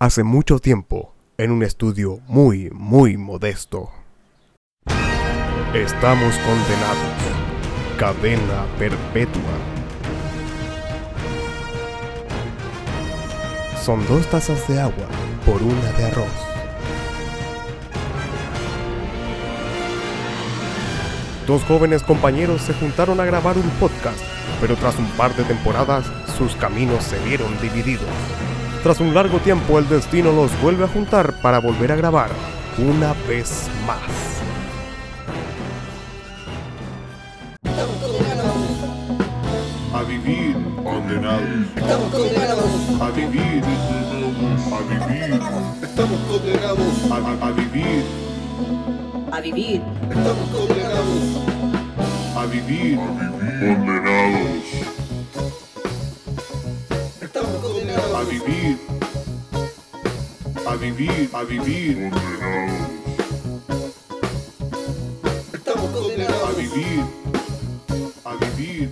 Hace mucho tiempo, en un estudio muy, muy modesto. Estamos condenados. Cadena perpetua. Son dos tazas de agua por una de arroz. Dos jóvenes compañeros se juntaron a grabar un podcast, pero tras un par de temporadas sus caminos se vieron divididos. Tras un largo tiempo el destino los vuelve a juntar para volver a grabar una vez más. a vivir condenados. Estamos condenados. A vivir, a vivir, Estamos condenados. A, a- a vivir, a vivir, Estamos condenados. A vivir. Condenados. A vivir, a vivir, a vivir condenados. Estamos A condenados vivir, a vivir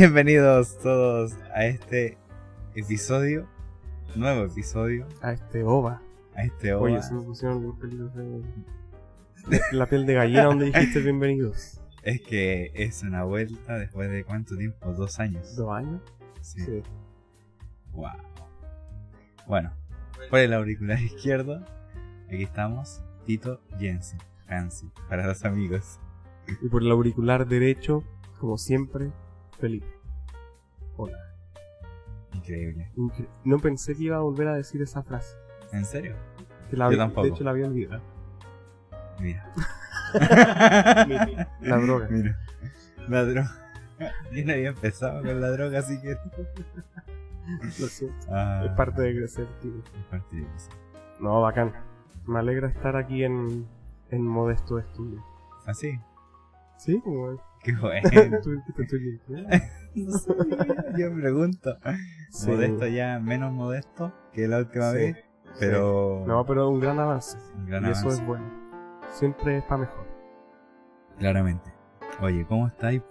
Bienvenidos todos a este episodio, nuevo episodio, A este ova. a este OVA. Oye, se me pusieron los pelitos de... La piel de gallina donde dijiste bienvenidos. Es que es una vuelta después de cuánto tiempo, dos años. ¿Dos años? Sí. Sí. Wow. Bueno, por el auricular izquierdo, aquí estamos, Tito Jensen, Hansi, para los amigos. Y por el auricular derecho, como siempre, Felipe. Hola. Increíble. Incre- No pensé que iba a volver a decir esa frase. ¿En serio? Que la Yo había- tampoco. De hecho, la había olvidado. Mira. La droga. Mira. La droga. Yo no había empezado con la droga, así que. Lo siento. Ah, Es parte de crecer, tío. es parte de eso. No, bacán. Me alegra estar aquí en, en Modesto Estudio. Así. ¿Sí? Como Qué bueno. tú. No sé, yo pregunto. Sí. Modesto ya menos modesto que la última Sí. vez, pero. No, pero un gran avance. un gran y eso avance, es bueno. Siempre es para mejor. Claramente. Oye, ¿cómo estáis?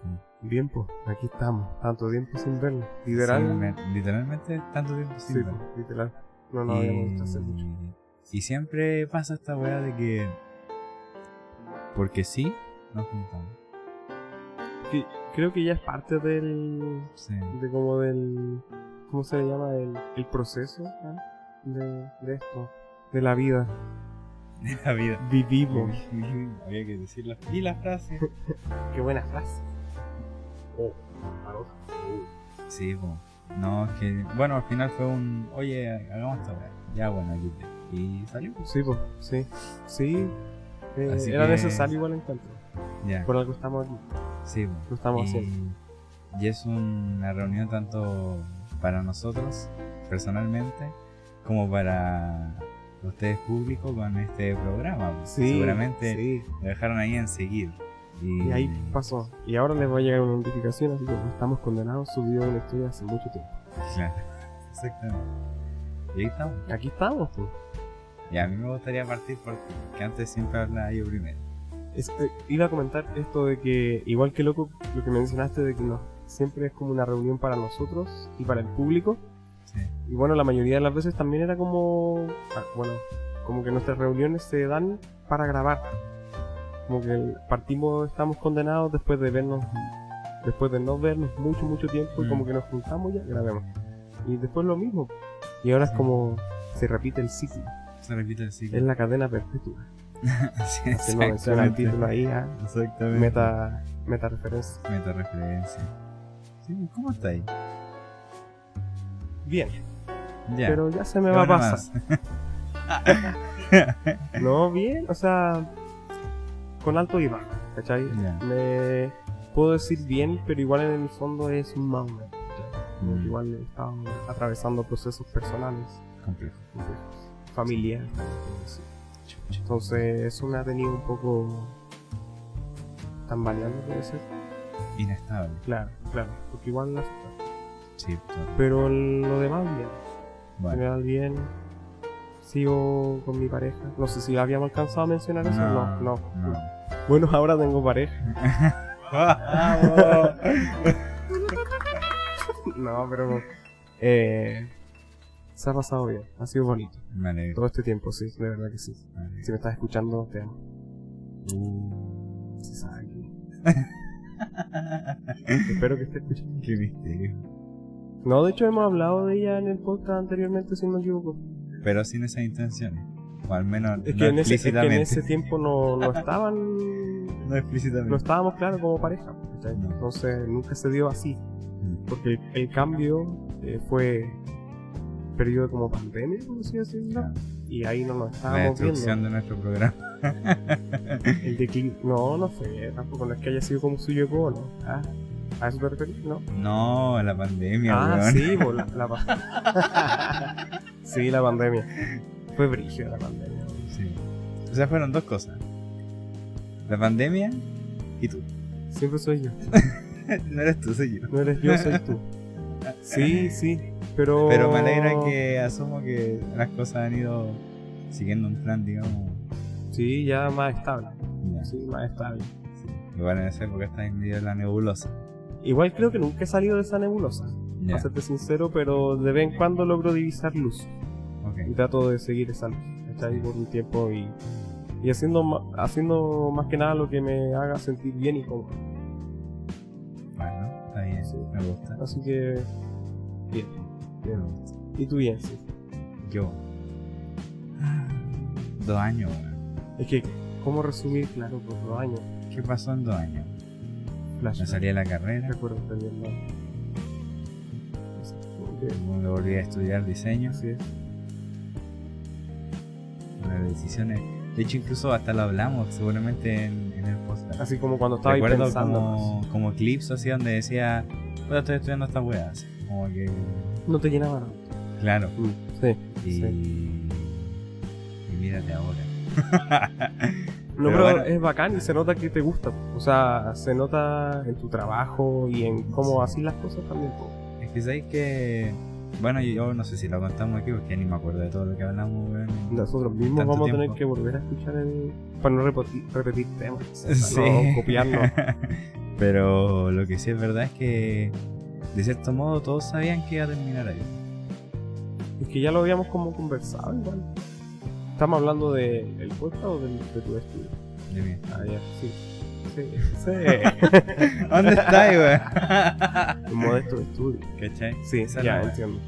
Bien, pues, aquí estamos. Tanto tiempo sin vernos. Literal. Sí, literalmente tanto tiempo sin Sí, ver. pues, literal. No nos habíamos visto hace mucho. y, y siempre pasa esta weá de que. Porque sí, nos juntamos. Que- creo que ya es parte del. Sí. de como del. ¿Cómo se le llama? El, el proceso de, de esto. De la vida. De la vida. Vivimos. Había que decir la, y la frase. Qué buena frase. Oh, Sí, po. No, es que. Bueno, al final fue un. Oye, hagamos esta. Ya, bueno, aquí te- Y salió. Sí, pues, sí. Sí. eh, Así era que- necesario igual encuentro. Ya. Por algo estamos aquí. Sí. Lo estamos y, haciendo. y es una reunión tanto para nosotros, personalmente, como para ustedes público con este programa. Sí. Seguramente Sí. lo dejaron ahí en seguir. Y, Y ahí pasó. Y ahora les va a llegar una notificación, así que estamos condenados. Subió una historia hace mucho tiempo. Claro, exactamente. Y ahí estamos. Aquí estamos, pues. Y a mí me gustaría partir porque antes siempre habla yo primero. Es- eh, iba a comentar esto de que, igual que loco, lo que mencionaste de que no, siempre es como una reunión para nosotros y para el público. Sí. Y bueno, la mayoría de las veces también era como, ah, bueno, como que nuestras reuniones se dan para grabar. Como que partimos, estamos condenados después de vernos, después de no vernos mucho, mucho tiempo y Mm. como que nos juntamos ya, grabemos. Y después lo mismo. Y ahora es Sí. como se repite el ciclo. Se repite el ciclo. Es la cadena perpetua. Sí, mención al exactamente. título ahí, ah, Exactamente. meta, meta referencia. Meta referencia. Sí, ¿cómo está ahí? Bien, Ya. pero ya se me ¿Qué va a pasar. No, bien, o sea, con alto y bajo, ¿cachai? Ya. Me, puedo decir bien, pero igual en el fondo es un que Mm. Igual estamos atravesando procesos personales, Complejo. complejos, familiares. sí. Entonces eso me ha tenido un poco tambaleando, puede ser. Inestable. Claro, claro, porque igual la afecta. Sí, todo. Pero lo demás bien. Bueno. general bien. Sigo con mi pareja. No sé si habíamos alcanzado a mencionar eso. No, no. no. Bueno, ahora tengo pareja. No, pero eh, se ha pasado bien. Ha sido bonito. Me alegro. Todo este tiempo, sí, de verdad que sí. me. Si me estás escuchando, te amo. Uh. Se sabe que- Espero que esté escuchando. Qué misterio. No, de hecho hemos hablado de ella en el podcast anteriormente, si no me equivoco. Pero sin esas intenciones. O al menos Es no que, en ese, es que en explícitamente. ese tiempo no, no estaban No explícitamente. no estábamos claros como pareja. Entonces nunca se dio así. Mm. Porque el, el cambio eh, fue periodo como pandemia, por así decirlo. Claro. Y ahí no nos La estábamos destrucción viendo. de nuestro programa. El declive. No, no fue. Tampoco no es que haya sido como suyo ¿no? Ah, ¿A eso te referís? No. No, la pandemia, ah, weón. sí, po, la, la Sí, la pandemia. Fue brígida la pandemia. Sí. O sea, fueron dos cosas. La pandemia y tú. Siempre soy yo. no eres tú, soy yo. No eres yo, soy tú. Sí, sí. Pero. Pero me alegra que asumo que las cosas han ido siguiendo un plan, digamos. Sí, ya más estable. ya, Sí, más estable. sí. Igual en esa época estás en medio de la nebulosa. Igual creo que nunca he salido de esa nebulosa. Para serte sincero, pero de vez en cuando logro divisar luz. Y ok. trato de seguir esa luz. ¿cachai? Por un tiempo y. Y haciendo, haciendo más que nada lo que me haga sentir bien y cómodo. Bueno, está bien, Sí. me gusta. Así que. Bien. Y tú bien, sí. Yo. Dos años, weón. Es que, ¿cómo resumir? Claro, por dos años. ¿Qué pasó en dos años? Flash. Me salí de la carrera, Recuerdo estar bien, que- me volví a estudiar diseño, Así es. las decisiones. De hecho, incluso hasta lo hablamos seguramente en, en el podcast. Así como cuando estaba ahí pensando. como, como clips así donde decía, bueno, estoy estudiando estas weas. Como que, No te llenaba claro. Mm, Sí. Y, Sí. y mírate ahora. No, Pero pero, bueno. es bacán y se nota que te gusta. O sea, se nota en tu trabajo y en cómo así las cosas también. Es que sabéis que, bueno, yo no sé si lo contamos aquí porque ni me acuerdo de todo lo que hablamos. Nosotros mismos vamos a tener que volver a escuchar el. para no repetir, repetir temas. Sí. No copiarnos. Pero lo que sí es verdad es que, de cierto modo, todos sabían que iba a terminar ahí. es que ya lo habíamos como conversado igual. ¿Estamos hablando de el podcast o del- de, tu estudio? De mí. Ah, ya, sí. Sí, sí. ¿Dónde estáis? Un modesto estudio. ¿Cachai? Sí, Esa es ya wea. entiendo.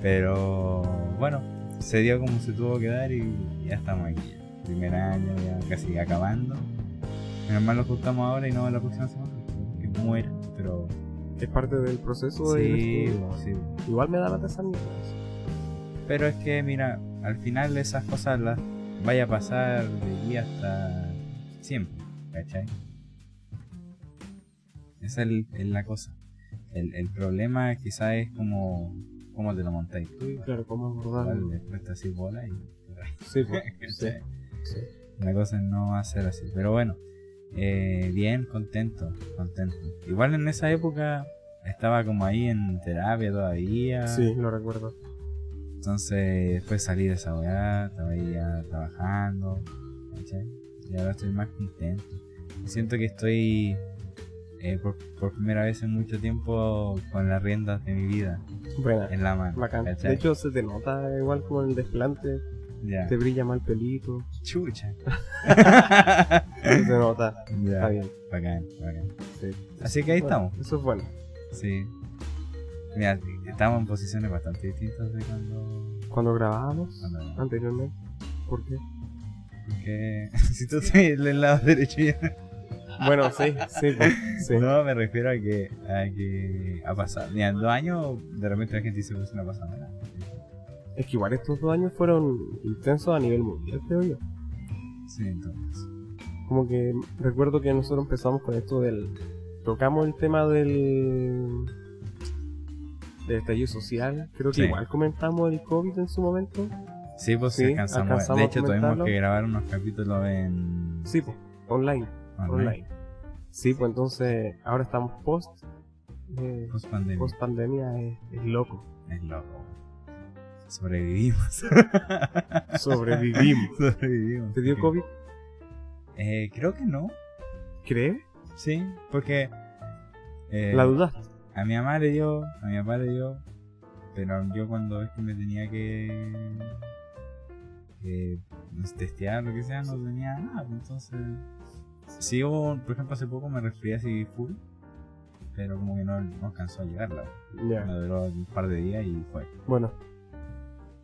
Pero bueno, se dio como se tuvo que dar y ya estamos aquí. Primer año, ya casi acabando. Menos mal lo juntamos ahora y no la próxima semana. Que muera, pero. Es parte del proceso Sí, estudio. sí. Igual me da la tasa mía. Pero es que, mira, al final esas cosas las vaya a pasar de aquí hasta siempre, ¿cachai? Esa es, el- es la cosa. El, el problema quizás es como cómo te lo montáis tú. Claro, ¿cómo abordarlo? después te haces bola y... Sí, pues. sí. La cosa no va a ser así. Pero bueno, eh, bien, contento, contento. Igual en esa época estaba como ahí en terapia todavía. Sí, lo recuerdo. Entonces después salí de esa weá, estaba ahí ya trabajando. ¿cachai? Y ahora estoy más contento. Siento que estoy eh, por, por primera vez en mucho tiempo con las riendas de mi vida en la mano. Bacán. De hecho, se te nota igual como el desplante. Ya. Te brilla mal pelito. Chucha. Se nota. Está ya. bien. Bacán, bacán. Sí. Así que ahí Bueno, estamos. Eso es bueno. Sí. Mira, estamos en posiciones bastante distintas de cuando. Cuando grabábamos cuando anteriormente. ¿Por qué? porque si tú estás en el lado derecho ya. Bueno, sí, sí, pues, sí. No, me refiero a que, a que ha pasado. Mira, en dos años de repente la gente dice pues no pasa nada. Es que igual estos dos años fueron intensos a nivel mundial, creo yo. Sí, entonces. Como que recuerdo que nosotros empezamos con esto del, tocamos el tema del del estallido social. Creo que Sí. igual comentamos el COVID en su momento. Sí, pues Sí, alcanzamos. alcanzamos De hecho, tuvimos que grabar unos capítulos en. Sí, pues, online, online, online. Sí, pues entonces ahora estamos post eh, Post pandemia. post pandemia es, es loco. Es loco. Sobrevivimos. Sobrevivimos. Sobrevivimos. ¿Te dio porque- COVID? Eh, creo que no. ¿Crees? Sí, porque. eh, La dudaste. A mi mamá le dio, a mi papá le dio, pero yo cuando es que me tenía que, testear lo que sea, no tenía nada, pues, entonces... Sí hubo, por ejemplo, hace poco me resfrié así full, pero como que no, no alcanzó a llegarla. Ya. Me duró un par de días y fue. Bueno,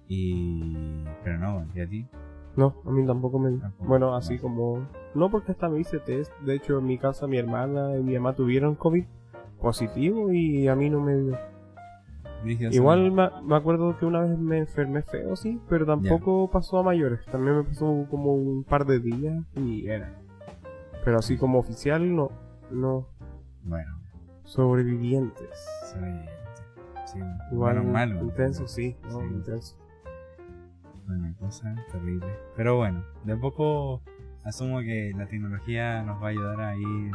Y... Pero no, ¿y a ti? no, a mí tampoco me. Tampoco. Bueno, así como. No, porque hasta me hice test. De hecho, en mi casa, mi hermana y mi mamá tuvieron COVID positivo y a mí no me dio. Igual me, me acuerdo que una vez me enfermé feo, sí, pero tampoco pasó a mayores. También me pasó como un par de días y era. Pero así como oficial, no. No. Bueno, Sobrevivientes. soy... Sí, Igual bueno, malo. intenso, sí, no, Sí. intenso. Una cosa terrible. Pero bueno, de poco asumo que la tecnología nos va a ayudar a ir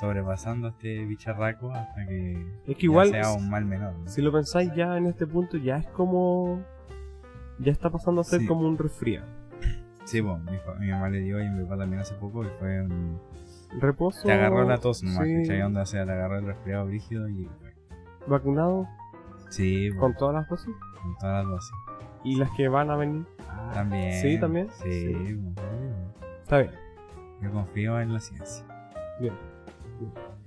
sobrepasando este bicharraco hasta que Es que ya igual, sea un mal menor. ¿no? si lo pensáis ya en este punto, ya es como. Ya está pasando a ser Sí. como un resfriado. Sí, bueno, mi, mi mamá le dio y mi papá también hace poco y fue un... Reposo. Te agarró la tos nomás, sí, ¿cachai? Onda, o sea, te agarró el resfriado brígido y. Vacunado Sí, con bueno, todas las dosis. con todas las dosis. Y las que van a venir. También. Sí, también. Sí, Sí. Está bien. yo confío en la ciencia. Bien.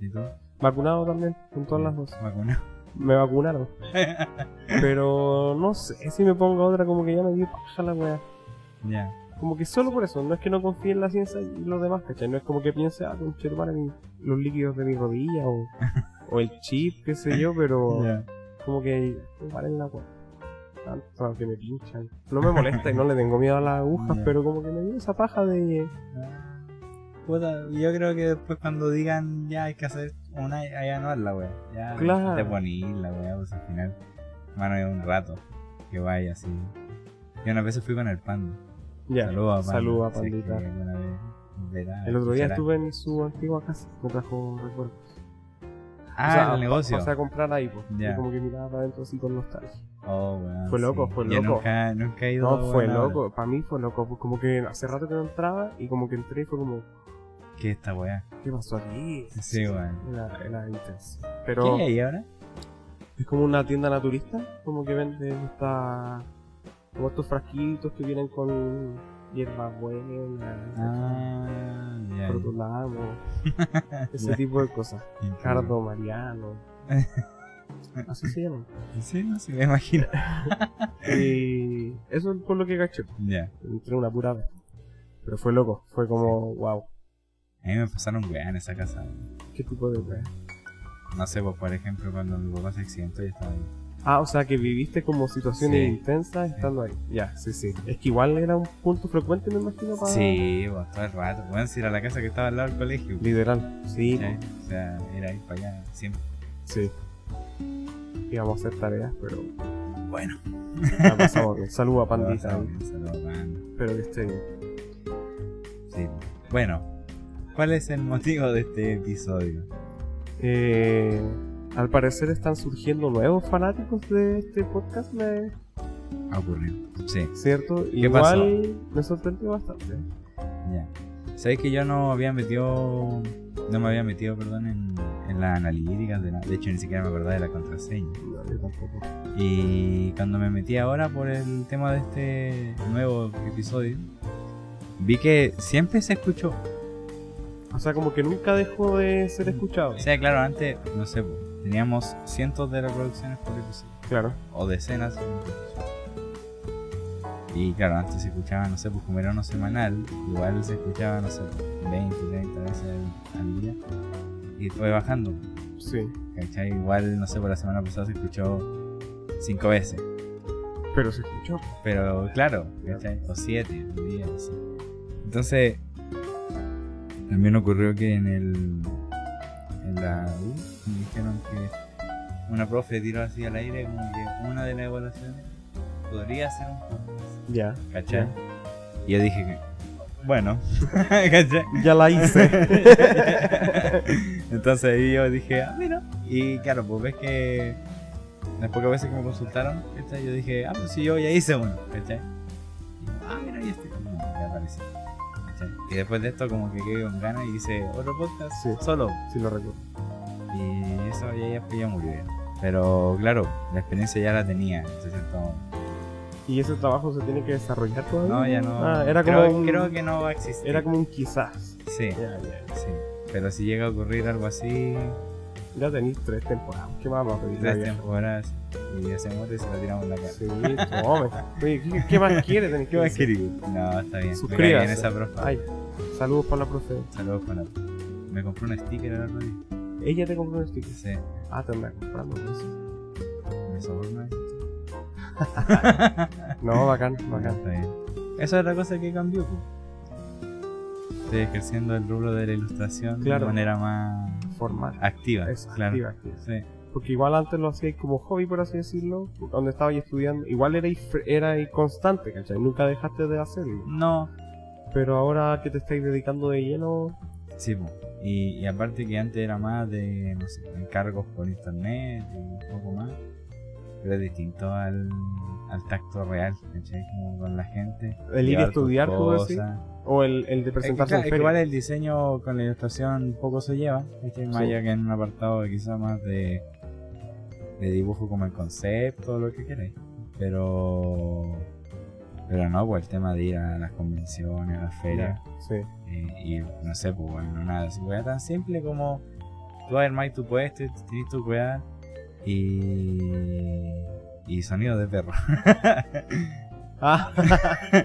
¿Y tú? Vacunado también, con todas las dosis. ¿Vacunado? Me vacunaron. Pero no sé si me pongo otra, como que ya me dio paja la wea. ya. Como que solo por eso, no es que no confíe en la ciencia y los demás, ¿cachai? No es como que piense, ah, con mi- los líquidos de mi rodilla o, o el chip, qué sé yo, pero Ya. como que valen la wea. Tanto que me pinchan. No me molesta y no le tengo miedo a las agujas, Ya. pero como que me dio esa paja de. Puta, yo creo que después cuando digan ya hay que hacer una hay anual la wea. Ya Claro. te ponís la wea, pues al final. Mano, es un rato que vaya así. Yo una vez fui con el panda. Ya, Saludos a Panda. saludos a es Pandita. verá, El otro día estuve en su antigua casa, me trajo recuerdos. Ah, O sea, el negocio. Pasé a comprar ahí, pues. Ya. Y como que miraba para adentro así con nostalgia. Oh, Fue loco, sí. fue loco. nunca, nunca he ido. No, fue loco, para mí fue loco, pues como que hace rato que no entraba y como que entré y fue como, ¿Qué es esta wea? ¿qué pasó aquí? Sí, weón. Era, era intenso. Pero ¿Qué hay ahí ahora? es como una tienda naturista, como que vende esta, como estos frasquitos que vienen con hierbas buenas, Ah, ya. crotolamo, ese tipo de cosas. Cardo Mariano. Así se llaman. Sí, no sé, me imagino. Y eso es por lo que caché. ya. Entré una pura vez. Pero fue loco, fue como, wow, A mí me pasaron weá en esa casa. qué tipo de wea. No sé, pues, por ejemplo, cuando mi papá se accidentó y estaba ahí. Ah, o sea que viviste como situaciones Sí. intensas estando ahí. Ya, sí, sí. Es que igual era un punto frecuente, me imagino, para. Sí, pues, todo el rato. Bueno, si era la casa que estaba al lado del colegio. Literal. Sí, ¿cachai? O sea, era ir para allá siempre. sí. Íbamos a hacer tareas, pero Bueno. la pasamos bien. Saludos a Pandita. Saludos, saludos, Panda. Espero que esté bien. Sí. Bueno, ¿cuál es el motivo de este episodio? Eh, al parecer están surgiendo nuevos fanáticos de este podcast, me... Ha ocurrido. Sí, ¿cierto? ¿Qué Igual pasó? me sorprendió bastante. ya. Sabes que yo no había metido. No me había metido, perdón, en las analíticas. De, la- de hecho, ni siquiera me acordaba de la contraseña. No, yo tampoco. Y cuando me metí ahora por el tema de este nuevo episodio, vi que siempre se escuchó. O sea, como que nunca dejó de ser escuchado. O sea, claro, antes, no sé, teníamos cientos de reproducciones por episodio. Claro. O decenas. Y claro, antes se escuchaba, no sé, pues como era uno semanal, igual se escuchaba, no sé, 20, 30 veces al día. Y fue bajando. Sí. ¿Cachai? Igual, no sé, por la semana pasada se escuchó 5 veces. Pero se escuchó. Pero claro, ¿cachai? O siete, o diez, así. Entonces, también ocurrió que en el, en la U me dijeron que una profe tiró así al aire como que una de las evaluaciones podría ser un podcast, Ya. ¿cachai? Y yo dije que, bueno. Ya la hice. Entonces ahí yo dije, ah, mira. Y claro, pues ves que las pocas veces que me consultaron, ¿cachai? yo dije, ah, pues si yo ya hice uno, ¿cachai? Y, ah, mira, y este. Y apareció. ¿cachai? Y después de esto, como que quedé con ganas y hice otro podcast Sí. solo. sí, lo recuerdo. Y eso ya, ya, ya murió. Pero claro, la experiencia ya la tenía, en cierto modo. ¿Y ese trabajo se tiene que desarrollar todavía? No, ya no. Ah, era como creo, un- creo que no va a existir. Era como un quizás. Sí. Pero si llega a ocurrir algo así, Ya tenéis tres temporadas. ¿Qué más va a pedir? la tres temporadas y muere y se la tiramos en la cara. Sí, tome. Oye, ¿qué, qué más quiere? Tenés que ¿Qué más querido? No, está bien. Suscríbase. bien esa profe. Ay, saludos para la profe. Saludos para Me compró un sticker día. Ella te compró un sticker. Sí, Ah, te anda comprando eso. me soborna. No, bacán, bacán. Está bien. Esa es otra cosa que cambió. pues. Estoy ejerciendo el rubro de la ilustración Claro. de manera más Formal. activa. Es claro. activa, activa. Sí. Porque igual antes lo hacíais como hobby, por así decirlo, donde estabais estudiando. Igual erais, erais constante, ¿cachai? Nunca dejaste de hacerlo. No, Pero ahora que te estáis dedicando de lleno, sí, po. y, y aparte que antes era más de, no sé, encargos por internet y un poco más. Pero es distinto al, al tacto real, ¿cachai? Como con la gente. el ir a estudiar, cosas. o el, el de Es que, presentarse claro, en es que feria. igual el diseño con la ilustración poco se lleva, ¿cachai? más Sí. allá que en un apartado quizá más de, de dibujo como el concepto, lo que queráis. Pero pero no, pues el tema de ir a las convenciones, a las ferias, Sí. eh, y no sé, pues bueno, nada, así weá tan simple como tú armáis tu puesto, tienes tu weá y, y sonido de perro. Ah,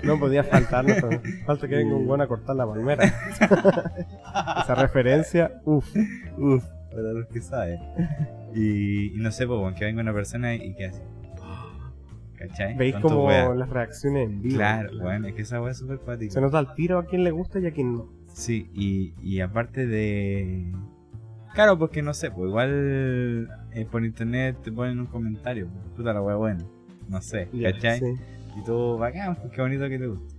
no podía faltar, no, falta que venga un buen a cortar la palmera. Esa referencia, uff. Uf, para los que saben. Y, y no sé, pues, que venga una persona y que así. ¿Cachai? Veis como wea. las reacciones en vivo. Claro, bueno, es que esa weá es súper cuática. Se nota al tiro a quien le gusta y a quien no. Sí, y, y aparte de. Claro, porque no sé, pues igual eh, por internet te ponen un comentario. pues, Puta la weá buena. No sé, ¿cachai? sí. Y todo bacán, pues qué bonito que te guste.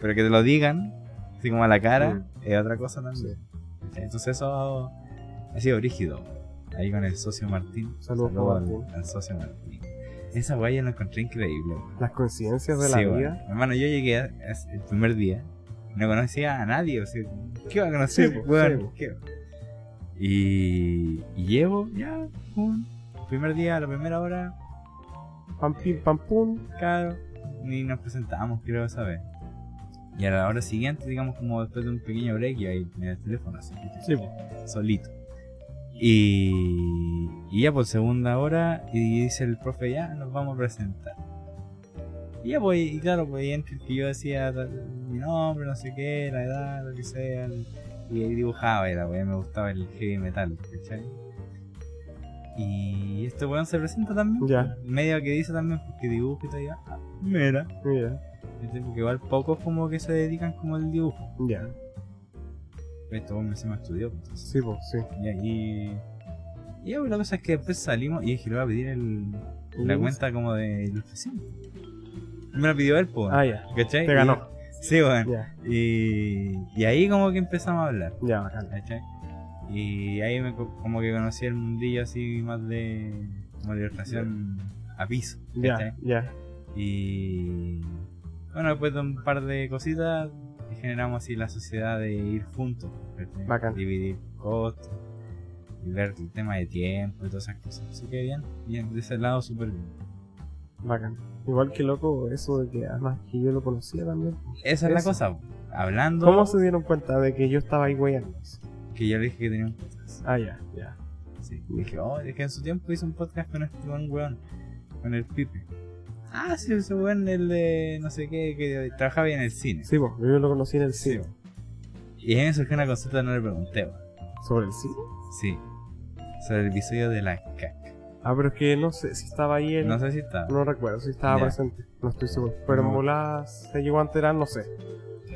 Pero que te lo digan, así como a la cara, es otra cosa también. Entonces eso ha sido rígido. Ahí con el socio Martín. Saludos al, Martín. al socio Martín. Esa weá yo la encontré increíble. Las coincidencias de la vida. Hermano, yo llegué el primer día. No conocía a nadie. O sea, ¿qué iba a conocer? Sí. ¿Qué? Y, y llevo ya un primer día, la primera hora, Pam, pim, pam, pum. claro, ni nos presentamos, creo, esa vez. Y a la hora siguiente, digamos, como después de un pequeño break, y ahí en el teléfono, así, Sí, solito. Y, y ya por segunda hora, y dice el profe, ya nos vamos a presentar. Y ya pues, y claro, pues entre el que yo decía mi nombre, no sé qué, la edad, lo que sea, el- y ahí dibujaba, era, pues, me gustaba el heavy metal, ¿cachai? Y este weón se presenta también, Ya. medio que dice también, porque dibuja y todo, y yo, ah, mira, porque igual pocos como que se dedican como al dibujo. ya. Esto me encima estudió, pues, entonces. Sí, pues, sí. Y ahí. Y ya, pues, la cosa es que después salimos y dije, le voy a pedir el, la ¿El cuenta como de ilustración. Me la pidió él, pues. Ah, ya. ¿Cachai? Te Y- ganó. Sí, bueno. Y, y ahí como que empezamos a hablar. ya. ¿Cachai? Y ahí me, co- como que conocí el mundillo así más de. como de ilustración a piso. Ya, ya. Y. Bueno, después de un par de cositas, generamos así la sociedad de ir juntos. Dividir costos y ver el tema de tiempo y todas esas cosas. Así que bien, bien, de ese lado súper bien. Bacán. Igual que loco eso de que además que yo lo conocía también. Esa es la cosa, hablando. ¿Cómo se dieron cuenta de que yo estaba ahí weyando? Que yo le dije que tenía un podcast. Ah, ya, ya. Sí. Dije, oh, es que en su tiempo hice un podcast con este buen weón, con el Pipe. Ah, sí, ese weón, el de no sé qué, que trabajaba en el cine. Sí, pues, yo lo conocí en el Sí, cine. Y ahí me surgió una consulta, no le pregunté. ¿Sobre el cine? Sí. Sobre el episodio de la caca. Ah, pero es que no sé si estaba ahí él. No sé si está. No recuerdo si estaba Ya. presente. No estoy seguro. Pero en No. bolas se llegó a enterar, no sé.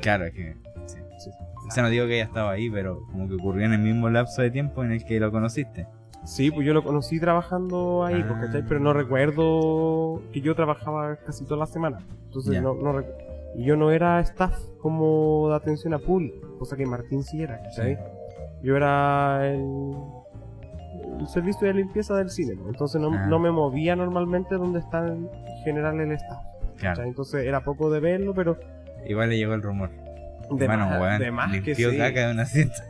Claro, es que. Sí. Sí. O sea, no digo que haya estado ahí, pero como que ocurrió en el mismo lapso de tiempo en el que lo conociste. Sí, pues yo lo conocí trabajando ahí, Ah. ¿cachai? Pero no recuerdo que yo trabajaba casi toda la semana. Entonces Ya. no, no rec- Y yo no era staff como de atención a público, cosa que Martín sí era, ¿cachai? Sí. Yo era el, el servicio de limpieza del cine, entonces no, Ah. no me movía normalmente donde está en general el staff. Entonces era poco de verlo, pero Igual le llegó el rumor. de bueno, más, weón, de más que sí. caca de una cinta.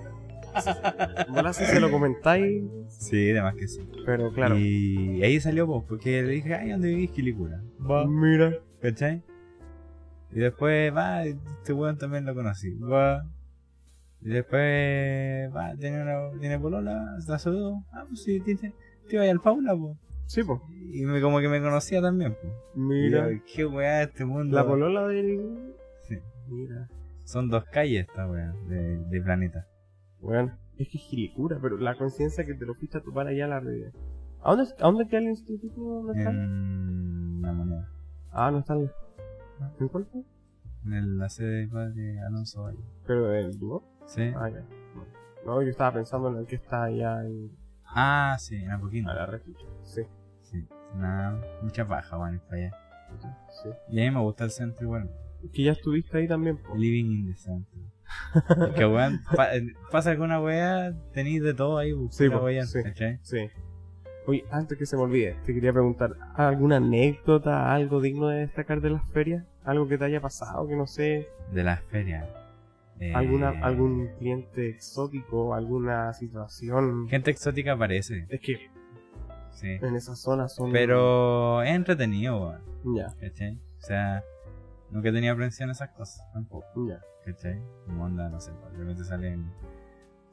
Bueno, si se lo comentáis, Sí, de más que sí. pero claro. Y ahí salió vos, porque le dije, ay, ¿dónde vivís Quilicura? Va. Mira. ¿Cachai? Y después, va, este weón también lo conocí. Va. Y después, va, tiene una, tiene polola, la saludó. Ah, pues sí, te vaya al Paula, po. Sí, pues. Y me, como que me conocía también, po. Mira. Yo, qué weá este mundo. La polola del. Sí. Mira. Son dos calles esta weá, de, de planeta. Bueno, es que es gilicura, pero la conciencia que te lo fuiste a topar allá a la red. ¿A dónde, ¿A dónde queda el instituto? ¿Dónde está? En la moneda. Ah, no está. ¿En cuál fue? En el, la sede de Alonso Valle. Pero el Duo. ¿Sí? Ah. No, yo estaba pensando en el que está allá en. Ah, sí, en Apoquindo. A la red. Sí, Sí. Nada, mucha paja, weón, ir para allá. sí. Y a mí me gusta el centro igual. Que ya estuviste ahí también, po. Living in the Center. Es que weón, pa- eh, pasa alguna weá, tenéis de todo ahí, Sí, po, weá, sí. ¿cachai? Sí. Oye, antes que se me olvide, te quería preguntar, ¿alguna anécdota, algo digno de destacar de las ferias? ¿Algo que te haya pasado, que no sé? De las ferias. Eh, ¿Alguna, ¿Algún cliente exótico, alguna situación? Gente exótica aparece, Es que sí. en esa zona son... Pero es entretenido, Ya, ¿cachai? O sea, nunca he tenido aprensión a esas cosas, tampoco, ya. ¿cachai? Como onda, no sé, de repente salen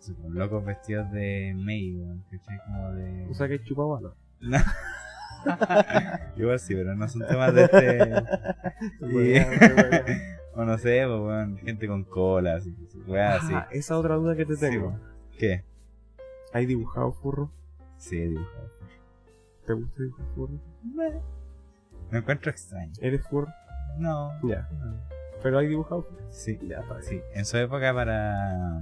no como locos vestidos de May, ¿cachai? Como de... O sea que chupa bala. Igual sí, pero no son temas de este... O no sé, pues, weón, gente con cola, así, weá, así. Ah, esa otra duda que te tengo. weón. ¿Qué? ¿Hay dibujado furro? Sí, he dibujado. ¿Te gusta dibujar furro? Me encuentro extraño. ¿Eres furro? No. Ya. no. ¿Pero hay dibujado furro? Sí, Ya, sí. En su época para...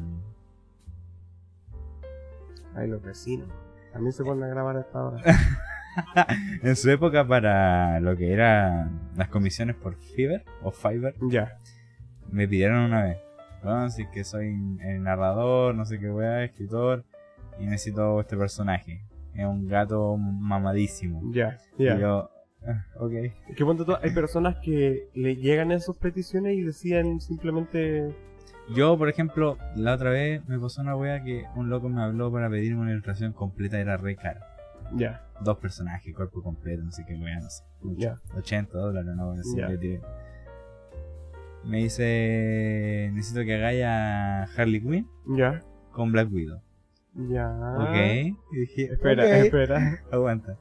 Hay los vecinos. También se ponen a grabar a esta hora. en su época para lo que era las comisiones por Fiverr o Fiverr, ya. Me pidieron una vez. Bueno, si es que soy el narrador, no sé qué weá, escritor, y necesito este personaje. Es un gato mamadísimo. Ya. Y Ya. yo, ah, ok. Que ponte tú, hay personas que le llegan esas peticiones y decían simplemente... Yo, por ejemplo, la otra vez me pasó una wea que un loco me habló para pedirme una ilustración completa, era re cara. Ya. Dos personajes, cuerpo completo, no sé qué wea, no sé. Ya. 80 dólares, no, Ya. le tiré. Me dice, necesito que hagáis a Harley Quinn Ya. con Black Widow. Ya. Ok. Y dije. Espera, espera. Aguanta.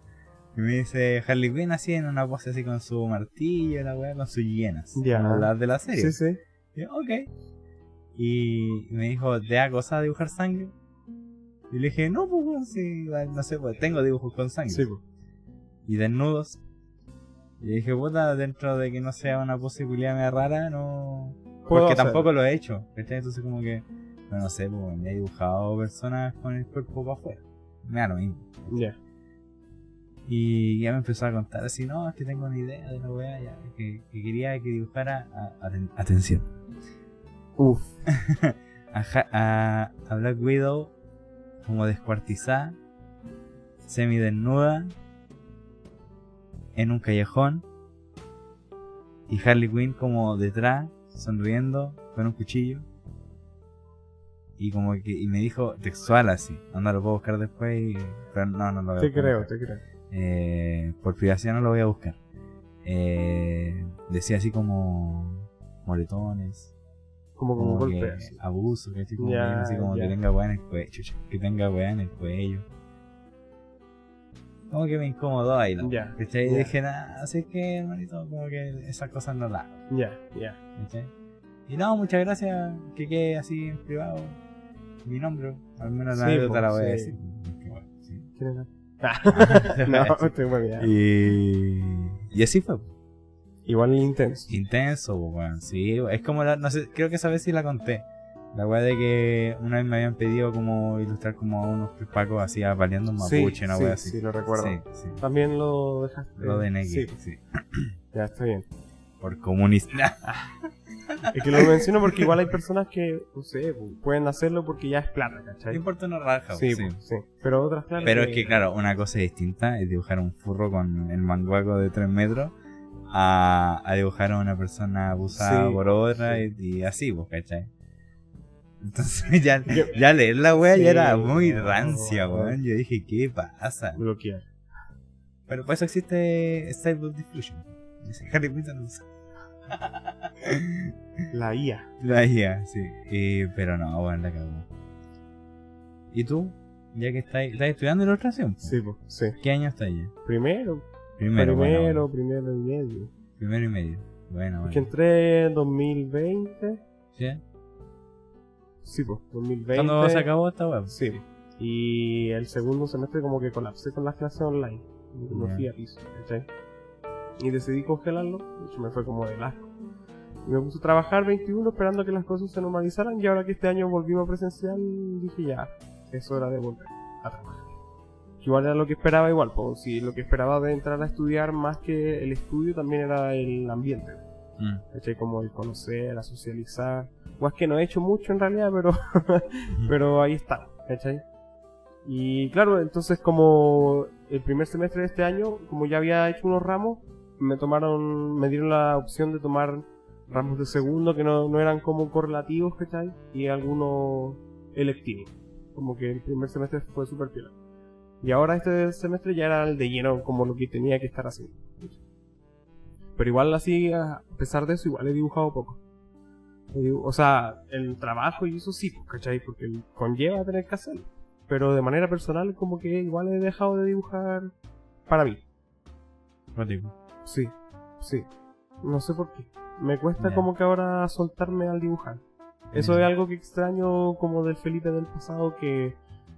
Y me dice Harley Quinn así en una pose así con su martillo, la wea, con sus hienas. Ya. Las de la serie. Sí, sí. Y yo, ok. Y me dijo, ¿te da cosa dibujar sangre? Y le dije, no, pues, sí, no sé, pues tengo dibujos con sangre. Sí, po. Y desnudos. Y dije, puta, dentro de que no sea una posibilidad media rara, no. Porque hacer. tampoco lo he hecho. ¿cachai? Entonces, como que, no, no sé, pues, me he dibujado personas con el cuerpo para afuera. Me da lo mismo. Ya. Y ya me empezó a contar así, no, es que tengo una idea de la weá, ya, que, que quería que dibujara. a- aten- atención. Uf. a, a, a Black Widow como descuartizada, semidesnuda, en un callejón, y Harley Quinn como detrás, sonriendo, con un cuchillo. Y como que y me dijo textual así, anda lo puedo buscar después, y- pero no, no lo voy a Te creo, te creo. Eh, por privacidad no lo voy a buscar. Eh, decía así como moretones, Como como como golpe que abuso, que así como, así como que tenga weá en el cuello, que tenga weá en el cuello. Como que me incomodó ahí, ¿no? Ya, ¿Cachai? Y dije, nada, así que, hermanito, como que esas cosas no las hago, Ya, ya. Y no, muchas gracias, que quede así en privado mi nombre, al menos la Sí, anécdota po, la voy a decir. Bueno, no, No, estoy muy bien. y, y así fue. Igual intenso. Intenso, pues, weón. Sí, es como la, no sé, creo que esa vez sí la conté. La weá de que una vez me habían pedido como ilustrar como a unos pacos así valiendo un mapuche, una sí, weá así. sí, lo recuerdo. Sí, sí. También lo dejaste. Lo de Neki, Sí, sí. ya está bien. Por comunista. Es que lo menciono porque igual hay personas que, no sé, pueden hacerlo porque ya es plata, No ¿cachai? importa una raja, Sí, sí. sí. Pero otras, claro. Pero es que, claro, una cosa distinta es dibujar un furro con el manguaco de 3 metros a, a dibujar a una persona abusada Sí, por otra y, y así, pues, ¿cachai? Entonces ya, ya leer la wea Sí, ya era muy no, rancia, no. weón. Yo dije, ¿qué pasa? bloquear. Pero por eso existe Stable Diffusion. Dice Harry Potter no. La IA. La IA, sí. Y- pero no, weón, la cagó. ¿Y tú? Ya que estás, estás estudiando ilustración. po? Sí, pues, sí. ¿Qué año estás ya? Primero, Primero, primero, bueno, bueno. primero y medio. Primero y medio. Bueno, Es que bueno. entré en 2020. ¿Sí? Sí, pues, 2020. ¿Cuándo se acabó esta web? Sí. Y el segundo semestre como que colapsé con las clases online. Ya. fui a piso, ¿cachai? Y decidí congelarlo. De hecho, me fue como de asco. Y me puse a trabajar 21 esperando que las cosas se normalizaran. Y ahora que este año volvimos presencial, dije ya, es hora de volver a trabajar. Igual era lo que esperaba igual, pues si lo que esperaba de entrar a estudiar más que el estudio también era el ambiente. Mm. ¿cachai? Como el conocer, a socializar. O es que no he hecho mucho en realidad, pero pero ahí está, ¿cachai? Y claro, entonces como el primer semestre de este año, como ya había hecho unos ramos, me tomaron, me dieron la opción de tomar ramos de segundo que no, no eran como correlativos, ¿cachai? Y algunos electivos. Como que el primer semestre fue súper piola. Y ahora este semestre ya era el de lleno como lo que tenía que estar haciendo. Pero igual así, a pesar de eso, igual he dibujado poco. O sea, el trabajo y eso sí, pues, ¿cachai? Porque conlleva tener que hacerlo. Pero de manera personal, como que igual he dejado de dibujar para mí. Rótico. Sí, sí. No sé por qué. Me cuesta Ya. como que ahora soltarme al dibujar. Eso es algo que extraño como del Felipe del pasado que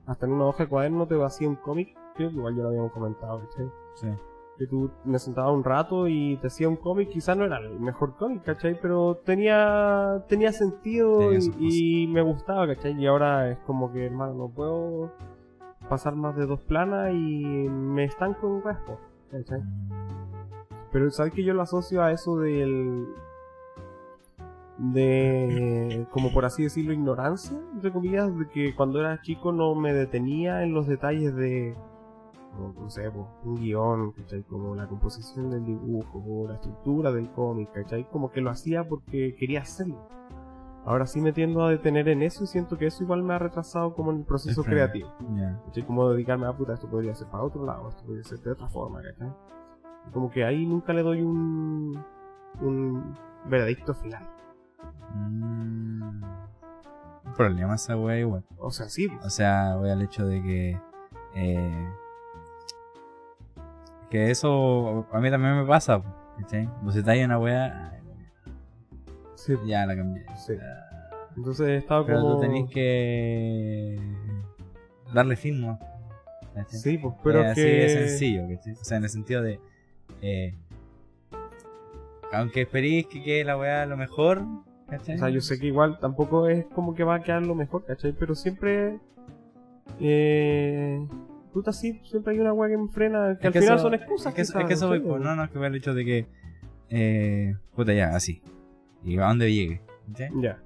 hasta en una hoja de cuaderno te vacía un cómic. Creo que igual ya lo habíamos comentado, ¿cachai? Sí. Que tú me sentaba un rato y te hacía un cómic, quizás no era el mejor cómic, ¿cachai? Pero tenía tenía sentido Tenía y, me gustaba, ¿cachai? Y ahora es como que, hermano, no puedo pasar más de dos planas y me estanco en raspo, ¿cachai? Pero sabes que yo lo asocio a eso del de como por así decirlo ignorancia entre comillas de que cuando era chico no me detenía en los detalles de no, no sé po, un guion ¿cachai? como la composición del dibujo o la estructura del cómic ¿cachai? como que lo hacía porque quería hacerlo ahora sí me tiendo a detener en eso y siento que eso igual me ha retrasado como en el proceso Es creativo Ya. ¿cachai? como dedicarme a puta esto podría ser para otro lado esto podría ser de otra forma ¿cachai? como que ahí nunca le doy un un veredicto final Mm. Problema esa wea igual. o sea sí O sea, voy al hecho de que. Eh, que eso a mí también me pasa. ¿Cachai? Vos si hay una wea, ay, sí, ya la cambié. sí. entonces he estado Pero como tú tenés que darle fin, ¿no? ¿Cachai? sí pues pero Eh, es así que de sencillo, ¿cachai? O sea, en el sentido de. eh, aunque esperéis que quede la weá lo mejor, ¿cachai? O sea, yo sé que igual tampoco es como que va a quedar lo mejor, ¿cachai? Pero siempre. Eh. Puta, sí, siempre hay una weá que me frena. Que Es al que final eso- son excusas. Es que, quizás, es que eso voy, sé, pues, no, no, es que al hecho de que. Eh, puta, ya, así. Y a dónde llegue, ¿cachai? Ya,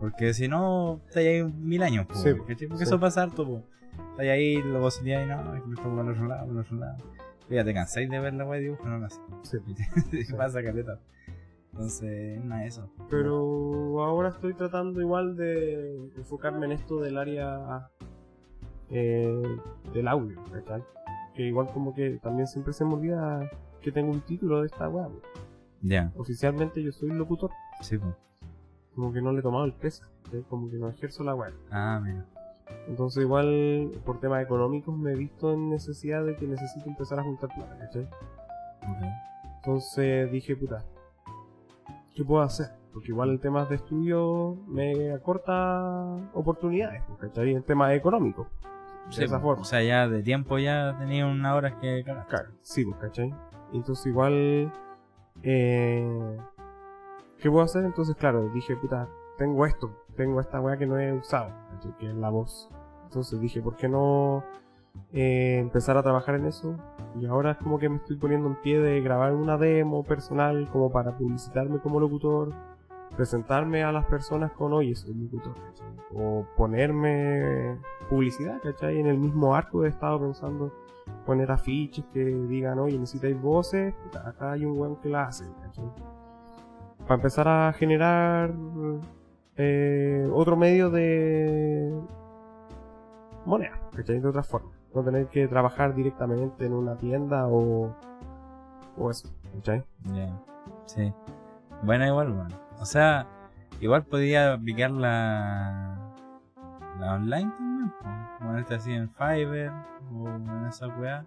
Porque si no, está ahí mil años, pues, Sí, ¿cachai? Porque sí. eso pasa harto, pues. Está ahí, lo vos y no, es que me pongo al otro lado, al otro lado. Ya te cansáis de ver la weá de dibujo, no lo haces. sí. Sí. pasa caleta. Entonces, nada de eso. Pero ahora estoy tratando igual de enfocarme en esto del área. Eh, del audio, ¿cachai? Que igual como que también siempre se me olvida que tengo un título de esta weá. Ya, Oficialmente yo soy locutor. sí, pues. Como que no le he tomado el peso. Como que no ejerzo la weá. Ah, mira. Entonces igual por temas económicos me he visto en necesidad de que necesito empezar a juntar plata, ¿cachai? Entonces dije, puta, ¿qué puedo hacer? Porque igual en temas de estudio me acorta oportunidades, ¿cachai? En temas económicos. De esa pues, forma. O sea, ya de tiempo ya tenía una hora que cagar. Claro, sí, pues, ¿cachai? Entonces igual... Eh, ¿Qué puedo hacer? Entonces, claro, dije, puta, tengo esto, tengo esta weá que no he usado, que es la voz. Entonces dije, ¿por qué no eh, empezar a trabajar en eso? Y ahora es como que me estoy poniendo en pie de grabar una demo personal como para publicitarme como locutor, presentarme a las personas con, oye, soy locutor. O ponerme publicidad, ¿cachai? En el mismo arco he estado pensando poner afiches que digan, oye, necesitáis voces, acá hay un weón que la hace, ¿cachai? Para empezar a generar eh, otro medio de moneda, ¿cachai? De otra forma. No tener que trabajar directamente en una tienda o, o eso, ¿cachai? Ya. Sí. Bueno, igual, bueno. O sea, igual podía aplicar la. la online también, po. Ponerte así en Fiverr o en esa weá.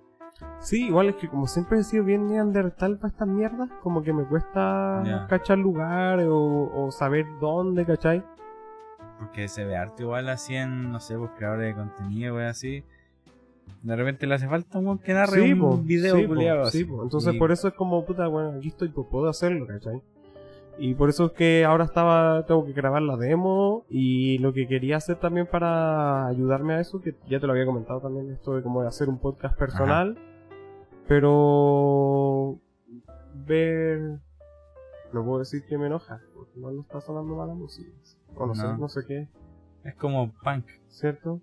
Sí, igual es que como siempre he sido bien neandertal para estas mierdas, como que me cuesta cachar lugares o, o saber dónde, ¿cachai? Porque se ve arte igual así en, no sé, pues creadores de contenido, weá así. De repente le hace falta un weón que narre un po, video sí, po, sí, así. po. Entonces Y- por eso es como, puta, bueno, aquí estoy, pues puedo hacerlo, ¿cachai? Y por eso es que ahora estaba, tengo que grabar la demo y lo que quería hacer también para ayudarme a eso, que ya te lo había comentado también, esto de como de hacer un podcast personal, pero ver, no puedo decir que me enoja, porque no está sonando mala música, o no, sé, No. no sé qué, Es como punk. ¿cierto?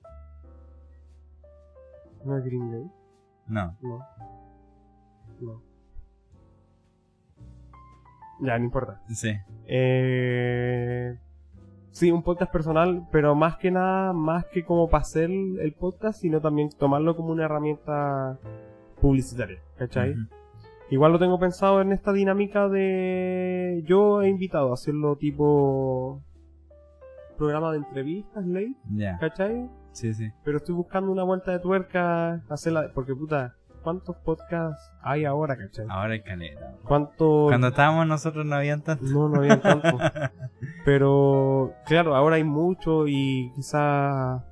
¿No es Green Day? No. No. No. Ya, no importa. Sí. Eh, sí, un podcast personal, pero más que nada, más que como para hacer el podcast, sino también tomarlo como una herramienta publicitaria, ¿cachai? Ujú. Igual lo tengo pensado en esta dinámica de... Yo he invitado a hacerlo tipo programa de entrevistas, ley, Ya. ¿cachai? Sí, sí. Pero estoy buscando una vuelta de tuerca, hacerla... Porque puta, ¿cuántos podcasts hay ahora, cachai? Ahora hay caleta. ¿Cuántos... Cuando estábamos nosotros no habían tanto. No, no había tanto. Pero, claro, ahora hay mucho y quizá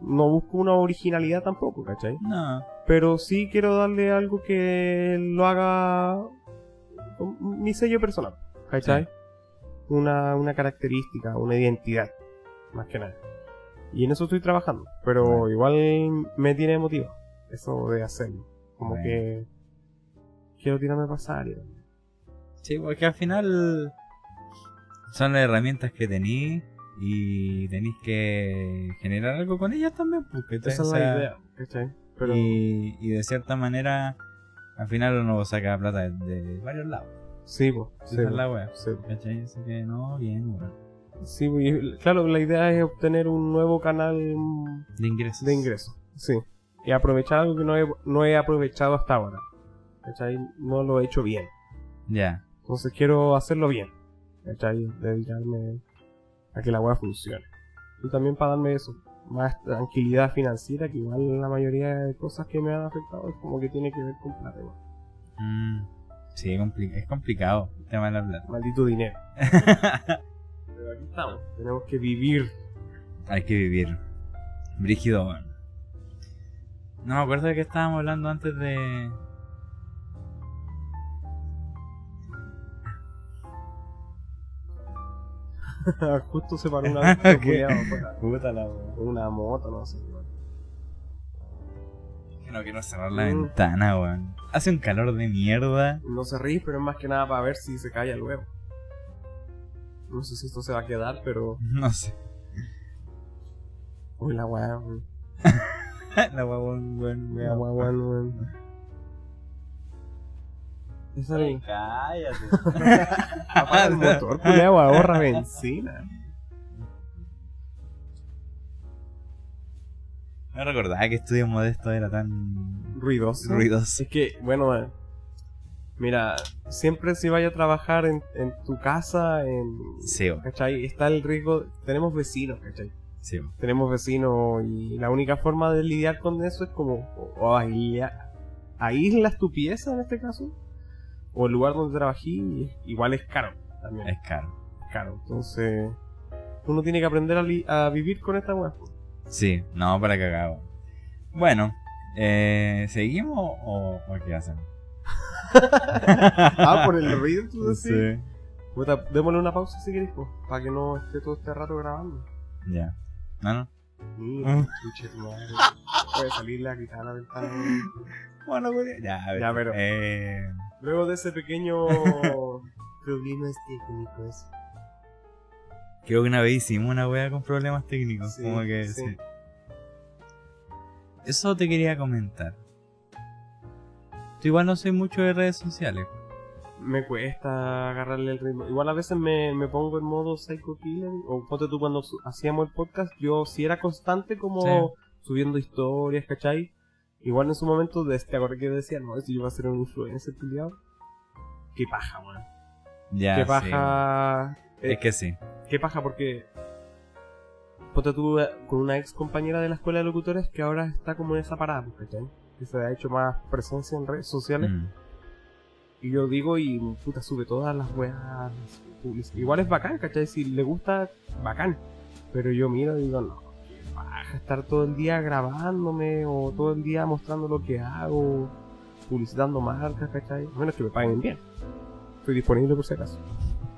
no busco una originalidad tampoco, ¿cachai? No. Pero sí quiero darle algo que lo haga mi sello personal, ¿cachai? Sí. Una, una característica, una identidad, más que nada. Y en eso estoy trabajando, pero igual me tiene emotivo eso de hacerlo. Como Bueno. que quiero tirarme a pasar. y- Sí, porque al final son las herramientas que tenéis y tenéis que generar algo con ellas también. Porque Esa es la idea, ¿cachai? Pero... Y, y de cierta manera, al final uno saca plata de, de varios lados. Sí, po, sí, Esa es la wea. sí, po. ¿Cachai? Así que no, bien, weón. Sí, y, claro, la idea es obtener un nuevo canal De ingresos. de ingreso. Sí. Y aprovechar algo que no he, no he aprovechado hasta ahora. ¿Cachai? No lo he hecho bien. Ya. Entonces quiero hacerlo bien. ¿Cachai? Dedicarme a que la web funcione. Y también para darme eso. Más tranquilidad financiera, que igual la mayoría de cosas que me han afectado es como que tiene que ver con plata. Mm, sí, es complicado el tema de la plata. Maldito dinero. Pero aquí estamos. Tenemos que vivir. Hay que vivir. Brígido, weón. No me acuerdo de qué estábamos hablando antes de. Justo se paró una. Puta la. Una moto, no sé. Que no quiero cerrar la Mm. ventana, weón. Hace un calor de mierda. No se ríe, pero es más que nada para ver si se calla luego. No sé si esto se va a quedar, pero. No sé. Uy, la weá, weón. la weón, weón, La weá, weón. Esa Ay, cállate. Apaga el motor, ahorra benzina. No recordaba que Estudio Modesto era tan Ruidoso. ruidoso. Es que, bueno, man, mira, siempre si vaya a trabajar en, en tu casa, en. Sí. ¿Cachai? Está el riesgo. Tenemos vecinos, ¿cachai? Sí, tenemos vecinos y la única forma de lidiar con eso es como o, aíslas tu pieza en este caso o el lugar donde trabají igual es caro también Es caro. es caro entonces uno tiene que aprender a, li- a vivir con esta weá Sí, no, para cagado. Bueno, eh, ¿seguimos o, o qué hacemos? ah por el ruido Sí. Puta, démosle una pausa si querés, para que no esté todo este rato grabando. Ya. No, no. Mira, Mm. chuche tu madre. Puede salirle a quitar la ventana. Bueno, güey. Ya, a ver. Ya, pero- Eh, Luego de ese pequeño problemas técnicos. creo que una vez hicimos una wea con problemas técnicos. Sí, como que sí. sí. Eso te quería comentar. Tú igual no soy mucho de redes sociales. Me cuesta agarrarle el ritmo. Igual a veces me, me pongo en modo psycho killer. O ponte tú cuando hacíamos el podcast, yo sí era constante como Sí. subiendo historias, ¿cachai? Igual en su momento, de este acordé que decía, no, si yo iba a ser un influencer, culiao. Qué paja, weón. Ya, Qué sí, paja. Es que sí. Qué paja porque. Ponte tú eh, con una ex compañera de la escuela de locutores que ahora está como en esa parada, ¿cachai? Que se ha hecho más presencia en redes sociales. Mm. Y yo digo, y puta, sube todas las weas. Igual es bacán, ¿cachai? Si le gusta, bacán. Pero yo miro y digo, no, paja estar todo el día grabándome o todo el día mostrando lo que hago, publicitando marcas, ¿cachai? A menos que me paguen bien. Estoy disponible por si acaso.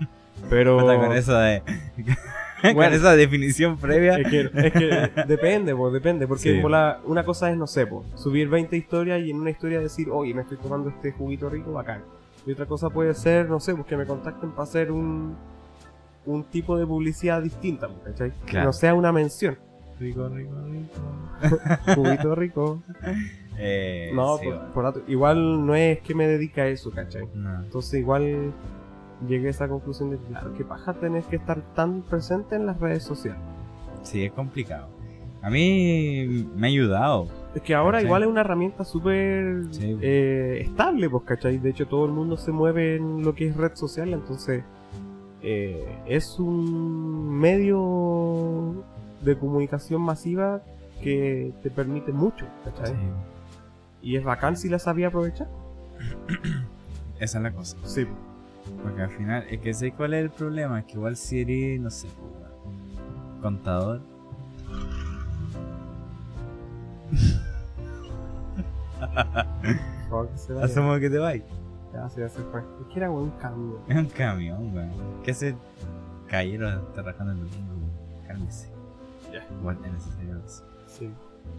Pero. Con de. con Bueno. esa definición previa. Es que, es que depende, pues, depende. Porque Sí. por la- una cosa es, no sé, po, subir 20 historias y en una historia decir, oye, me estoy tomando este juguito rico, bacán. Y otra cosa puede ser, no sé, pues que me contacten para hacer un, un tipo de publicidad distinta, pues, ¿cachai? Que Claro. no sea una mención. Rico, rico, rico. Juguito rico. Eh, No, sí, por- bueno. por dato- igual no es que me dedique a eso, ¿cachai? No. Entonces igual llegué a esa conclusión de, claro, que paja tener que estar tan presente en las redes sociales. Sí, es complicado. A mí me ha ayudado. Es que ahora ¿Cachai? igual es una herramienta súper Sí. eh, estable, pues, ¿cachai? De hecho, todo el mundo se mueve en lo que es red social, entonces eh, es un medio de comunicación masiva que te permite mucho, ¿cachai? Sí. Y es bacán si la sabía aprovechar. Esa es la cosa. Sí, Porque al final, es que sé cuál es el problema. Es que igual si eres, no sé, contador. que se vaya. Asumo que te vais. Ya, sí, ya se fue. Es que era un cambio. Es un camión, weón. ¿Qué hace caballero está rajando el domingo? weón? Cálmese. Ya. Igual es necesario eso. Sí.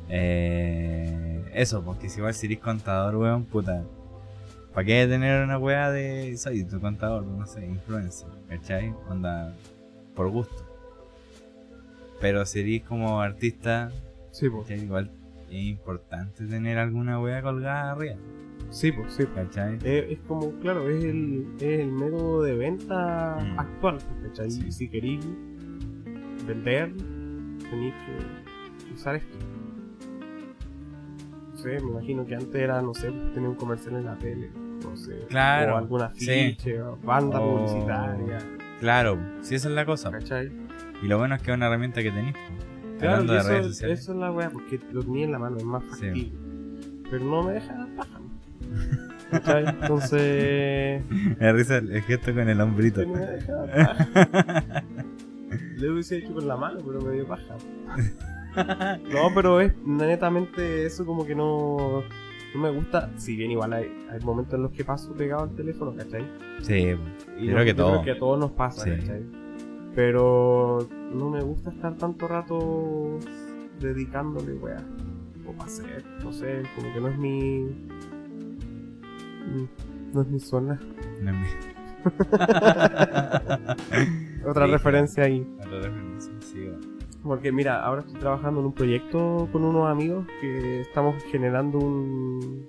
Eh, eso, porque si igual si eres contador, weón, puta. ¿Para qué tener una weá de. Soy tu contador, no sé, influencer, ¿cachai? Onda, por gusto. Pero si eres como artista, Sí, pues. Igual es importante tener alguna weá colgada arriba, Sí, pues, sí. ¿cachai? Eh, es como, claro, es el, es el método de venta Mm. actual, ¿cachai? Sí. Si queréis vender, tenéis que usar esto. No sé, me imagino que antes era, no sé, tener un comercial en la tele, no sé. Claro, O algún sí. afiche, o banda publicitaria, Claro, si esa es la cosa. ¿cachai? Y lo bueno es que es una herramienta que tenéis. Claro, y eso, redes sociales. eso es la weá, porque lo tenía en la mano, es más Sí. factible. Pero no me deja dar paja. ¿Cachai? Entonces. Me risa el gesto con el hombrito. No me deja dar paja. Le hubiese hecho con la mano, pero me dio paja. No, pero es netamente eso como que no, no me gusta. Si bien igual hay, hay momentos en los que paso pegado al teléfono, ¿cachai? Sí, Y no- creo que todo. creo que a todos nos pasa, Sí. ¿cachai? Pero no me gusta estar tanto rato dedicándole, weá. O para hacer, no sé, como que no es mi. No es mi zona. no es mi- Otra Sí, referencia ahí. Otra referencia, sí. Porque mira, ahora estoy trabajando en un proyecto con unos amigos que estamos generando un,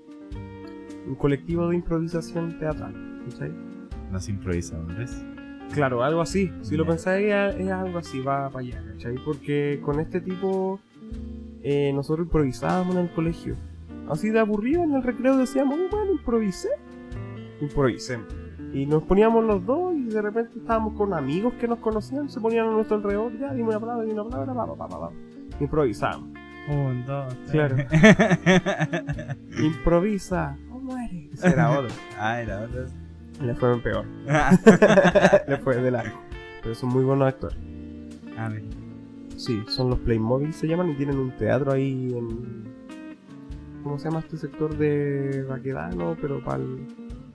un colectivo de improvisación teatral. ¿cachai? Los improvisadores. Claro, algo así. Si lo pensáis, es, algo así, va para allá, ¿cachai? Porque con este tipo eh, nosotros improvisábamos en el colegio. Así de aburrido en el recreo decíamos, "Oh, bueno, improvisé. Improvisemos. Y nos poníamos los dos y de repente estábamos con amigos que nos conocían, se ponían a nuestro alrededor, ya, dime una palabra, dime una palabra, pa, pa, pa. Improvisábamos. Un, dos, tres. Claro. Improvisa. o muere. Ese era otro. ah, era otro. Le fue peor. Le fue de largo. Pero son muy buenos actores. Sí, son los Playmobil se llaman y tienen un teatro ahí en. ¿Cómo se llama este sector de Baquedano? Pero para el.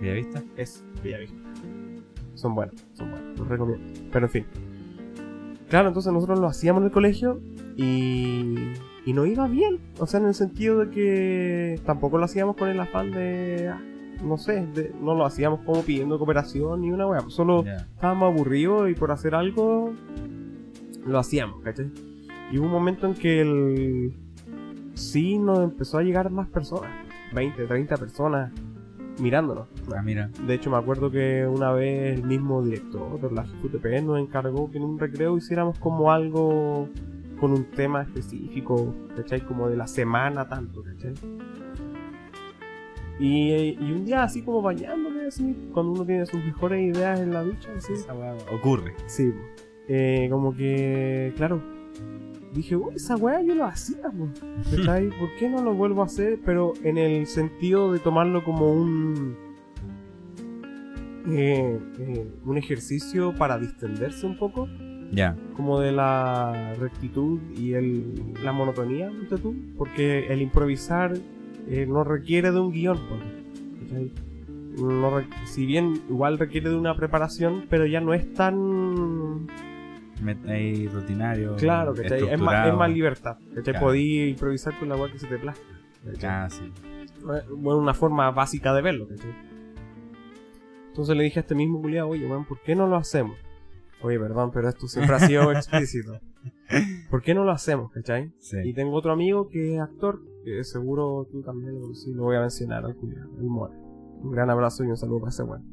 ¿Ya viste? Es Villavista. son buenos, son buenos, los recomiendo. Pero en fin. Claro, entonces nosotros lo hacíamos en el colegio y, y no iba bien. O sea, en el sentido de que tampoco lo hacíamos con el afán de, ah, no sé, de- no lo hacíamos como pidiendo cooperación ni una wea. Solo estábamos aburridos y por hacer algo lo hacíamos, ¿cachai? Y hubo un momento en que el sí nos empezó a llegar más personas, 20, 30 personas mirándonos. Ah, mira. De hecho, me acuerdo que una vez el mismo director de la GTP nos encargó que en un recreo hiciéramos como algo con un tema específico, ¿cachai? Como de la semana tanto, ¿cachai? Y, y un día así como bañándome, así, cuando uno tiene sus mejores ideas en la ducha, así. Esa weá ocurre. Sí. Eh, como que, claro, dije, uy, esa weá yo lo hacía, po", ¿cachai? ¿Por qué no lo vuelvo a hacer? Pero en el sentido de tomarlo como un. eh, eh, un ejercicio para distenderse un poco, Ya. como de la rectitud y el, la monotonía, tú, porque el improvisar eh, no requiere de un guion, ¿cachai? No si bien igual requiere de una preparación, pero ya no es tan ahí rutinario. Claro, ¿cachai? Es más, es más libertad. Claro. Podí improvisar con la weá que se te plazca. Ah, sí. Bueno, una forma básica de verlo, ¿cachai? Entonces le dije a este mismo culiado, oye, ¿por qué no lo hacemos? Oye, perdón, pero esto siempre ha sido explícito. ¿Por qué no lo hacemos, cachai? Sí. Y tengo otro amigo que es actor, que seguro tú también lo, sí, lo voy a mencionar, al culiao, el Mora. Un gran abrazo y un saludo para ese weón.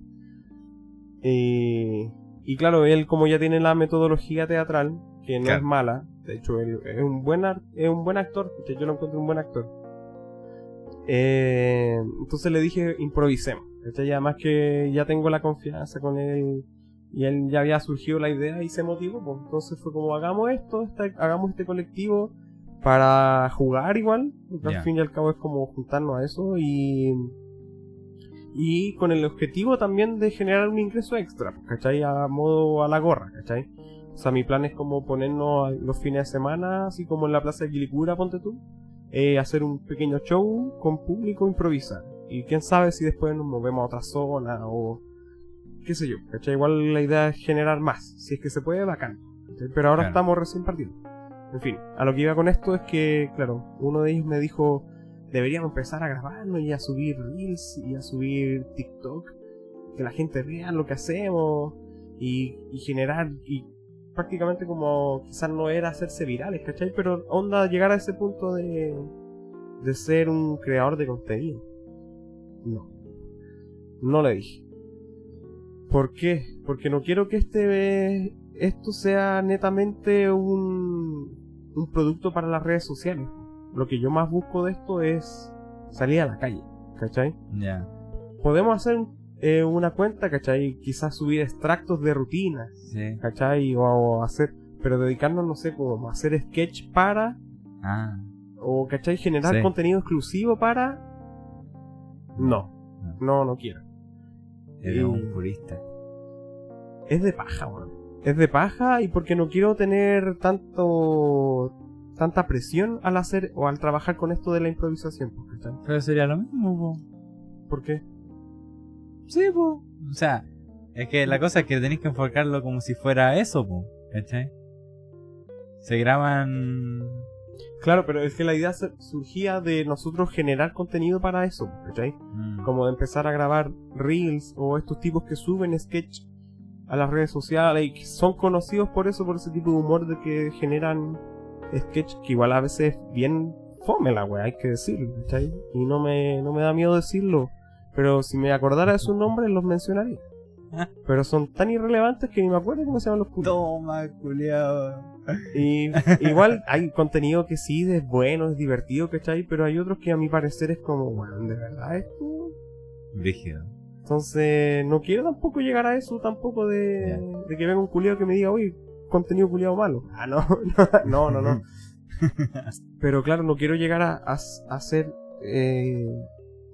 Eh, y claro, él como ya tiene la metodología teatral, que no Claro. es mala, de hecho él es un buen, es un buen actor, yo lo encuentro un buen actor. Eh, entonces le dije, improvisemos. Y además que ya tengo la confianza con él y él ya había surgido la idea y se motivó. Pues. Entonces fue como, hagamos esto, esta- hagamos este colectivo para jugar igual, porque al fin y al cabo es como juntarnos a eso y y con el objetivo también de generar un ingreso extra, ¿cachai? A modo a la gorra, ¿cachai? O sea, mi plan es como ponernos los fines de semana, así como en la plaza de Quilicura, ponte tú, eh, hacer un pequeño show con público, improvisar. Y quién sabe si después nos movemos a otra zona o qué sé yo, ¿cachai? Igual la idea es generar más, si es que se puede, bacán. ¿cachai? Pero ahora Claro. estamos recién partiendo. En fin, a lo que iba con esto es que, claro, uno de ellos me dijo, deberíamos empezar a grabarnos y a subir reels y a subir TikTok, que la gente vea lo que hacemos y, generar, y prácticamente como quizás no era hacerse virales, ¿cachai? Pero onda llegar a ese punto de, de ser un creador de contenido. No. No le dije. ¿Por qué? Porque no quiero que este esto sea netamente un, un producto para las redes sociales. Lo que yo más busco de esto es salir a la calle, ¿cachai? Ya. Podemos hacer eh, una cuenta, ¿cachai? Quizás subir extractos de rutinas, Sí. ¿cachai? O, o hacer, pero dedicarnos, no sé, como a hacer sketch para, Ah. o, ¿cachai? Generar Sí. contenido exclusivo para... No, no, no quiero. Eres Y- un purista. Es de paja, weón. Es de paja y porque no quiero tener tanto tanta presión al hacer o al trabajar con esto de la improvisación. Pero sería lo mismo, po. ¿Por qué? Sí, po. O sea, es que la cosa es que tenéis que enfocarlo como si fuera eso, po. ¿Cachai? Se graban. Claro, pero es que la idea surgía de nosotros generar contenido para eso, ¿cachai? mm, Como de empezar a grabar reels o estos tipos que suben sketch a las redes sociales y son conocidos por eso, por ese tipo de humor de que generan sketch que igual a veces es bien fome la wea, hay que decirlo, ¿cachai? Y no me, no me da miedo decirlo, pero si me acordara de sus nombres los mencionaría. Pero son tan irrelevantes que ni me acuerdo cómo se llaman los culos. Toma, culiao. Y igual hay contenido que sí es bueno, es divertido, ¿cachai? Pero hay otros que a mi parecer es como, bueno, de verdad esto. Brígido. Entonces, no quiero tampoco llegar a eso, tampoco de, de que venga un culiado que me diga, oye, contenido culiado malo. Ah, no, no, no, no. Pero claro, no quiero llegar a, a, a ser eh,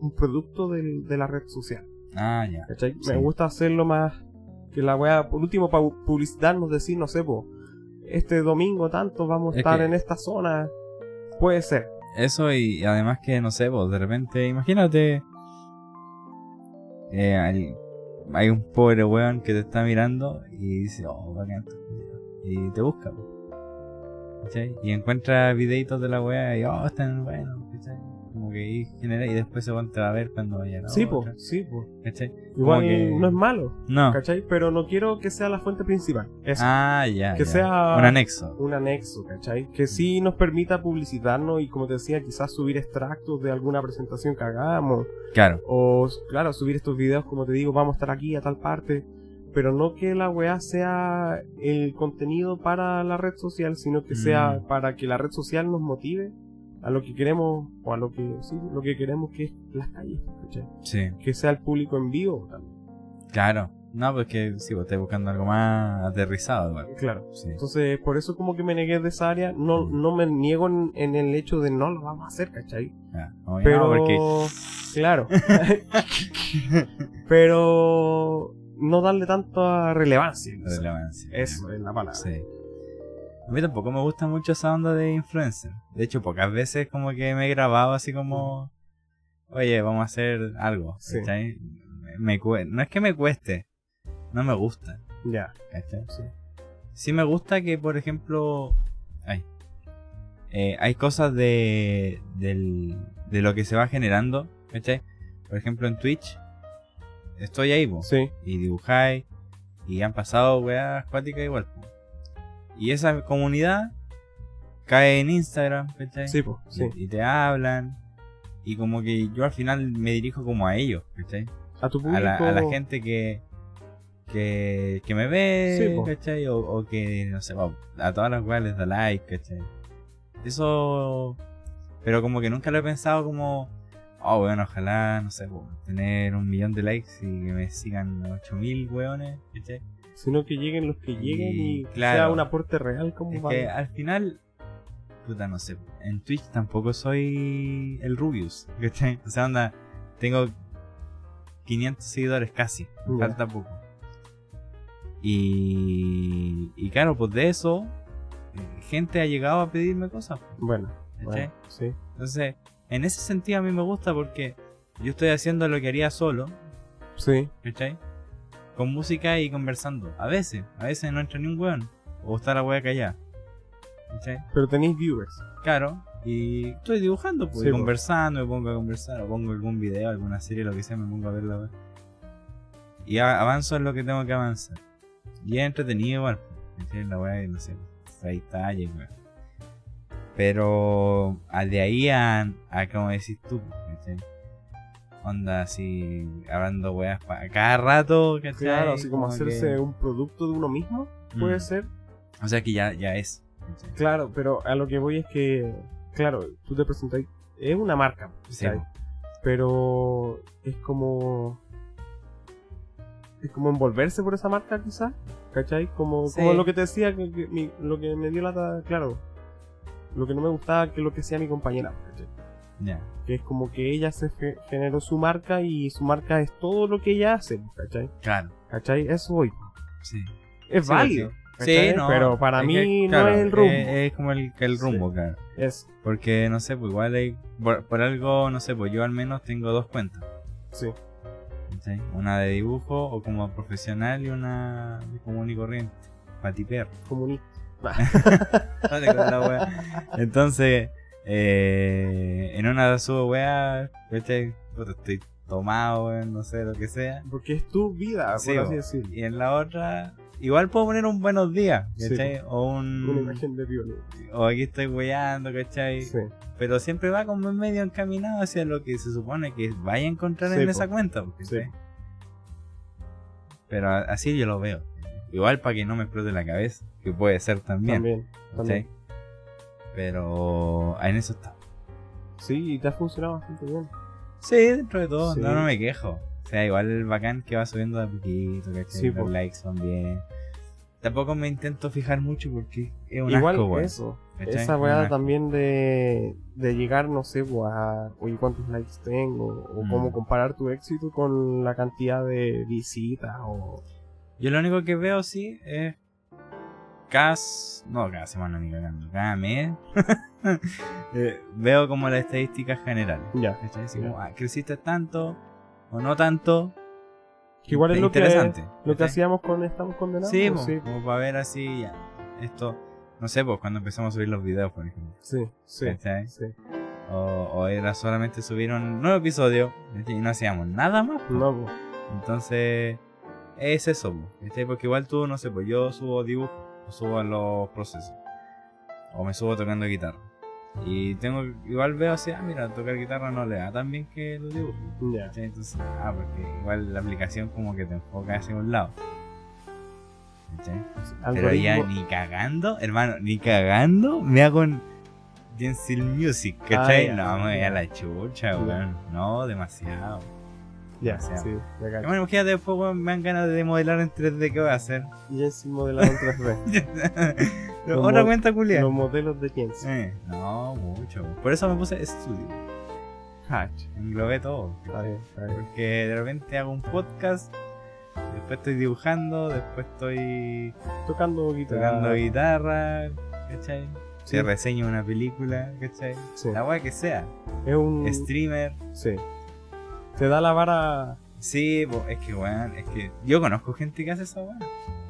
un producto del- de la red social. Ah, ya. Me gusta hacerlo más que la weá, por último, para publicitarnos, decir, no sé, po, este domingo tanto vamos a Es estar en esta zona. Puede ser. Eso y además que, no sé, vos de repente, imagínate. Eh, al- hay un pobre weón que te está mirando y dice, oh, bacán estos videos", Y te busca. ¿cachai? Y encuentra videitos de la wea y, oh, están buenos, ¿cachai? Como que ahí genera y después se te va a ver cuando vaya la Sí, po, sí, po. ¿cachai? Igual que- no es malo, No. ¿cachai? Pero no quiero que sea la fuente principal. Eso. Ah, ya. Que ya. sea- Un anexo. un anexo, ¿cachai? Que sí nos permita publicitarnos y, como te decía, quizás subir extractos de alguna presentación que hagamos. Claro. O, claro, subir estos videos, como te digo, vamos a estar aquí a tal parte. Pero no que la weá sea el contenido para la red social, sino que sea Mm. para que la red social nos motive a lo que queremos, o a lo que, sí, lo que queremos que es las calles, ¿cachai? Sí. Que sea el público en vivo también. Claro. No, pues que sí, vos estás buscando algo más aterrizado, igual. Claro. Sí. Entonces, por eso como que me negué de esa área. No, no me niego en, en el hecho de no lo vamos a hacer, ¿cachai? No, Pero, porque claro. Pero no darle tanta relevancia. relevancia. Eso es la palabra. Sí. A mí tampoco me gusta mucho esa onda de influencer. De hecho, pocas veces como que me he grabado así como, oye, vamos a hacer algo. Sí. Me no es que me cueste, no me gusta. Ya, ¿cachai? sí. Sí me gusta que, por ejemplo, ay, eh, hay cosas de, del- de lo que se va generando, ¿cachai? Por ejemplo, en Twitch, estoy ahí, po, Sí, y dibujáis, y han pasado weas acuáticas igual. po. Y esa comunidad cae en Instagram, ¿cachai? sí, pues, sí. Y, y te hablan, y como que yo al final me dirijo como a ellos, ¿cachai? A tu público. a la, a la gente que, que, que me ve, Sí, po. ¿cachai? O, o que, no sé, po, a todas las weas les da like, ¿cachai? Eso, pero como que nunca lo he pensado como, oh, bueno, ojalá, no sé, po, tener un millón de likes y que me sigan 8000 weones, ¿cachai? Sino que lleguen los que lleguen y, Y, claro. sea un aporte real como Es vale. que al final, puta, no sé, en Twitch tampoco soy el Rubius, ¿cachai? O sea, onda, tengo 500 seguidores casi, Ya. falta poco. Y, y claro, pues de eso, eh, gente ha llegado a pedirme cosas, Bueno, ¿cachai? bueno, sí. Entonces, en ese sentido a mí me gusta porque yo estoy haciendo lo que haría solo, Sí, ¿cachai? Con música y conversando. A veces, a veces no entra ni un weón. O está la wea callada. ¿Cachai? pero tenéis viewers. Claro. Y estoy dibujando, pues, Sí, y po. conversando, me pongo a conversar, o pongo algún video, alguna serie, lo que sea, me pongo a ver la wea. Y avanzo en lo que tengo que avanzar. Y es entretenido igual. pues, ¿cachai? La wea, no sé, ahí está, y wea. Pero a de ahí a, a como decís tú, ¿cachai? Onda así, hablando weas pa- cada rato, ¿cachai? Claro, así como, hacerse que- un producto de uno mismo, puede Mm. ser. O sea que ya, ya es. ¿cachai? Claro, pero a lo que voy es que, claro, tú te presentas, es una marca, Sí, pero es como es como envolverse por esa marca quizás ¿cachai? como, Sí. como lo que te decía que, que mi- lo que me dio la claro lo que no me gustaba que lo que hacía mi compañera ¿cachai? Ya. que es como que ella se ge- generó su marca y su marca es todo lo que ella hace ¿cachai? Claro, ¿cachai? eso voy sí. es Sí, válido Sí, pero para es mí que, no es el rumbo Es, es como el, que el Sí. rumbo, claro. es Porque, no sé, pues igual hay. Por, por algo, no sé, pues yo al menos tengo dos cuentas. sí ¿cachai? Una de dibujo o como profesional y una de común y corriente. Patiper. comunista. Entonces, eh, en una subo wea, ¿cachai? Estoy tomado, weón, no sé, lo que sea. porque es tu vida Sí, por así Y en la otra, igual puedo poner un buenos días, Sí, ¿cachai? o un. una imagen de O aquí estoy weyando, ¿cachai? sí Pero siempre va como medio encaminado hacia lo que se supone que vaya a encontrar en po. esa cuenta. ¿cachai? Pero así yo lo veo. Igual para que no me explote la cabeza, que puede ser también. también también. Pero en eso está. Sí, y te ha funcionado bastante bien. Sí, dentro de todo, Sí. no, no me quejo. O sea, igual el bacán que va subiendo de a poquito, ¿cachai? Sí, Los likes son bien. Tampoco me intento fijar mucho porque es un Igual asco, eso. ¿cachai? Esa weá también de, de llegar, no sé, pues, a oye, cuántos likes tengo, o Mm. cómo comparar tu éxito con la cantidad de visitas, o... Yo lo único que veo, sí, es cada... s- No, cada semana ni cagando, cada mes. eh, veo como las estadísticas generales. Ya. Ah, creciste tanto o no tanto. Que igual es lo que, interesante. lo que hacíamos con Estamos Condenados. Sí, pues, sí, como para ver así, ya, esto, no sé, pues cuando empezamos a subir los videos, por ejemplo. sí, sí, sí. O, o era solamente subir un nuevo episodio y no hacíamos nada más. po. No, pues. Entonces, es eso, ¿cachai? Porque igual tú, no sé, pues yo subo dibujos, o subo los procesos, o me subo tocando guitarra. Y tengo, igual veo así, ah, mira, tocar guitarra no le da tan bien que los dibujos. Ya. ¿cachai? Entonces, ah, porque igual la aplicación como que te enfoca hacia un lado. ¿cachai? Pero ya ni cagando, hermano, ni cagando me hago un Stencil Music, ¿cachai? Ah, ya. no, me voy a la chucha, weón. No, demasiado. Ya, demasiado. sí, ya. Bueno, imagínate después, weón, me dan ganas de modelar en 3D, ¿qué voy a hacer? Jensen modelado en 3D. Los Otra cuenta culia. Los modelos de Jensen. Eh, no, mucho. Por eso me puse estudio. Cacho. Englobé todo. Está bien, está bien. Porque de repente hago un podcast, después estoy dibujando, después estoy Tocando guitarra. tocando guitarra, ¿cachai? Sí. Te reseño una película, ¿cachai? Sí. La weá que sea. Es un. Streamer. Sí. Te da la vara. Sí, po, es que weón, es que yo conozco gente que hace esa weá.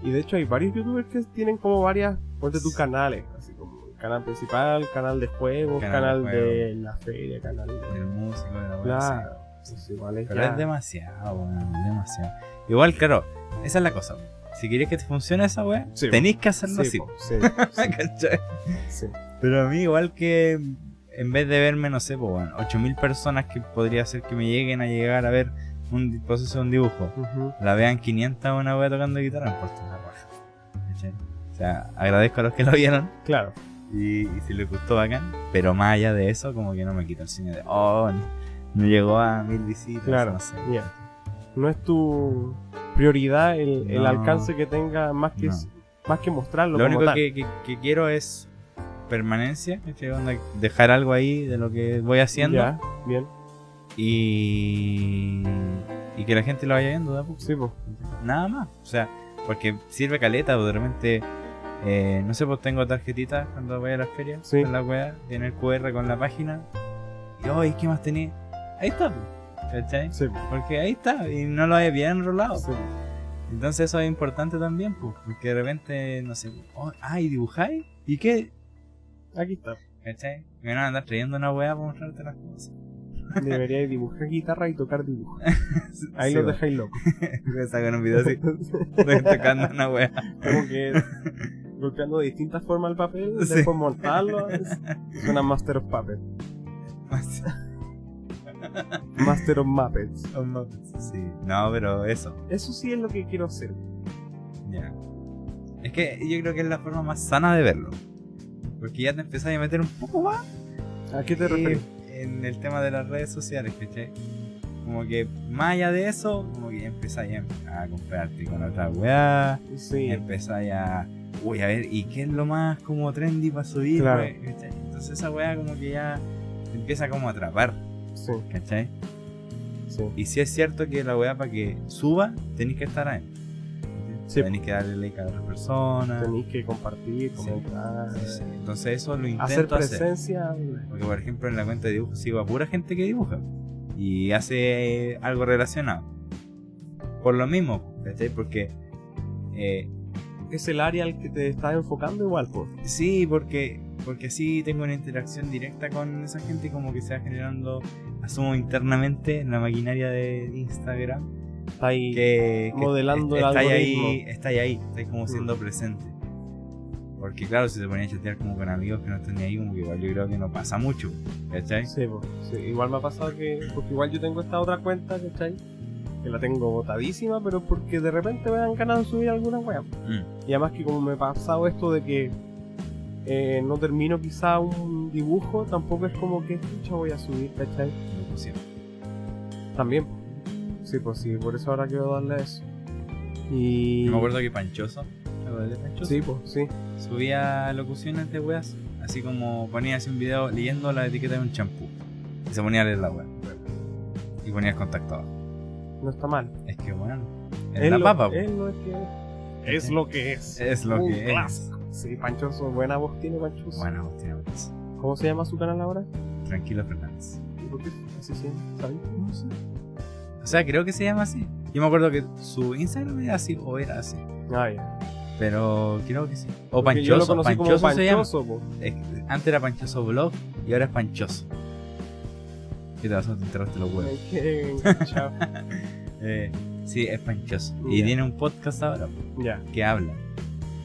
Y de hecho hay varios youtubers que tienen como varias. Ponte tus canales. Así como el canal principal, canal de juegos, Canal canal, de de la feria, canal de. Del músico, de la. Claro. sí. Pues es Pero ya- es demasiado, weón, demasiado. Igual, claro, esa es la cosa. Si querés que te funcione esa weá, Sí, tenéis que hacerlo Sí, así. po, sí, ¿Cachai? sí. Pero a mí, igual que en vez de verme, no sé, pues, bueno, 8000 personas que podría ser que me lleguen a llegar a ver un proceso de un dibujo, la vean 500 a una wea tocando guitarra, me importa una. ¿Cachai? O sea, agradezco a los que lo vieron Claro. y, y si les gustó bacán, pero más allá de eso, como que no me quito el sueño de, oh, no, no llegó a mil visitas, Claro. no sé. Ya. No es tu prioridad el, alcance que tenga más que, más que mostrarlo. Lo como único tal. que, que- que quiero es permanencia, ¿cachai? Onda, dejar algo ahí de lo que voy haciendo. Ya, bien. y, y que la gente lo vaya viendo poco. Sí, pues. Nada más. O sea, porque sirve caleta, o de repente, eh, no sé, pues tengo tarjetitas cuando voy a las ferias, Sí. con la weá, tiene el QR con la página. Y, oh, ¿qué más tenía? Ahí está, pues, ¿cachai? Sí, Porque ahí está, y no lo había enrolado. sí. Entonces eso es importante también, pues, porque de repente, no sé, oh, ah, ¿y dibujáis? ¿Y qué? Aquí está. ¿Cachai? Me van a andar trayendo una weá para mostrarte las cosas. Debería dibujar guitarra y tocar dibujo. Ahí Sí, lo dejáis loco. Me sacan un video así, tocando una wea. Como que golpeando de distintas formas el papel, Sí. después montarlo. Es es una Master of Puppets. Master of Muppets. Sí, no, pero eso, Eso sí es lo que quiero hacer. ya. Es que yo creo que es la forma más sana de verlo. Porque ya te empezás a meter un poco más ¿A qué te eh, refieres? en el tema de las redes sociales, ¿cachai? Como que más allá de eso, como que empezáis a, comprarte con otra weá, Sí. empezáis a. Uy, a ver, ¿y qué es lo más como trendy para subir? Claro. ¿Cachai? Entonces esa weá como que ya te empieza como a atrapar, Sí, ¿cachai? sí. Y si es cierto que la weá para que suba, tenéis que estar ahí. Sí. Tenéis que darle like a otras personas. Tenéis que compartir, comentar. Sí, sí. Entonces eso lo intento Hacer hacer. presencia. Porque por ejemplo en la cuenta de dibujo sigo a pura gente que dibuja. Y hace eh, algo relacionado. Por lo mismo, ¿cachai? Porque... eh, Es el área al que te estás enfocando igual, pues. sí, porque, porque así tengo una interacción directa con esa gente como que se va generando, asumo internamente, en la maquinaria de Instagram. Está ahí. que, que modelando el está ahí, algoritmo. está ahí, está como siendo presente. Porque claro, si se ponía a chatear como con amigos que no están ni ahí, como que igual yo creo que no pasa mucho, ¿cachai? Sí. Sí, igual me ha pasado que. Porque igual yo tengo esta otra cuenta, ¿cachai? Que la tengo botadísima, pero porque de repente me dan ganas de subir alguna wea. Mm, Y además que como me ha pasado esto de que eh, no termino quizá un dibujo, tampoco es como que chucha voy a subir, ¿cachai? lo pusieron. También. Sí, pues sí, por eso ahora quiero darle eso. Y. Yo me acuerdo que Panchoso, ¿te acuerdas de Panchoso? Sí, pues sí. Subía locuciones de weas, así como ponía así un video leyendo la etiqueta de un champú. Y se ponía a leer la wea. Y ponía el contacto abajo. No está mal. Es que bueno, es Es la lo- papa. Es lo que es. lo que es. es lo Un que clásico. Sí, Panchoso, buena voz tiene Panchoso. es. Bueno, tiene buenas. ¿Cómo se llama su canal ahora? Tranquilo Fernández. ¿Y por qué así se llama? ¿Sabes? No sé. O sea, creo que se llama así. Yo me acuerdo que su Instagram era así o era así. Ah, ya. Pero creo que sí. O Porque yo lo Panchoso. como Panchoso se llama. Que antes era Panchoso Blog y ahora es Panchoso. ¿Qué te pasó? Te enterraste los huevos. Enganchado. Eh, sí, es Panchoso. Y tiene un podcast ahora ya. que habla.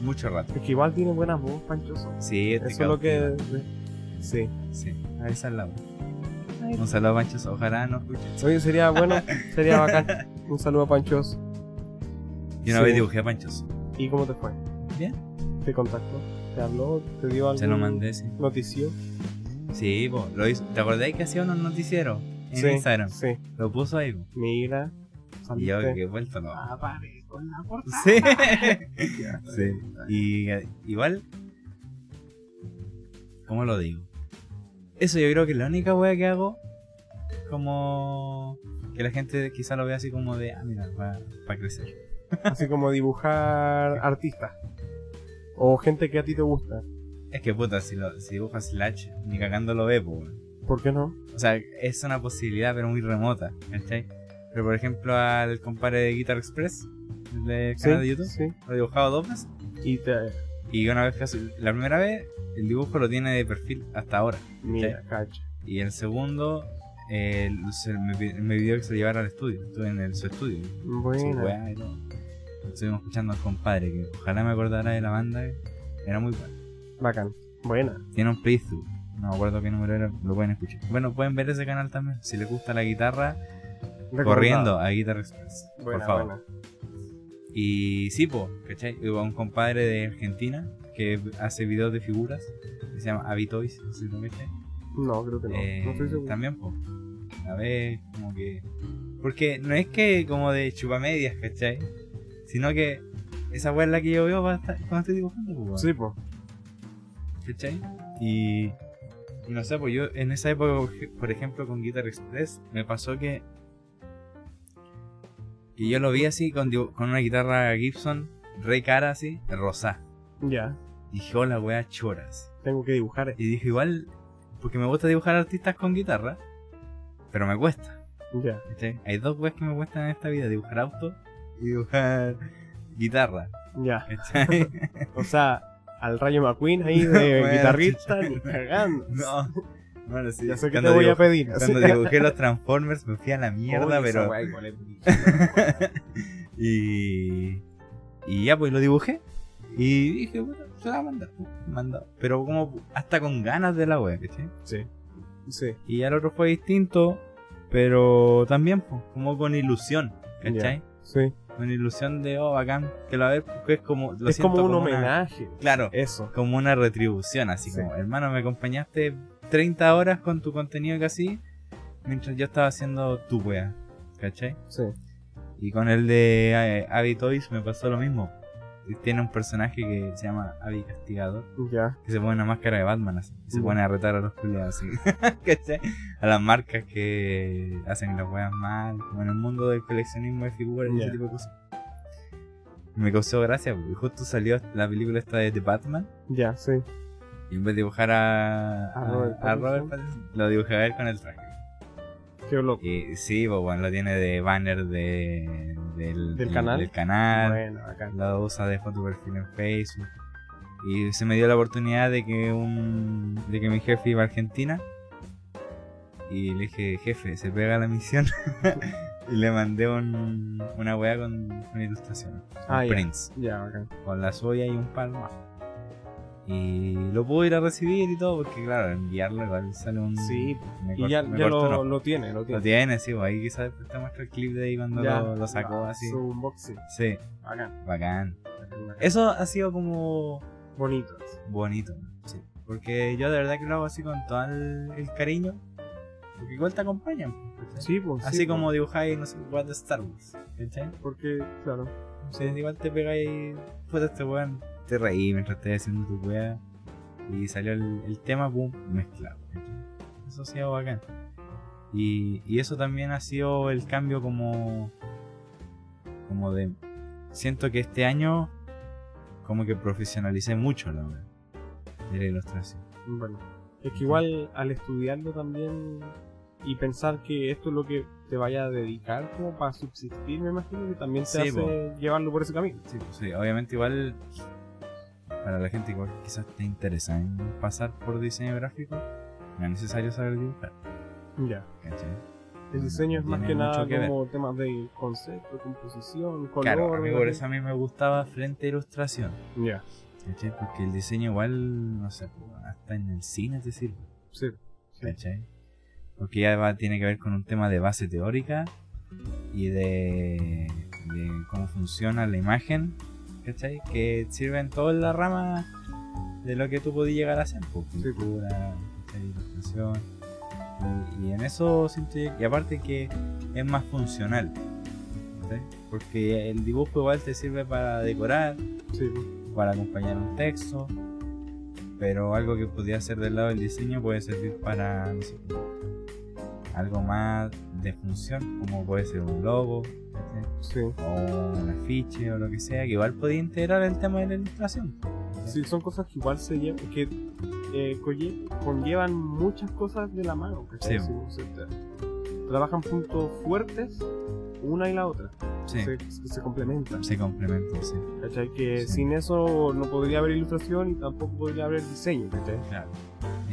Mucho rato. Es que igual tiene buena voz, Panchoso. Sí, este Eso es lo que. Sí. Sí, a esa es la voz. Un saludo a Panchoso. Ojalá no escuche. Oye, sería bueno, sería bacán. Un saludo a Panchoso. Yo una Sí. vez dibujé a Panchoso. ¿Y cómo te fue? Bien. ¿Te contactó? ¿Te habló? ¿Te dio algo? Se lo mandé, sí. ¿Notició? Sí, po, lo hizo. ¿Te acordás que hacía unos noticieros en sí, Instagram? Sí. Lo puso ahí, po. Mira. Y yo que he vuelto no. Ah, con la portada. Sí. Sí. Y eh, igual. ¿Cómo lo digo? Eso yo creo que es la única wea que hago. Como. Que la gente quizá lo vea así como de. Ah, mira, para crecer. Así como dibujar artistas. O gente que a ti te gusta. Es que puta, si, lo, si dibujas Slash, ni cagando lo ve, weón. ¿Por qué no? O sea, es una posibilidad, pero muy remota, ¿cachai? Pero por ejemplo, al compadre de Guitar Express, el del canal de YouTube, Sí. lo he dibujado dos veces. Y te. Y una vez que hace- la primera vez, el dibujo lo tiene de perfil hasta ahora. Mira, cacho. Y el segundo, eh, se- me, me pidió que se llevara al estudio. Estuve en el, su estudio. Buena. todo. Estuvimos escuchando al compadre, que ojalá me acordara de la banda. Era muy bueno. Bacán. Buena. Tiene un playthrough. No me acuerdo qué número era, lo pueden escuchar. Bueno, pueden ver ese canal también. Si les gusta la guitarra, corriendo a Guitar Express. Buena, por favor. buena. Y sí, po, ¿cachai? Hubo un compadre de Argentina que hace videos de figuras. Que se llama Avitoys, no sé si lo cachai. No, creo que no. Eh, no estoy seguro. También, po. A ver, como que. Porque no es que como de chupamedias, ¿cachai? Sino que esa weá es la que yo veo cuando estoy dibujando, po. Sí, pues. ¿cachai? Y, no sé, pues yo en esa época, por ejemplo, con Guitar Express, me pasó que. Que yo lo vi así con, con una guitarra Gibson, re cara así, rosa. Ya. Y dije, hola, weá, choras. Tengo que dibujar. Y dije, igual, porque me gusta dibujar artistas con guitarra, pero me cuesta. Ya. Hay dos weas que me cuestan en esta vida: dibujar auto y dibujar guitarra. Ya. O sea, al Rayo McQueen ahí de guitarrista, ni cagando. no, bueno, sí. Ya sé que cuando te voy a pedir. Cuando dibujé los Transformers me fui a la mierda, Oye, pero. y. Y ya, pues lo dibujé. Y dije, bueno, se la va a mandar. pues, mandado. Pero como hasta con ganas de la wea, ¿cachai? Sí. Sí. Y al otro fue distinto, pero también, pues, como con ilusión, ¿cachai? Sí. Con ilusión de, oh, bacán, que lo va a ver, porque es como. Lo es siento como un una- homenaje. Claro, Eso. como una retribución, así Sí. como, hermano, me acompañaste 30 horas con tu contenido casi, mientras yo estaba haciendo tu wea, ¿cachai? Sí. Y con el de eh, Abby Toys me pasó lo mismo. Tiene un personaje que se llama Abby Castigador, que se pone una máscara de Batman así, y se Ya. pone a retar a los culiados así, ¿cachai? A las marcas que hacen las weas mal, como en el mundo del coleccionismo de figuras y ese tipo de cosas. Me causó gracia, porque justo salió la película esta de The Batman. Ya, sí. Y en vez de dibujar a, A Robert a Robert Pattinson. Pattinson, lo dibujé a él con el traje. Qué loco. Y sí, pues bueno, lo tiene de banner de, del, ¿Del canal? del canal. Bueno, acá. Lo usa de foto perfil en Facebook. Y se me dio la oportunidad de que un de que mi jefe iba a Argentina. Y le dije, jefe, se pega la misión. y le mandé un, una weá con, con ilustración. Ah, un ya. prints con la soya y un palmo. Y lo puedo ir a recibir y todo, porque claro, enviarlo igual sale un. Sí, me Y ya, me ya corto un lo, ojo. lo tiene, lo Lo tiene. tiene, sí, pues ahí quizás te muestra el clip de ahí cuando Ya. lo, lo sacó así. Su unboxing. Sí, Acá. bacán. Bacán. Eso ha sido como Bonito. bonito, sí. Porque yo de verdad que lo hago así con todo el, el cariño. Porque igual te acompañan. ¿cachai? Sí, pues. así sí, como dibujáis, no sé, weas de Star Wars. ¿Cachai? pues, Porque, claro. Sí, igual te pegáis, puta este weón, te reí mientras estés haciendo tu wea y salió el, el tema, boom, mezclado. Eso ha sido bacán. Y, y eso también ha sido el cambio como, como de, siento que este año como que profesionalicé mucho la wea de la ilustración. Bueno. Es que igual al estudiarlo también y pensar que esto es lo que te vaya a dedicar como para subsistir, me imagino que también te Sí, hace llevarlo por ese camino. Sí, pues sí, obviamente igual para la gente igual que quizás te interesa en pasar por diseño gráfico, no es necesario saber dibujar, Ya. ¿cachai? El diseño es más que nada que ver. como temas de concepto, composición, color. Claro, a mí por eso a mí me gustaba frente a ilustración, Ya, ¿cachai? Porque el diseño igual, no sé, hasta en el cine te sirve, sí. sí. ¿cachai? Porque ya va, tiene que ver con un tema de base teórica y de, de cómo funciona la imagen, ¿cachai? Que sirve en toda la rama de lo que tú podías llegar a hacer, pues, pintura, ¿cachai? ilustración. Y, y en eso siento yo- y aparte que es más funcional, ¿cachai? Porque el dibujo igual te sirve para decorar, Sí, para acompañar un texto, pero algo que podría ser del lado del diseño puede servir para no sé, algo más de función, como puede ser un logo. Sí. o un afiche o lo que sea, que igual podía integrar el tema de la ilustración. Sí, son cosas que igual se llevan, que eh, conllevan muchas cosas de la mano. trabajan puntos fuertes, una y la otra. Sí, Se, se- se complementan. se complementan, sí. ¿Cachai? Que Sí. sin eso no podría haber ilustración y tampoco podría haber diseño. ¿cachai? Claro.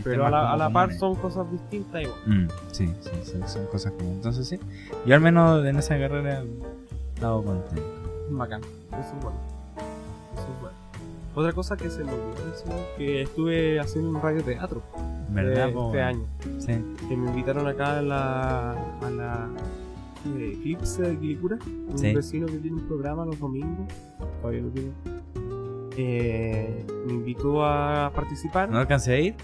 Pero a la, a la par comunes. son cosas distintas igual. Mm, sí, sí, sí, son cosas como. Entonces, sí. Yo al menos en esa carrera he estado contento. Bacán. Eso es bueno. Eso es bueno. Otra cosa que se me olvidó decir, que estuve haciendo un radioteatro ¿Verdad? de po? este año. Sí. que me invitaron acá a la, a la eh, Eclipse de Quilicura, un Sí. vecino que tiene un programa los domingos, todavía lo tiene. Eh, me invitó a participar. ¿No alcancé a ir?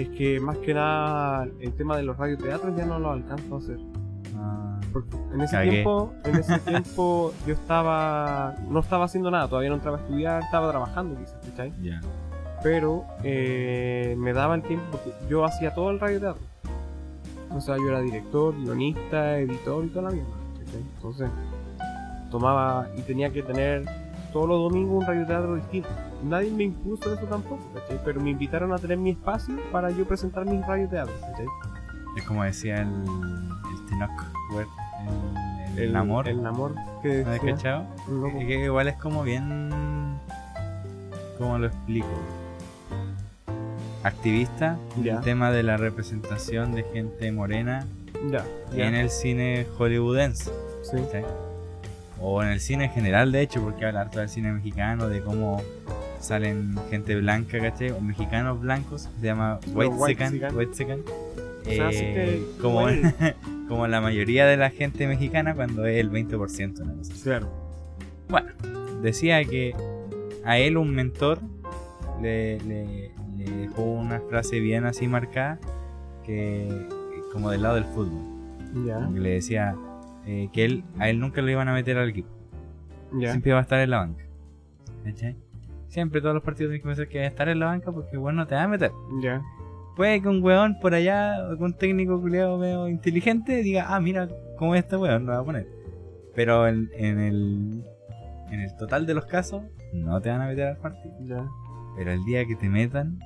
Es que más que nada el tema de los radioteatros ya no lo alcanzo a hacer. Ah, Porque en ese Cagué. tiempo, en ese tiempo yo estaba, no estaba haciendo nada, todavía no entraba a estudiar, estaba trabajando quizás, ¿cachai? ya. pero eh, me daba el tiempo porque yo hacía todo el radioteatro. O sea, yo era director, guionista, editor y toda la mierda. ¿cachai? Entonces, tomaba y tenía que tener todos los domingos un radioteatro distinto. Nadie me impuso eso tampoco, ¿cachai? Pero me invitaron a tener mi espacio para yo presentar mis radioteatros, ¿cachai? Es como decía el, el Tinoch Wert, el, el, amor. El amor que ¿No cachado? Es que igual es como bien. ¿Cómo lo explico? Activista, Ya. el tema de la representación de gente morena ya, ya, en el cine hollywoodense. sí. O en el cine en general, de hecho, porque habla harto del cine mexicano, de cómo salen gente blanca, ¿cachai? O mexicanos blancos, se llama White. O sea, así que, como, como la mayoría de la gente mexicana cuando es el 20%. una cosa así. claro, Bueno, decía que a él un mentor le, le- le dejó una frase bien así marcada, que como del lado del fútbol. que le decía eh, que él, a él nunca lo iban a meter al equipo. Siempre iba a estar en la banca. ¿Cachai? Siempre todos los partidos tienen que pensar que estar en la banca porque bueno no te va a meter. ya, Puede que un weón por allá, un técnico culiado medio inteligente diga, ah, mira cómo es este weón, lo va a poner. Pero en, en el en el total de los casos, no te van a meter al partido. Pero el día que te metan,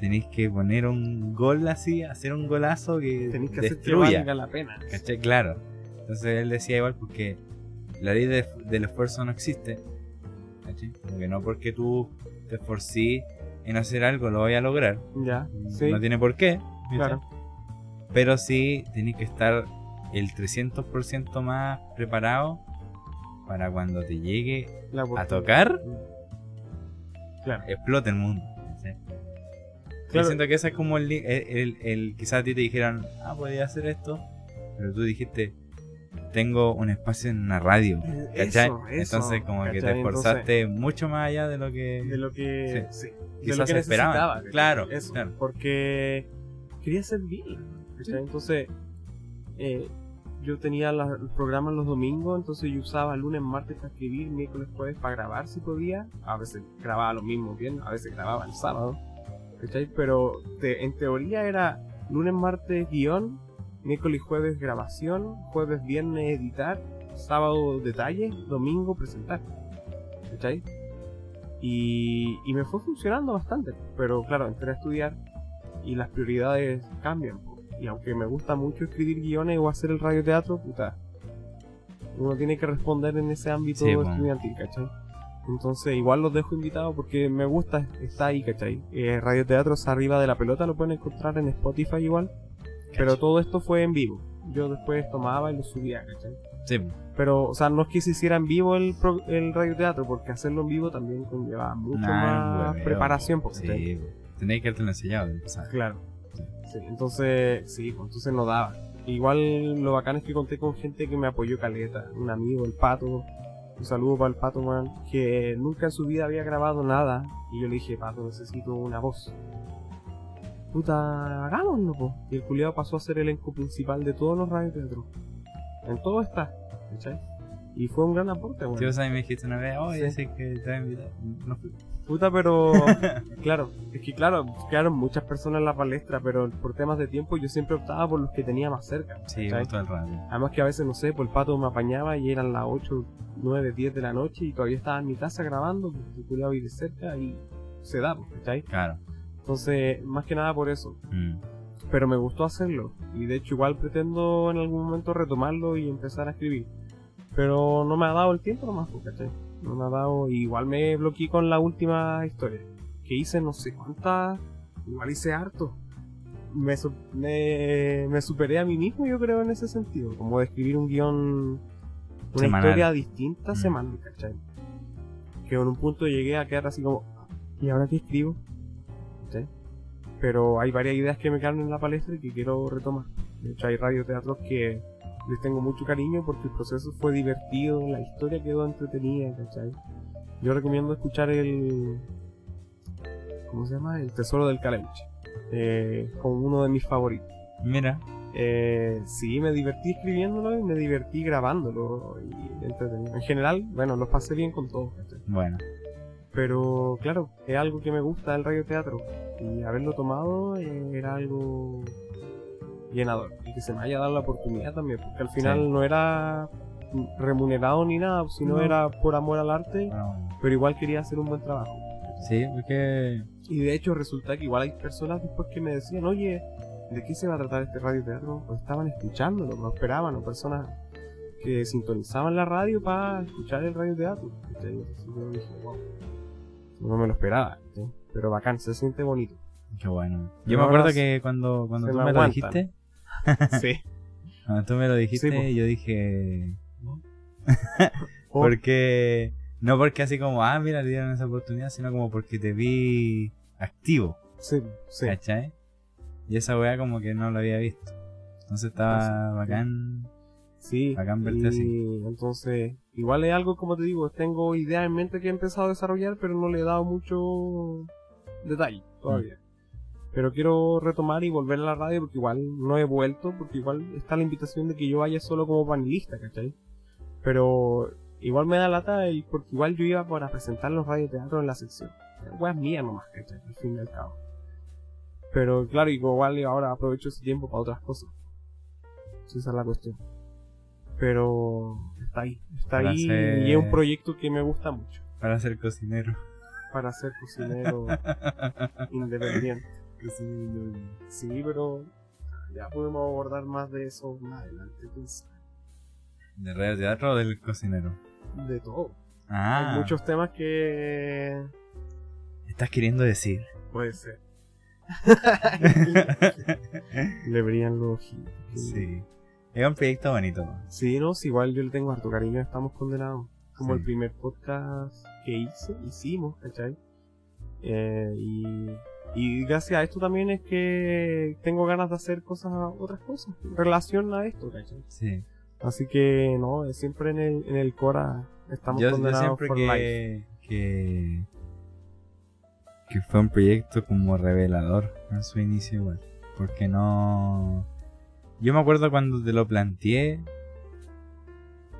tenéis que poner un gol así, hacer un golazo que tenéis que hacer que destruya. valga la pena. ¿Cachai? Claro. Entonces él decía igual porque la ley de- del esfuerzo no existe. ¿Cachai? Porque no porque tú te esforcí en hacer algo lo voy a lograr. Ya, sí, No tiene por qué. claro. Pero sí tenés que estar el 300% más preparado para cuando te llegue La a tocar, Claro, explote el mundo. ¿cachai? Yo Claro. siento que ese es como el, el, el- el- Quizás a ti te dijeran, ah, podía hacer esto. Pero tú dijiste, tengo un espacio en una radio. ¿Cachai? Eso, eso, Entonces, como que te esforzaste mucho más allá de lo que. de lo que, sí, de Quizás lo que esperaban. necesitaba. ¿cachai? Claro, Eso, claro. porque quería ser bien. ¿cachai? Entonces, eh, yo tenía la- el programa los domingos, entonces yo usaba lunes, martes para escribir, miércoles, jueves para grabar si podía. A veces grababa lo mismo bien, a veces grababa el sábado. ¿cachai? Pero te- en teoría era lunes, martes guion, miércoles y jueves grabación, jueves, viernes editar, sábado detalles, domingo presentar. ¿Cachai? Y, y me fue funcionando bastante. Pero claro, entré a estudiar y las prioridades cambian. Y aunque me gusta mucho escribir guiones o hacer el radioteatro, puta, uno tiene que responder en ese ámbito Sí, bueno. estudiantil, ¿cachai? Entonces igual los dejo invitados porque me gusta, está ahí, ¿cachai? Eh, radioteatros arriba de la pelota lo pueden encontrar en Spotify igual. Pero todo esto fue en vivo. Yo después tomaba y lo subía, ¿cachai? Sí, Pero, o sea, no es que se hiciera en vivo el, pro- el radioteatro, porque hacerlo en vivo también conlleva mucho Nah, más preparación. pues, Sí, tenéis que haberte enseñado de empezar. Claro. Sí, entonces, sí, pues, entonces no daba. Igual lo bacán es que conté con gente que me apoyó caleta. Un amigo, el Pato. Un saludo para el Pato, man. Que nunca en su vida había grabado nada. Y yo le dije, Pato, necesito una voz. Puta, hagámoslo, po. Y el culiado pasó a ser el elenco principal de todos los radioteatros. En todo está, ¿cachai? Y fue un gran aporte, weón. Tío, sea, me dijiste una vez, oye, Sí. sé que te voy a invitar. No fui. Puta, pero. claro, es que claro, quedaron muchas personas en la palestra, pero por temas de tiempo yo siempre optaba por los que tenía más cerca. Sí, todo el rato. Además que a veces, no sé, pues el pato me apañaba y eran las 8, 9, 10 de la noche y todavía estaba en mi casa grabando, porque culiao vive cerca y se da, pues, ¿cachai? Claro. Entonces, más que nada por eso. Mm. Pero me gustó hacerlo y de hecho igual pretendo en algún momento retomarlo y empezar a escribir. Pero no me ha dado el tiempo nomás, pues, ¿cachai? No me ha dado, igual me bloqueé con la última historia. Que hice no sé cuántas, igual hice harto. Me, me, me superé a mí mismo, yo creo, en ese sentido. Como de escribir un guion, una Semanal. historia distinta Mm. semanal, ¿cachai? Que en un punto llegué a quedar así como, ¿y ahora qué escribo? Pero hay varias ideas que me quedan en la palestra y que quiero retomar. De hecho, hay radioteatros que les tengo mucho cariño porque el proceso fue divertido, la historia quedó entretenida, ¿cachai? Yo recomiendo escuchar el. ¿Cómo se llama? El Tesoro del Calemche. Eh, como uno de mis favoritos. Mira, Eh, sí, me divertí escribiéndolo y me divertí grabándolo. Y entretenido. En general, bueno, lo pasé bien con todo. ¿cachai? bueno. Pero claro, es algo que me gusta el radioteatro. Y haberlo tomado eh, era algo llenador. Y que se me haya dado la oportunidad también. Porque al final Sí. no era remunerado ni nada, sino No. era por amor al arte. bueno. Pero igual quería hacer un buen trabajo. Sí, porque. Y de hecho resulta que igual hay personas después que me decían, oye, ¿de qué se va a tratar este radioteatro? O estaban escuchándolo, no esperaban, o personas que sintonizaban la radio para escuchar el radioteatro. Entonces yo dije, wow, no me lo esperaba, pero bacán, se siente bonito. Qué bueno. Yo me acuerdo que cuando, cuando tú me lo dijiste, Sí. cuando tú me lo dijiste, Sí, yo dije. Porque. No porque así como, ah, mira, le dieron esa oportunidad, sino como porque te vi activo, Sí, sí. ¿cachai? Y esa weá como que no lo había visto. Entonces estaba bacán. Sí, Bacán verte y así. entonces, igual es algo, como te digo, tengo ideas en mente que he empezado a desarrollar, pero no le he dado mucho detalle todavía. Pero quiero retomar y volver a la radio porque igual no he vuelto, porque igual está la invitación de que yo vaya solo como panelista, ¿cachai? Pero igual me da lata y porque igual yo iba para presentar los radioteatros en la sección. Weas mía nomás, ¿cachai? Al fin y al cabo. Pero claro, igual ahora aprovecho ese tiempo para otras cosas. Esa es la cuestión. Pero está ahí, está Para ahí y es un proyecto que me gusta mucho Para ser cocinero. para ser cocinero independiente. Sí, pero ya podemos abordar más de eso más adelante. ¿De radio teatro o del cocinero? De todo. Ah, Hay muchos temas que estás queriendo decir. puede ser. Le brillan los ojitos. Sí. Es un proyecto bonito. ¿no? Sí, no, sí, igual yo le tengo harto cariño, estamos condenados. Como Sí. el primer podcast que hice, hicimos, ¿cachai? Eh, y, y gracias a esto también es que tengo ganas de hacer cosas, otras cosas, en relación a esto, ¿cachai? Sí. Así que, no, siempre en el, en el Cora estamos Yo, yo condenados siempre life. que, que que fue un proyecto como revelador en su inicio igual porque no yo me acuerdo cuando te lo planteé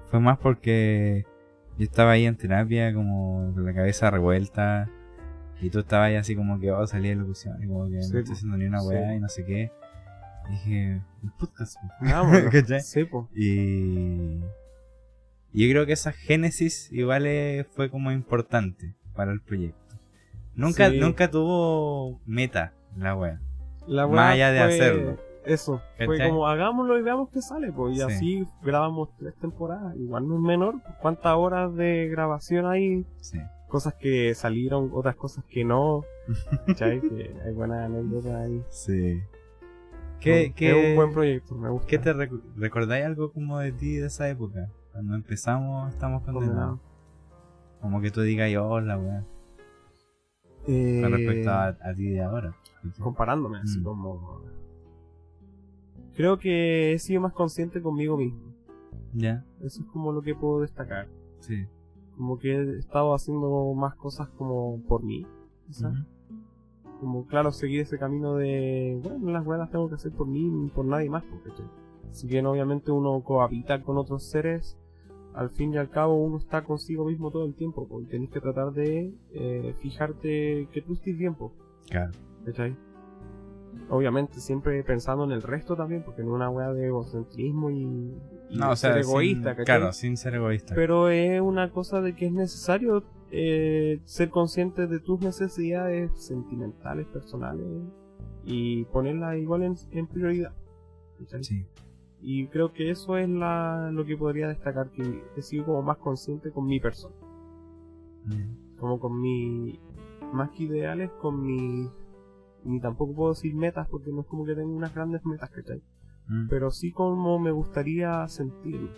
fue más porque yo estaba ahí en terapia como con la cabeza revuelta y tú estabas ahí así como que oh salí de locución y como que Sí, no estoy haciendo ni una Sí. weá y no sé qué Y dije el podcast po". Vámonos. ¿Cachai? Sí, po. Y yo creo que esa génesis igual fue como importante para el proyecto. Nunca, Sí. nunca tuvo meta la wea. La Más weá allá de fue- hacerlo. Eso, fue ¿Cachai? como hagámoslo y veamos qué sale, pues. Y Sí. así grabamos tres temporadas. Igual no es menor. ¿Cuántas horas de grabación hay? Sí. Cosas que salieron, otras cosas que no. ¿Cachai? que hay buenas anécdotas ahí. Sí. ¿Qué, Es qué, un buen proyecto, me gusta. ¿Qué te recordáis algo como de ti de esa época? Cuando empezamos, estamos condenados. Como que tú digas, oh, la weá. Eh, Con respecto a, a ti de ahora. comparándome, así Mm. como. Creo que he sido más consciente conmigo mismo. Ya, Eso es como lo que puedo destacar. sí. Como que he estado haciendo más cosas como por mí. quizás. Ujú. Como, claro, seguir ese camino de. Bueno, las weas las tengo que hacer por mí ni por nadie más. Porque, si bien obviamente uno cohabita con otros seres, al fin y al cabo uno está consigo mismo todo el tiempo. Porque tenés que tratar de eh, fijarte que tú estés bien, po, Claro. ¿cachai? Obviamente siempre pensando en el resto también, porque no es una wea de egocentrismo y, y No, o sea, ser egoísta, claro, sin ser egoísta. Pero es una cosa de que es necesario eh, ser consciente de tus necesidades sentimentales, personales y ponerlas igual en, en prioridad. Sí. Y creo que eso es la, lo que podría destacar, que he sido como más consciente con mi persona, Mm. como con mi, más que ideales, con mi, ni tampoco puedo decir metas porque no es como que tengo unas grandes metas, ¿cachai? Mm. Pero sí como me gustaría sentirme,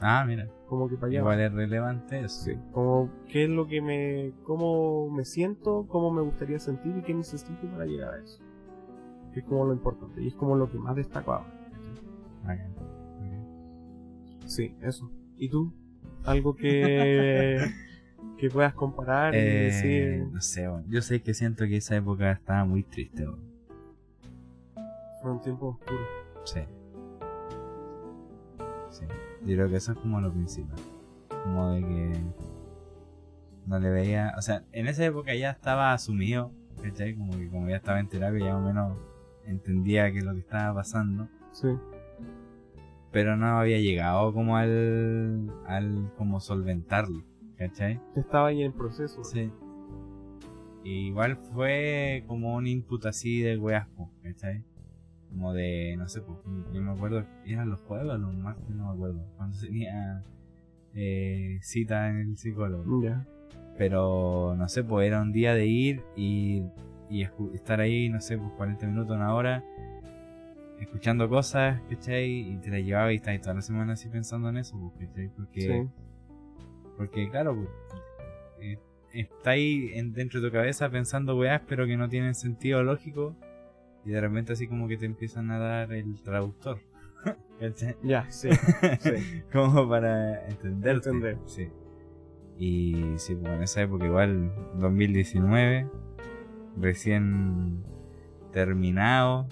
Ah, mira. como que para allá. Igual es relevante eso. Sí, como qué es lo que me, cómo me siento, cómo me gustaría sentir y qué necesito para llegar a eso. Que es como lo importante y es como lo que más destaco ahora. Bacán. Ok. Sí, eso. ¿Y tú? Algo que, que puedas comparar y Eh, decir, no sé, yo sé que siento que esa época estaba muy triste. fue un tiempo oscuro. Sí. Sí. Yo creo que eso es como lo principal. Como de que no le veía. O sea, en esa época ya estaba asumido. ¿Cachai? Como que como ya estaba en terapia, ya más o menos entendía que lo que estaba pasando. Sí, Pero no había llegado como al. al como solventarlo. ¿Cachai? estaba ahí en proceso. Sí. Y igual fue como un input así de weas, ¿cachai? Como de, no sé, pues, yo me acuerdo, eran los jueves o los martes, no me acuerdo, cuando tenía eh, cita en el psicólogo. Ya. Pero, no sé, pues era un día de ir y, estar ahí, no sé, pues 40 minutos, una hora, escuchando cosas, ¿cachai? Y te la llevaba y estabas toda la semana así pensando en eso, ¿cachai? Porque... Sí. Porque claro, eh, está ahí en- dentro de tu cabeza pensando weas, pero que no tienen sentido lógico. Y de repente así como que te empiezan a dar el traductor. Ya, sí. sí. como para entenderte. Entender. Sí. Y sí, pues en esa época igual, 2019, recién terminado,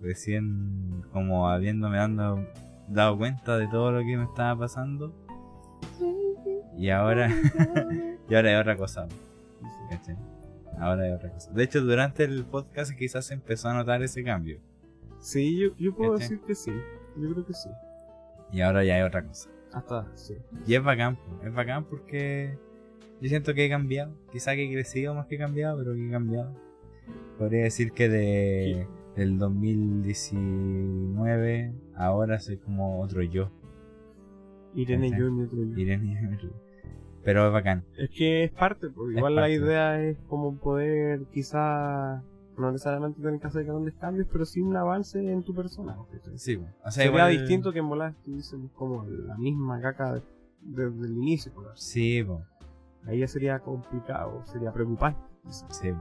recién como habiéndome dando, dado cuenta de todo lo que me estaba pasando. Y ahora, y ahora es otra cosa. ¿cachai? Ahora es otra cosa. De hecho, durante el podcast quizás se empezó a notar ese cambio. Sí, yo, yo puedo ¿Cachai? decir que sí. Yo creo que sí. Y ahora ya es otra cosa. Hasta, sí. Y es bacán, es bacán porque yo siento que he cambiado. Quizá que he crecido más que he cambiado, pero que he cambiado. Podría decir que de del 2019 ahora soy como otro yo. Irene ¿Cachai? yo y otro yo. Irene y otro yo. Pero es bacán. Es que es parte, porque Es igual la idea es como poder quizá no necesariamente tener que hacer grandes cambios, pero sí un avance en tu persona. Sí, po. o sea, Sería igual- distinto que en volar estuviesen como la misma caca de- desde el inicio. Sí, po. Ahí ya sería complicado, sería preocupante. sí.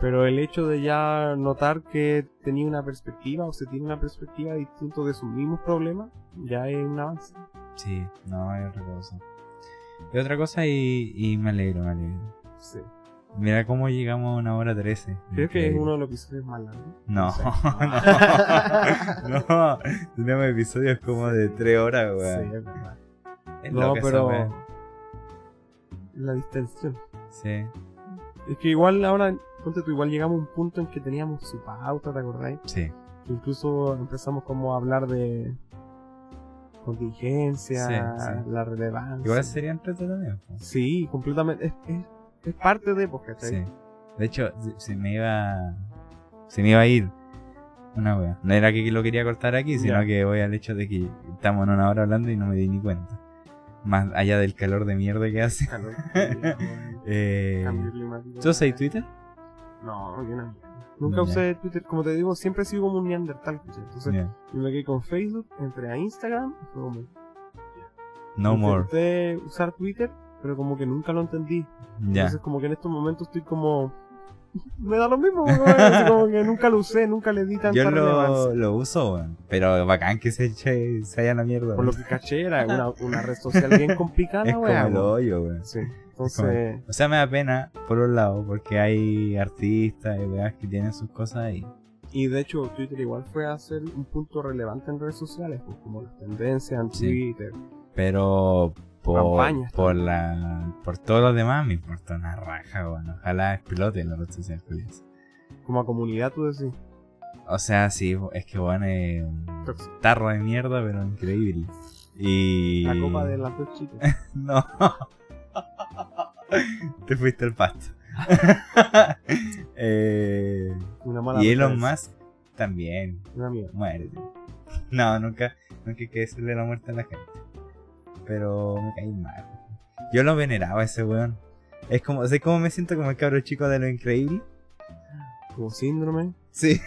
Pero el hecho de ya notar que tenía una perspectiva o se tiene una perspectiva distinta de sus mismos problemas, ya es un avance. Sí, no, es otra cosa. Es otra cosa y, y me alegro, me alegro. Sí. Mira cómo llegamos a una hora trece. Creo que es uno de los episodios más largos. No, sé. no, no, tenemos episodios como de tres horas, Sí, weón. es verdad. Es No, pero. wea. La distensión. Sí, Es que igual ahora, ponte tú, igual llegamos a un punto en que teníamos su pauta, ¿te acordáis? sí, Que incluso empezamos como a hablar de contingencia, Sí, sí. la relevancia. igual sería entretenido. Sí, completamente. Es, es, es parte de, pues, ¿cachai? Sí. De hecho, se- me iba, se me iba a ir Una wea. No era que lo quería cortar aquí, sino que voy al hecho de que estamos en una hora hablando y no me di ni cuenta. Más allá del calor de mierda que hace. Calor, Eh. ¿Tú usas Twitter? No, yo no. Nunca usé Twitter, como te digo, siempre he sido como un neandertal. ¿cachai? Entonces, yo me quedé con Facebook, entré a Instagram, y fue como, No more. Intenté usar Twitter, pero como que nunca lo entendí. Entonces como que en estos momentos estoy como... Me da lo mismo, weón, como que nunca lo usé, nunca le di tanta Yo lo, relevancia. lo uso, weón. Pero bacán que se eche, se haya la mierda. Por lo weón. que caché era una, una red social bien complicada, Es como weón. el hoyo, weón. Sí, entonces... O sea, me da pena, por un lado, porque hay artistas y weas que tienen sus cosas ahí. Y de hecho Twitter igual fue a ser un punto relevante en redes sociales, pues como las tendencias en Sí. Twitter. Pero por, Campañas por la por todo lo demás me importa una raja, weón. Ojalá explote la red social, Julián. Como a comunidad tú decís. O sea, sí, es que bueno, es un tarro de mierda, pero increíble. Y. La copa de las dos chicas. No. Te fuiste al pasto. eh, Una mala y Elon. Musk también. Una mierda. Muérete. No, nunca, nunca hay que decirle la muerte a la gente. Pero me caí mal. Yo lo veneraba a ese weón. Es como, ¿sabes cómo me siento como el cabro chico de lo increíble? Como síndrome. Sí.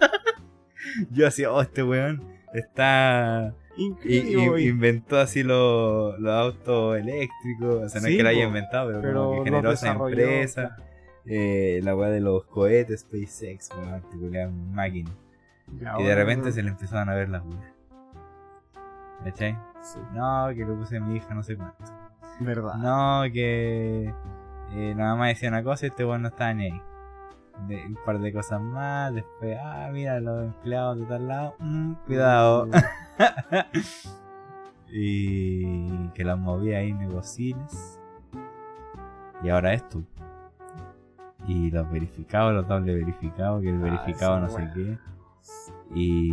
Yo hacía, oh, este weón está. Y, Increíble. y- inventó así los los autos eléctricos. O sea, no Sí, es que lo haya inventado, pero, pero como que generó esa empresa. Eh, la weá de los cohetes, SpaceX, weón, máquina. Y de repente se le empezaban a ver las weas. ¿Cachai? Sí, No, que lo puse a mi hija, no sé cuánto. verdad. No, que eh, la mamá decía una cosa y este weón no estaba ni ahí. De- un par de cosas más, después, ah, mira, los empleados de tal lado, mm, cuidado. y que las movía ahí negociles. Y ahora esto. Y los verificados, los doble verificados, que el Ah, verificado no sé qué. Y.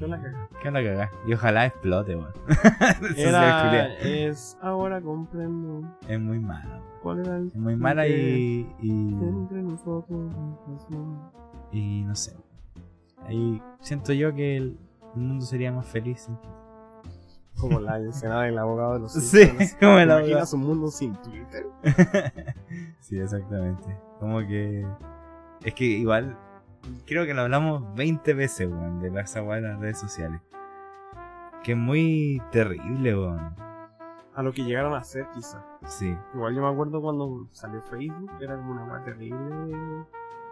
La. ¿Qué la cagá? Y ojalá explote, weón. Era, es, ahora comprendo Es muy malo. cuál era el Es muy mala y. y, entre nosotros. y no sé. Ahí siento yo que el, el mundo sería más feliz. Como la escena del abogado de los Sí, como el ¿Te abogado. imaginas un mundo sin Twitter? sí, exactamente. Como que. Es que igual. Creo que lo hablamos 20 veces, weón, de las aguas de las redes sociales. Que es muy terrible, weón. A lo que llegaron a hacer, quizá. Sí. Igual yo me acuerdo cuando salió Facebook, era como una más terrible.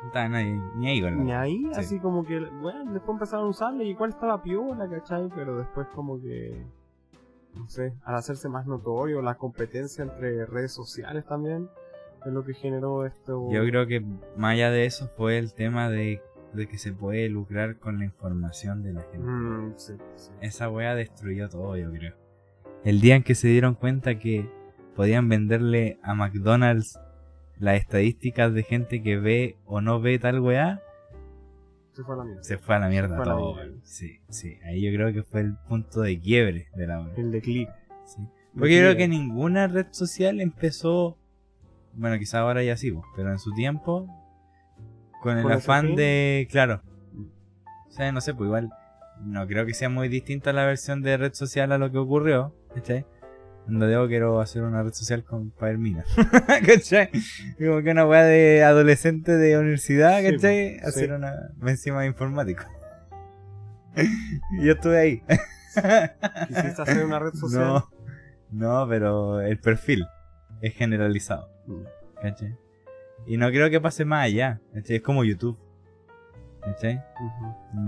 No estaba nadie, ni ahí con la- Ni ahí, Sí. así como que, bueno, después empezaron a usarla y igual estaba piola, ¿cachai? Pero después como que, no sé, al hacerse más notorio, la competencia entre redes sociales también, es lo que generó esto. Yo creo que más allá de eso fue el tema de, de que se puede lucrar con la información de la gente. Mm, sí, sí. Esa wea destruyó todo, yo creo. El día en que se dieron cuenta que podían venderle a McDonald's las estadísticas de gente que ve o no ve tal weá, Se fue a la mierda. se fue a la mierda fue a la todo. mierda. Sí, sí. Ahí yo creo que fue el punto de quiebre de la wea. El declive. Sí. Porque yo creo que ninguna red social empezó. Bueno, quizá ahora ya sigo, pero en su tiempo. Con el ¿Con ese afán fin? de. Claro. O sea, no sé, pues igual. No creo que sea muy distinta la versión de red social a lo que ocurrió. ¿Cachai? Donde digo quiero hacer una red social con minas. ¿Cachai? Como que una weá de adolescente de universidad, Sí, ¿cachai? Hacer una. encima de informático. y yo estuve ahí. Quisiste hacer una red social. No, no, pero el perfil es generalizado. Mm. ¿Cachai? Y no creo que pase más allá. ¿cachai? Es como YouTube. ¿Cachai?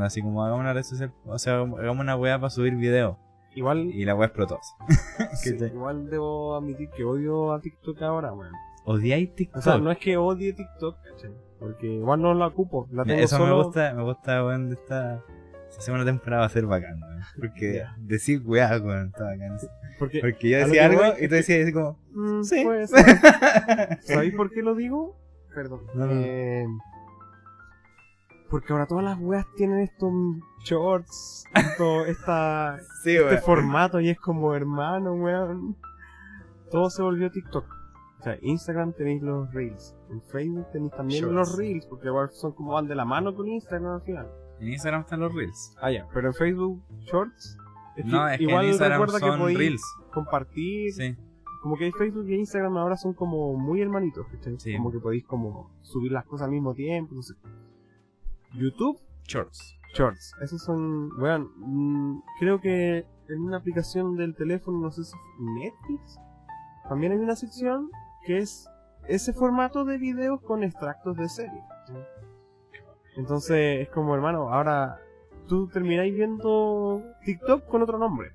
Así como hagamos una red social, o sea, hagamos una weá para subir video. Igual, Y la weá explotó. sí, igual debo admitir que odio a TikTok ahora, weón. ¿Odiáis TikTok? O sea, no es que odie TikTok, ¿cachai? Porque igual no la ocupo. La tengo Eso solo... me gusta, me gusta, weón, de esta... Segunda temporada va a ser bacán, weón. Porque Ya. decir weá, weón, está bacán. Porque, Porque yo decía algo voy y tú decías así como... Mm, Sí. puede ser. ¿Sabéis por qué lo digo? Perdón. No, no. Eh, porque ahora todas las weas tienen estos shorts, esto, esta, Sí, este formato y es como hermano, weón. Todo se volvió TikTok. O sea, Instagram tenéis los Reels. En Facebook tenéis también Shorts. los Reels, porque igual son como van de la mano con Instagram al final. En Instagram están los reels. Ah, ya, pero en Facebook Shorts. es que No, es que igual en Instagram recuerda que son podéis reels. compartir. Sí. Como que Facebook y Instagram ahora son como muy hermanitos, ¿cachai? Sí. Como que podéis como subir las cosas al mismo tiempo, no sé. YouTube, Shorts. Shorts. Esos son, weón, mm, creo que en una aplicación del teléfono, no sé si Netflix, también hay una sección que es ese formato de videos con extractos de serie. ¿cachai? Entonces es como, hermano, ahora tú termináis viendo TikTok con otro nombre.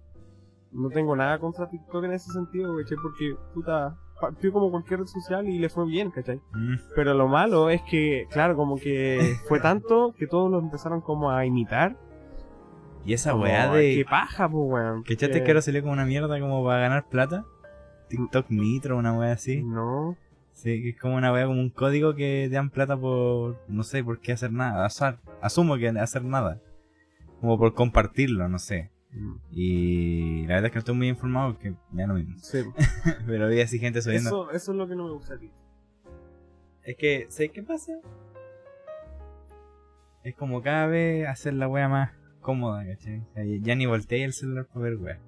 No tengo nada contra TikTok en ese sentido. Porque, puta, partió como cualquier red social y le fue bien, ¿cachai? Mm. Pero lo malo es que, claro, como que fue tanto que todos lo empezaron como a imitar. Y esa Como, weá Qué de. paja, pues, weón. ¿Cachaste porque- que ahora salió como una mierda como para ganar plata? TikTok Nitro, una weá así. No. Sí, que es como una weá, como un código que te dan plata por. No sé por qué hacer nada. Azar. Asumo que hacer nada. Como por compartirlo, no sé. Y la verdad es que no estoy muy informado porque da lo mismo. Sí. Pero vi así gente subiendo. Eso, eso es lo que no me gusta a ti. Es que, ¿sabes qué pasa? Es como cada vez hacer la wea más cómoda, ¿cachai? O sea, ya ni volteé el celular para ver wea.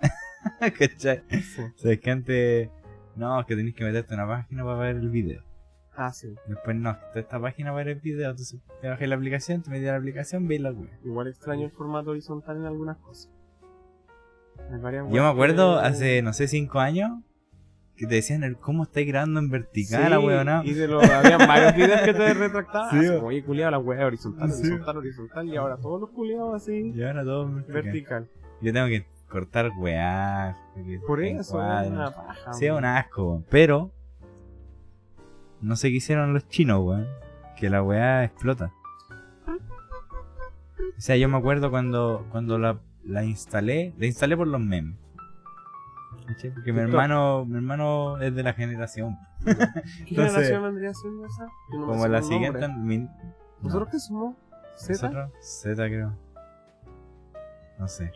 ¿cachai? Sí. O sea, es que antes, no, es que tenés que meterte en una página para ver el video. Ah, sí. Después no, está esta página para ver el video, entonces te bajé la aplicación, te metí a la aplicación, veis la wea. Igual extraño el formato horizontal en algunas cosas. Varias Yo me acuerdo que- hace, no sé, cinco años, que te decían el cómo estáis grabando en vertical, Sí, la weona. Y de lo, había varios videos que te retractaban. Sí, así Oye, culiado, la wea horizontal, Sí. horizontal, horizontal. Y ahora todos los culiados así, Y ahora todo en vertical. vertical. Yo tengo que cortar weá. porque Por en eso, es una paja. Sí, es un asco, pero no sé qué hicieron los chinos, weón. Que la weá explota. O sea, yo me acuerdo cuando, cuando la, la instalé, la instalé por los memes. Porque mi hermano, mi hermano es de la generación. ¿Qué Entonces, generación vendría siendo esa? No Como la siguiente. ¿Nosotros no, qué somos? ¿Z? nosotros, Z creo. No sé.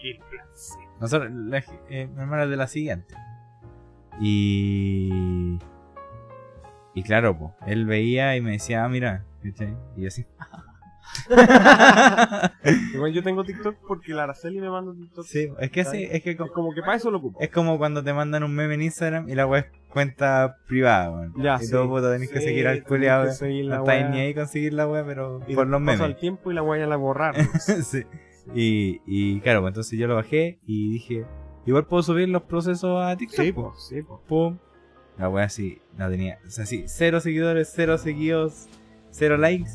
Nosotros, la- eh, mi hermano es de la siguiente. Y. Y claro, po, él veía y me decía, ah, mira, ¿cachai? Y yo así. Igual yo tengo TikTok porque la Araceli me manda TikTok. sí, es que sí, es que Es co- como que para eso lo ocupo. es como cuando te mandan un meme en Instagram y la web es cuenta privada, weón. Ya, y sí. todo puto tenés que seguir al culiado. No la estáis wea. ni ahí conseguir la web, pero Y por los memes. el tiempo y la voy a la borrar. sí. Y, y claro, pues entonces yo lo bajé y dije, igual puedo subir los procesos a TikTok. sí, po. pues, sí, pues. Pum. La wea así, no tenía, o sea, sí, cero seguidores, cero seguidos, cero likes.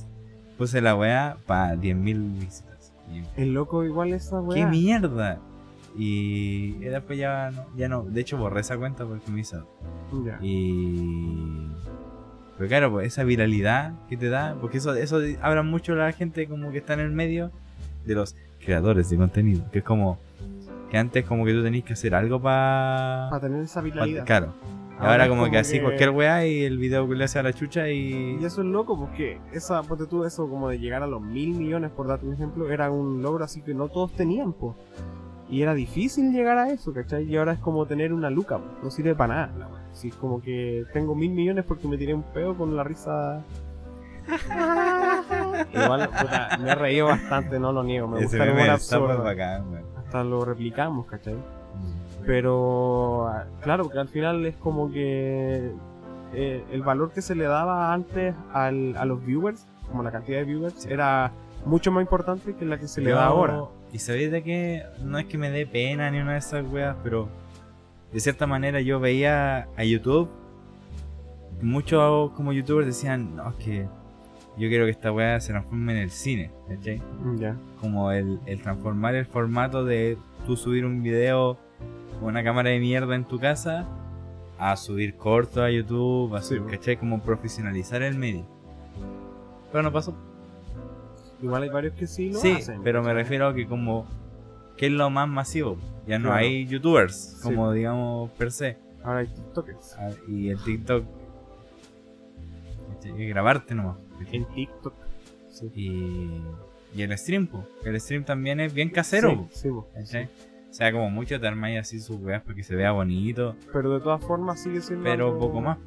Puse la wea para 10.000 visitas. El loco igual esa weá. ¡Qué mierda! Y después ya no, ya no, de hecho borré esa cuenta porque me hizo. Ya. Y. Pero claro, pues esa viralidad que te da, porque eso, eso habla mucho la gente como que está en el medio de los creadores de contenido. Que es como que antes como que tú tenías que hacer algo para. Para tener esa viralidad. claro. Ahora como, como que así que- cualquier weá y el video que le hace a la chucha y. Y eso es loco porque esa, ponte tú, eso como de llegar a los mil millones, por darte un ejemplo, era un logro así que no todos tenían, pues. Y era difícil llegar a eso, ¿cachai? Y ahora es como tener una luca, po. no sirve para nada. la wea. Así es como que tengo mil millones porque me tiré un pedo con la risa. Igual, puta, me he reído bastante, no lo niego. Me ese gusta el humor absurdo. bacán. Hasta lo replicamos, ¿cachai? Pero ah, claro, que al final es como que eh, el valor que se le daba antes al- a los viewers, como la cantidad de viewers, Sí. era mucho más importante que la que se le da ahora. Y sabéis de que no es que me dé pena ni una de esas weas, pero de cierta manera yo veía a YouTube. Muchos como youtubers decían, no, es que yo quiero que esta wea se transforme en el cine, ¿cachai? Como el, el transformar el formato de tú subir un video una cámara de mierda en tu casa a subir corto a YouTube, a Sí, subir, po. ¿cachai? Como profesionalizar el medio. Pero no pasó. Igual hay varios que sí lo sí, hacen. pero me refiero a que como que es lo más masivo. Ya no Claro. hay youtubers, Sí. como digamos per se. Ahora hay TikTokers. Ah, Y el TikTok hay que grabarte nomás. En TikTok. Sí. Y, y el stream, po. El stream también es bien casero. Sí, po, sí, po. Sea, como mucho te armáis así sus weas para que se vea bonito, Pero de todas formas sigue siendo. pero algo- poco más.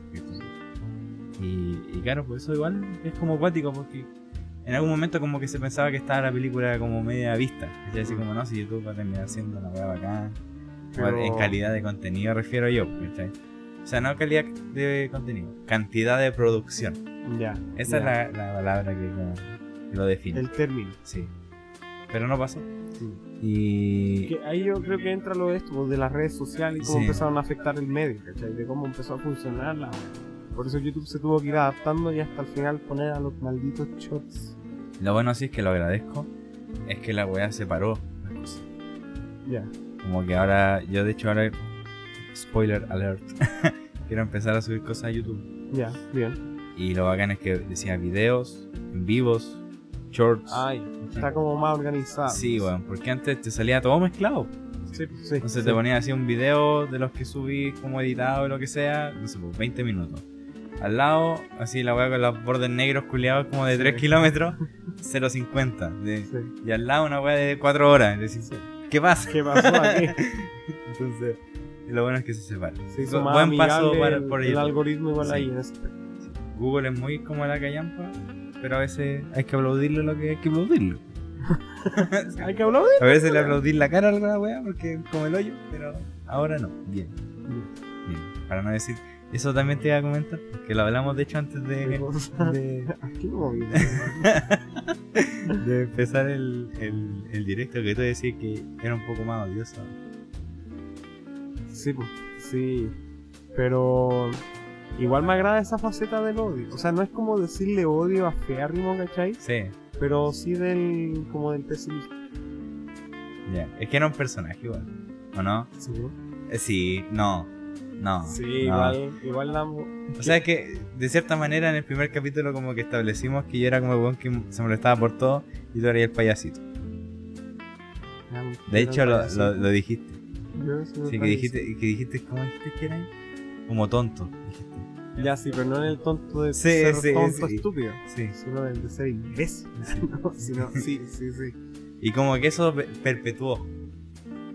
Y, y claro, pues eso igual es como acuático porque en algún momento como que se pensaba que estaba la película como media vista. ¿cachai? Así como, no, si YouTube va a terminar siendo una weá bacán. Pero- En calidad de contenido refiero yo, ¿cachai? O sea, no calidad de contenido, cantidad de producción. Ya. Esa ya. es la, la palabra que, como, que lo define. El término. Sí. Pero no pasó. Sí. Y... Que ahí yo creo que entra lo de esto, de las redes sociales y cómo Sí. empezaron a afectar el medio, ¿cachai? De cómo empezó a funcionar la Por eso YouTube se tuvo que ir adaptando y hasta el final poner a los malditos shorts. Lo bueno sí es que lo agradezco. Es que la weá separó las cosas. Ya. Como que ahora, yo de hecho ahora, spoiler alert, quiero empezar a subir cosas a YouTube. Ya, bien. Y lo bacán es que decía videos, en vivos, shorts. Ay, está como más organizado. Sí, weón, porque antes te salía todo mezclado. Sí, sí. Entonces sí. te ponía así un video de los que subí como editado o lo que sea, no sé, pues 20 minutos. Al lado, así la weá con los bordes negros culiados como de Sí. 3 kilómetros, 0.50. De, Sí. Y al lado una weá de 4 horas. Es decir, ¿qué pasa? ¿Qué pasó aquí? Entonces, lo bueno es que se separa. Buen paso para, el, por el YouTube. algoritmo igual Sí. ahí en aspecto. Google es muy como la callampa, pero a veces hay que aplaudirle lo que hay que aplaudirle. Hay que de A veces le aplaudí la cara a alguna weá porque como el hoyo, pero ahora no. Bien, bien. Para no decir, eso también te iba a comentar, porque lo hablamos de hecho antes de, de, de empezar el, el, el directo que tú decías que era un poco más odioso. Sí, pues, sí. Pero igual me agrada esa faceta del odio. O sea, no es como decirle odio a Fearrimo, ¿cachai? Sí, Pero sí del como del pesimista. ya. Es que era un personaje igual, ¿o no? Sí, ¿no? Eh, sí, no. No. Sí, no. igual, igual la... O sea que de cierta manera en el primer capítulo como que establecimos que yo era como el weón que se molestaba por todo y tú eras el payasito. De hecho lo, lo, lo dijiste. Sí, que dijiste, que dijiste, ¿cómo dijiste que era? Como tonto, dijiste. Ya, sí, pero no en el tonto de Sí, ser sí, tonto sí. estúpido, sino el de ser imbécil. No, sino- sí, sí, sí. Y como que eso pe- perpetuó.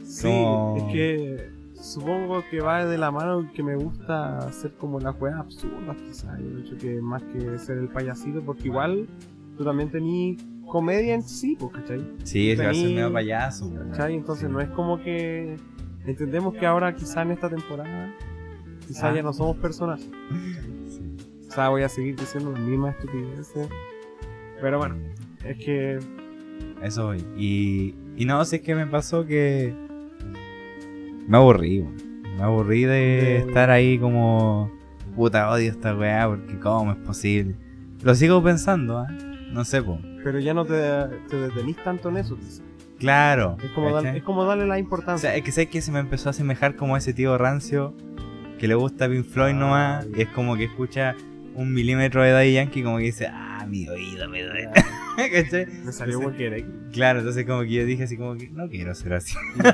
Sí, Como- es que supongo que va de la mano que me gusta hacer como las weas absurdas, quizás. Yo he hecho que más que ser el payasito, porque igual tú también tenías comedia en sí, pues, ¿cachai? Sí, ser Tení- medio payaso. ¿Cachai? Entonces no es como que entendemos que ahora quizá en esta temporada quizá Ah. ya no somos personajes. Sí. O sea, voy a seguir diciendo las mismas estupideces. Pero bueno, es que Eso voy. Y, y no, si es que me pasó que me aburrí. Me aburrí de Del- estar ahí como puta odio esta weá porque cómo es posible. Lo sigo pensando, ¿ah? No sé, po. pero ya no te, te detenís tanto en eso. quizá. Claro. Es como, dar- es como darle la O importancia. sea, es que sé que se me empezó a asemejar como ese tío rancio que le gusta Pink Floyd nomás y es como que escucha un milímetro de Daddy Yankee como que dice, ah, mi oído me duele. ¿Cachai? me salió cualquiera. ¿eh? Claro, entonces como que yo dije así como que no quiero ser así.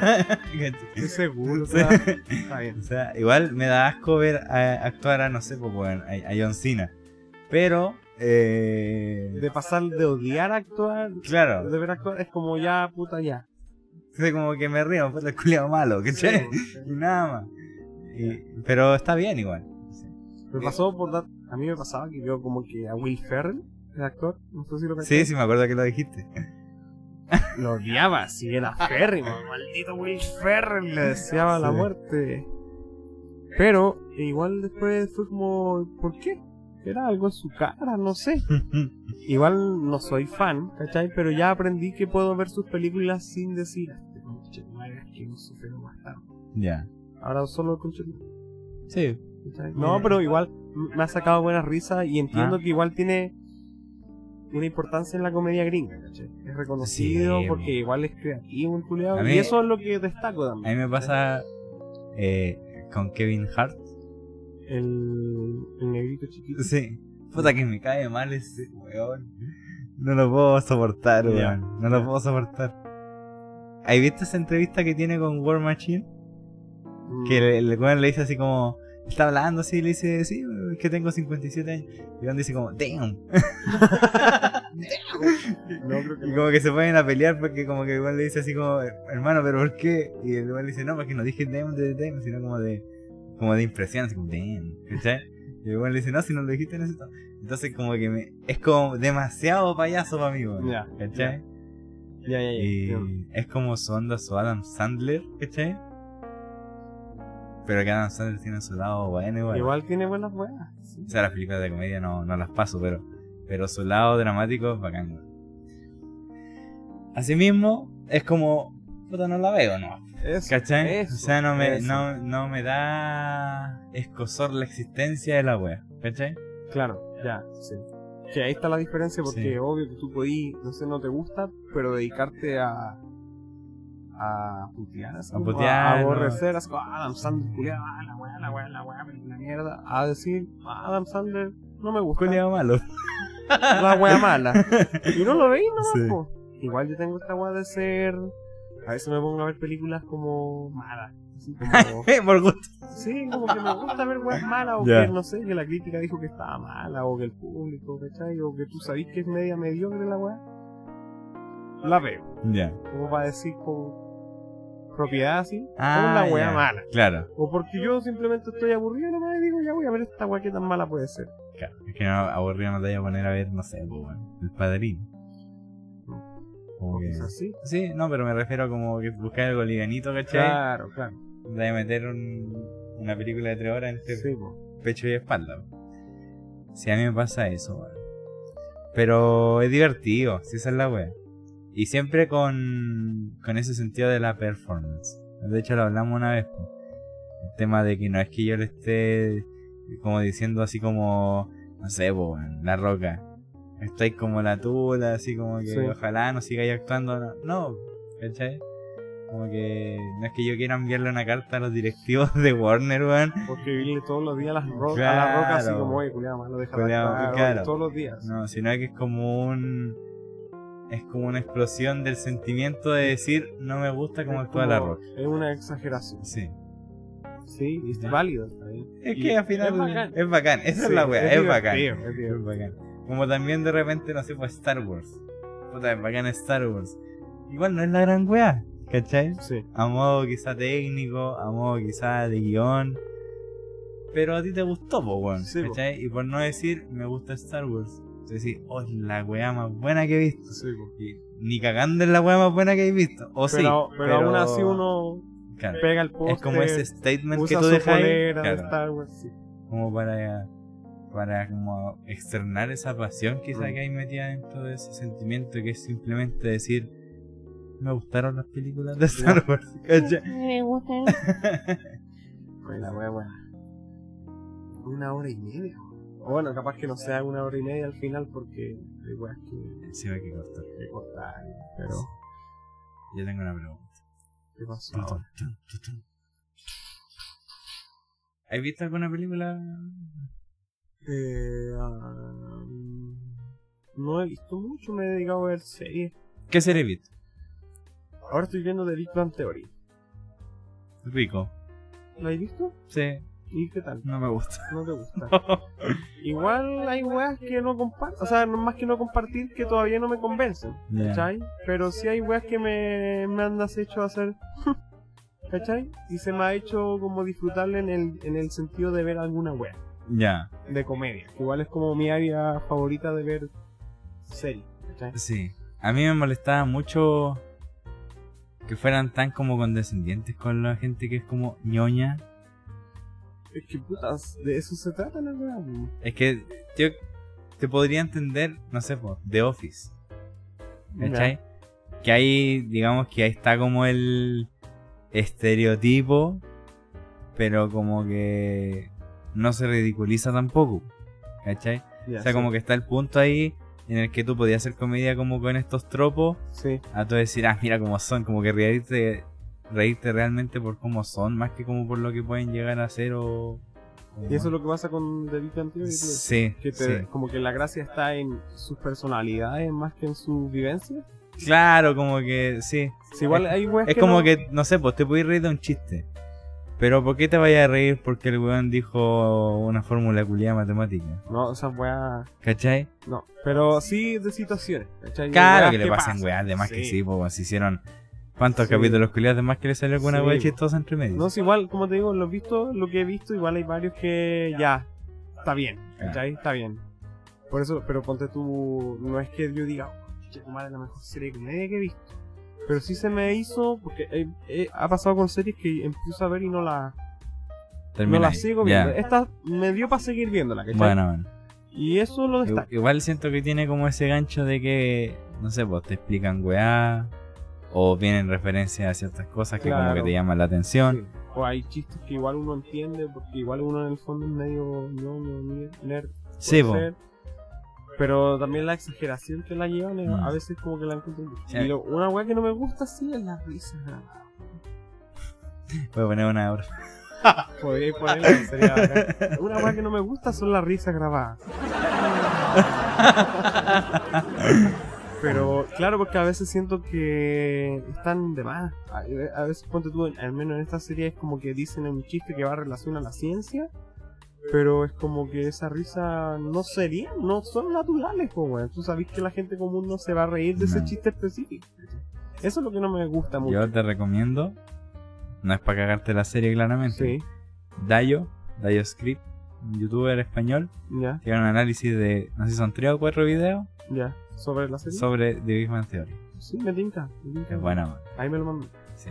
Estoy seguro. o Sí. sea, está bien. O sea, igual me da asco ver a- actuar a, no sé, pues, bueno, a, a John Cena. Pero, eh, De pasar de odiar a actuar, claro, de ver actuar, es como ya, puta, ya. sea, como que me río, pues el culiado malo, ¿cachai? Sí, Y nada más. Y- pero está bien igual. Sí. Me pasó por dar. A mí me pasaba que yo, como que a Will Ferrell, el actor, no sé si lo Sí, sí, me acuerdo que lo dijiste. Lo odiaba, si era férrimo, maldito Will Ferrell, le deseaba la Sí. muerte. Pero igual después fue como, ¿por qué? Era algo en su cara, no sé. Igual no soy fan, ¿cachai? Pero ya aprendí que puedo ver sus películas sin decir, "Ah, este conche que no bastardo. ya. Ahora solo el conche tu Sí. No, pero igual me ha sacado buenas risas y entiendo Ah. que igual tiene una importancia en la comedia gringa, ¿cachai? Es reconocido Sí, porque igual es creativo el A y mí- eso es lo que destaco A también. mí me pasa eh, con Kevin Hart. El, el negrito chiquito. Sí. Puta que me cae mal ese weón. No lo puedo soportar, weón. No lo puedo soportar. ¿Has visto esa entrevista que tiene con War Machine? Mm, Que el, el weón le dice así como. Está hablando así le dice, sí, es que tengo 57 años. Y el weón dice como, damn. No, creo que Y no. como que se ponen a pelear porque como que igual le dice así como, hermano, pero ¿por qué? Y el igual le dice, no, porque no dije damn de damn, sino como de, como de impresión, así como damn, ¿cachai? Y el weón le dice, no, si no lo dijiste en tono. Entonces como que me, es como demasiado payaso para mí, weón. Ya, ¿Cachai? Ya, ya, ya. Y es como su onda, su Adam Sandler, ¿cachai? Pero que Adam Sandler tiene su lado bueno igual. Igual tiene buenas weas. sí. O sea, las películas de comedia no, no las paso, pero, pero su lado dramático es bacán. Asimismo, es como, puta, no la veo, ¿no? Eso, ¿Cachai? eso, o sea, no me, no, no me da escosor la existencia de la wea, ¿cachai? Claro, ya, sí. Que ahí está la diferencia porque Sí. obvio que tú podís, no sé, no te gusta, pero dedicarte a a putear, A como putear, a ¿no? aborrecer, así como, ah, Adam Sandler, culiao, ah, la weá, la weá, la weá, la mierda, a decir, ah, Adam Sandler, no me gusta, Culeado malo. la weá mala. Y no lo veis nomás, Sí. Igual yo tengo esta weá de ser, a veces me pongo a ver películas como malas, así como... Por gusto. Sí, como que me gusta ver weas malas, o que no sé, que la crítica dijo que estaba mala, o que el público, ¿cachai? O que tú sabís que es media mediocre la wea. La veo, Ya. como para decir con propiedad así, Ah, wea ya. mala. Claro. O porque yo simplemente estoy aburrido nomás y digo, ya voy a ver esta wea que tan mala puede ser. Claro. Es que no, aburrido no te voy a poner a ver, no sé, pues, el padrino. Como O que... quizás sí. Sí, no, pero me refiero a como que buscar algo liganito, ¿cachai? Claro, claro. De meter un- una película de tres horas entre Sí, pecho y espalda. Si a mí me pasa eso, weón. Pero es divertido, si esa es la wea. Y siempre con, con ese sentido de la performance. De hecho lo hablamos una vez. El tema de que no es que yo le esté como diciendo así como, no sé, weón, la roca. Estoy como la tula, así como que Sí. ojalá no sigáis actuando. No, no, ¿cachai? Como que no es que yo quiera enviarle una carta a los directivos de Warner, weón. Porque vivirle todos los días a, las ro- a la roca así como, oye, culiao, malo, deja de Culiao, actuar", claro. todos los días. No, sino que es como un. Es como una explosión del sentimiento de decir no me gusta como Es actúa la roca. Es una exageración. Sí. Sí, y es válido. está bien. Es Y que al final es bacán. es bacán. Esa es la wea, es, bacán. es Es divertido. bacán. Como también de repente, no sé, pues Star Wars. Puta, es bacán Star Wars. Igual no es la gran wea, ¿cachai? Sí, A modo quizá técnico, a modo quizá de guion. Pero a ti te gustó, po, weón. Sí, po. ¿cachai? Y por no decir, me gusta Star Wars. Tú decís, oh, es la wea más buena que he visto. sí. Y ni cagando es la wea más buena que he visto. O sí. pero, pero aún así uno claro, pega el poste. Es como ese statement que usa tú dejas ahí, polera de claro, Star Wars. Sí. como para para como externar esa pasión quizá Mm. que hay metida dentro de ese sentimiento que es simplemente decir me gustaron las películas de Star Wars ¿cachai? Pues la wea, wea. Una hora y media. O bueno, capaz que no sea una hora y media al final porque hay weas que, hay que cortar que cortar. Pero, yo tengo una pregunta ¿qué pasó? ¿Has visto alguna película? Eh, ah, no he visto mucho, me he dedicado a ver series. ¿qué serie has visto? Ahora estoy viendo The Big Bang Theory. Rico ¿La has visto? sí ¿Y qué tal? no me gusta ¿No te gusta? Igual hay weas que no comparto, o sea, no más que no compartir que todavía no me convencen. ¿cachai? Pero sí hay weas que me, me han hecho hacer, ¿cachai? Y se me ha hecho como disfrutarle en el, en el sentido de ver alguna wea ya de comedia. Igual es como mi área favorita de ver series, ¿cachai? Sí, a mí me molestaba mucho que fueran tan como condescendientes con la gente que es como ñoña. Es que putas, de eso se trata la po. Es que yo te podría entender, no sé, por The Office. ¿Cachai? Que ahí, digamos que ahí está como el estereotipo, pero como que no se ridiculiza tampoco. ¿Cachai? O sea, sí. como que está el punto ahí en el que tú podías hacer comedia como con estos tropos Sí, a tú decir, ah, mira cómo son, como que reírte, reírte realmente por cómo son, más que como por lo que pueden llegar a ser o... o- y eso es lo que pasa con The Big Bang Theory. tío. Sí, Que te- sí. como que la gracia está en sus personalidades más que en su vivencia. Claro, como que sí. Si igual hay Es que como no- que, no sé, pues te puedes reír de un chiste. Pero ¿por qué te vayas a reír porque el weón dijo una fórmula culiada matemática? No, esas weas. ¿Cachai? No. Pero sí de situaciones. ¿cachai? Claro que le pasan pasan. weas, de más que Sí. sí, pues se hicieron... ¿Cuántos Sí. capítulos culiados de más que le salió alguna Sí, wea po. chistosa entre medio? No, es igual, como te digo, lo, he visto, lo que he visto, igual hay varios que ya está bien, ¿cachai? Está bien. Por eso, pero ponte tú, no es que yo diga, tu madre es la mejor serie de comedia que he visto. Pero sí se me hizo, porque eh, eh, ha pasado con series que empiezo a ver y no la, no la sigo Ya. viendo. Esta me dio para seguir viéndola, ¿cachai? Bueno, bueno. Y eso lo destaca. Igual siento que tiene como ese gancho de que, no sé, pues te explican weá, o vienen referencias a ciertas cosas que como Claro. que te llaman la atención. Sí. O hay chistes que igual uno entiende, porque igual uno en el fondo es medio ñoño, nerd. Sí, ser. Pero también la exageración que la llevan, Mm. a veces como que la encuentro. Sí. Y lo- una weá que no me gusta sí es la risa. Voy a poner una hora. Podría ponerla, sería bacán. Una weá que no me gusta son las risas grabadas. Pero claro, porque a veces siento que están de más. A, a veces, ponte tú, al menos en esta serie es como que dicen un chiste que va en relación a la ciencia. Pero es como que esa risa no sería, no son naturales, weón. Tú sabes que la gente común no se va a reír de ese chiste específico. Eso es lo que no me gusta mucho. Yo te recomiendo, no es para cagarte la serie claramente, Sí, Dayo, Dayo Script, un youtuber español, ya, tiene un análisis de, no sé si son tres o cuatro videos ya. Sobre la serie. sobre The Big Bang Theory. sí, me tinca. Me tinca. Es buena, man. Ahí me lo mando. Sí.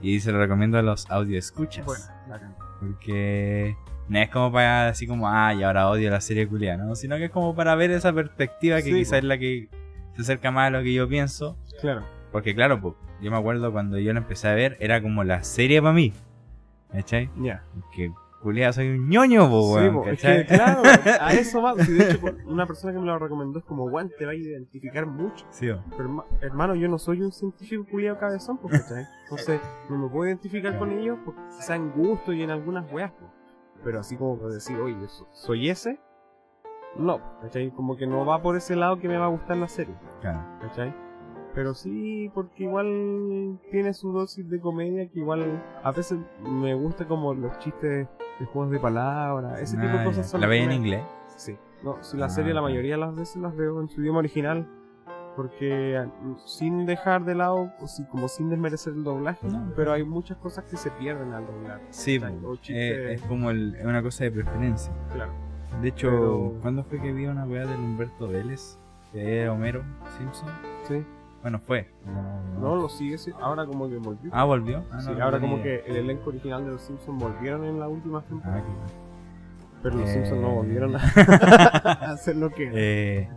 Y se lo recomiendo a los audio escuchas. Bueno, bacán. Porque no es como para así como, ah, y ahora odio la serie culia, ¿no? Sino que es como para ver esa perspectiva que Sí, quizás es la que se acerca más a lo que yo pienso. Claro. Porque claro, pues, yo me acuerdo cuando yo la empecé a ver, era como la serie para mí. ¿Cachai? Ya. Que culia soy un ñoño, po, Sí, weón, po, es que, claro, a eso va. Si de hecho, una persona que me lo recomendó es como, Juan, te va a identificar mucho. Sí, po. Pero herma- hermano, yo no soy un científico culiado cabezón, pues, ¿cachai? Entonces, no me puedo identificar con ellos, porque quizá en gusto y en algunas weas, pues. Pero así como para decir, oye, soy ese, no, ¿cachai? Como que no va por ese lado que me va a gustar la serie, Claro. ¿cachai? Pero sí, porque igual tiene su dosis de comedia que igual a veces me gusta como los chistes de juegos de palabras, ese tipo de Ah, cosas son ¿La veía en inglés? Sí. No, si la Ah, serie la mayoría de las veces las veo en su idioma original. Porque mm, sin dejar de lado, como sin desmerecer el doblaje, No. pero hay muchas cosas que se pierden al doblar. Sí, Eh, es como el- es una cosa de preferencia. Claro. De hecho, Pero- ¿cuándo fue que vi una weá del Humberto Vélez? Que era Homero Simpson. Sí. Bueno, fue. No, lo sigue, ahora como que volvió. Ah, volvió. Ah, Sí, no, ahora no como que el elenco original de los Simpsons volvieron en la última temporada. Ah, pero los eh. Simpsons no volvieron a a hacer lo que. Eh,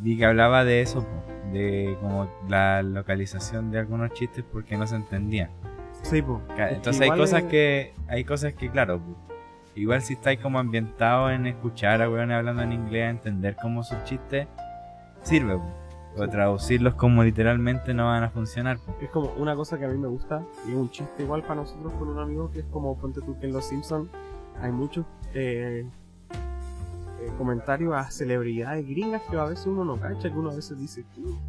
vi que hablaba de eso, de como la localización de algunos chistes porque no se entendían. sí, po. Ca- Es que Entonces hay cosas es- que, hay cosas que claro, po, igual si estáis como ambientados en escuchar a weones hablando en inglés, entender cómo sus chistes sirve, po. O traducirlos como literalmente no van a funcionar. Es como una cosa que a mí me gusta y es un chiste igual para nosotros con un amigo que es como ponte tú que en Los Simpsons hay muchos eh, eh, comentarios a celebridades gringas que a veces uno no cacha, que uno a veces dice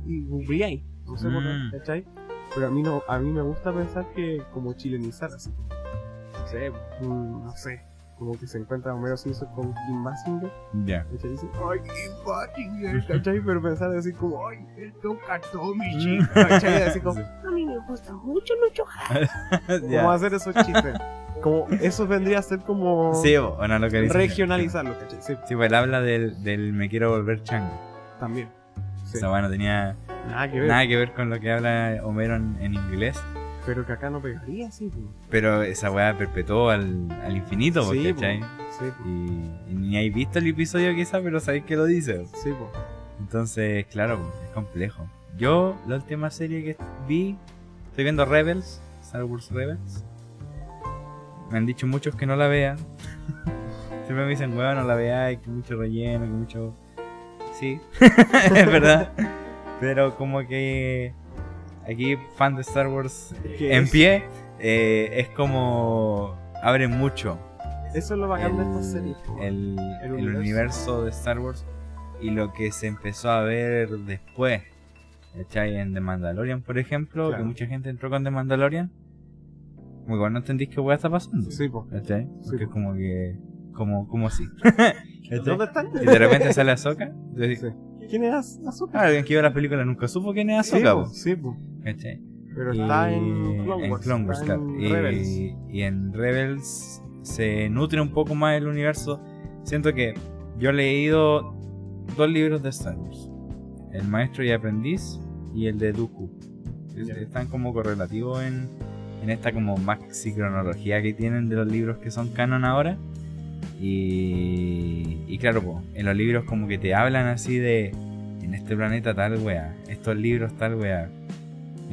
y googleáis, no sé por Mm. qué, ¿cachai? Pero a mí no, a mí me gusta pensar que como chilenizar así, no sé, mm, no sé, como que se encuentra Homero Simpson con Kim Basinger, Ya. ¿cachai? Dice, ay, Kim Basinger, ¿cachai? Pero pensar así como, ay, él toca Tommy, chica, ¿cachai? Así como, a mí me gusta mucho Lucho. Como hacer esos chistes. Como eso vendría a ser como Sí, una regionalizarlo, ¿cachai? Sí, Sí, pues él habla del, del me quiero volver chango. también. Sí. O sea, bueno, tenía Nada que ver. nada que ver con lo que habla Homero en, en inglés. Pero que acá no pegaría, sí. po. Pero esa weá perpetuó al, al infinito, sí. ¿cachai? sí, po. Y, y ni habéis visto el episodio quizá, pero sabéis que lo dice. sí, po. Entonces, claro, es complejo. Yo, la última serie que vi, estoy viendo Rebels, Star Wars Rebels. Me han dicho muchos que no la vean. Siempre me dicen, weón, no la veáis, que mucho relleno, que mucho... Sí, es verdad. Pero como que aquí, fan de Star Wars en es- pie, eh, es como... Abre mucho Eso es lo bacán de el, series. po. el- universo. de Star Wars y lo que se empezó a ver después. ¿Cachai? En The Mandalorian, por ejemplo, Claro. que mucha gente entró con The Mandalorian. Como igual no entendís qué weá está pasando. Sí, po. ¿Cachai? Sí, Porque po. como que. Como, como así. ¿Dónde están? Y de repente sale Ahsoka. decís, Sí. ¿Quién es Az- Azúcar? Ah, alguien que vio la película nunca supo quién es Sí, Ahsoka, po, po. sí, po. ¿Cachai? Pero está Y- en Clone en. Clone Wars, está en Y, Rebels. y en Rebels se nutre un poco más el universo siento que yo he leído dos libros de Star Wars. El Maestro y Aprendiz y el de Dooku. Están como correlativos en, en esta como maxi cronología que tienen de los libros que son canon ahora. Y, y claro, po, en los libros como que te hablan así de en este planeta tal wea, estos libros tal wea.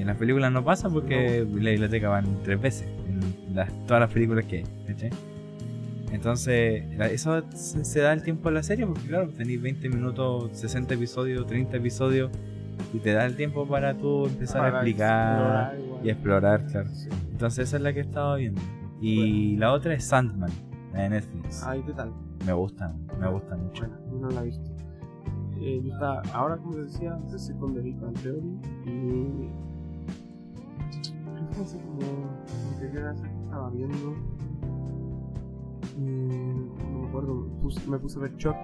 En las películas no pasa porque la biblioteca van tres veces en las- todas las películas que hay. ¿cachai? Entonces, eso se, se da el tiempo en la serie porque claro, tenéis 20 minutos, 60 episodios, 30 episodios y te da el tiempo para tú empezar a Para explicar explorar y explorar, claro. Sí. Entonces esa es la que he estado viendo. Y la otra es Sandman, la de Netflix. Ay, ¿qué tal? Me gusta, me gusta mucho. Bueno, no la he visto. Eh, yo estaba, ahora como decía, empecé con The Big Theory y hace como anterior a esa que estaba viendo. eh, no me acuerdo, me puse, me puse a ver Chucky,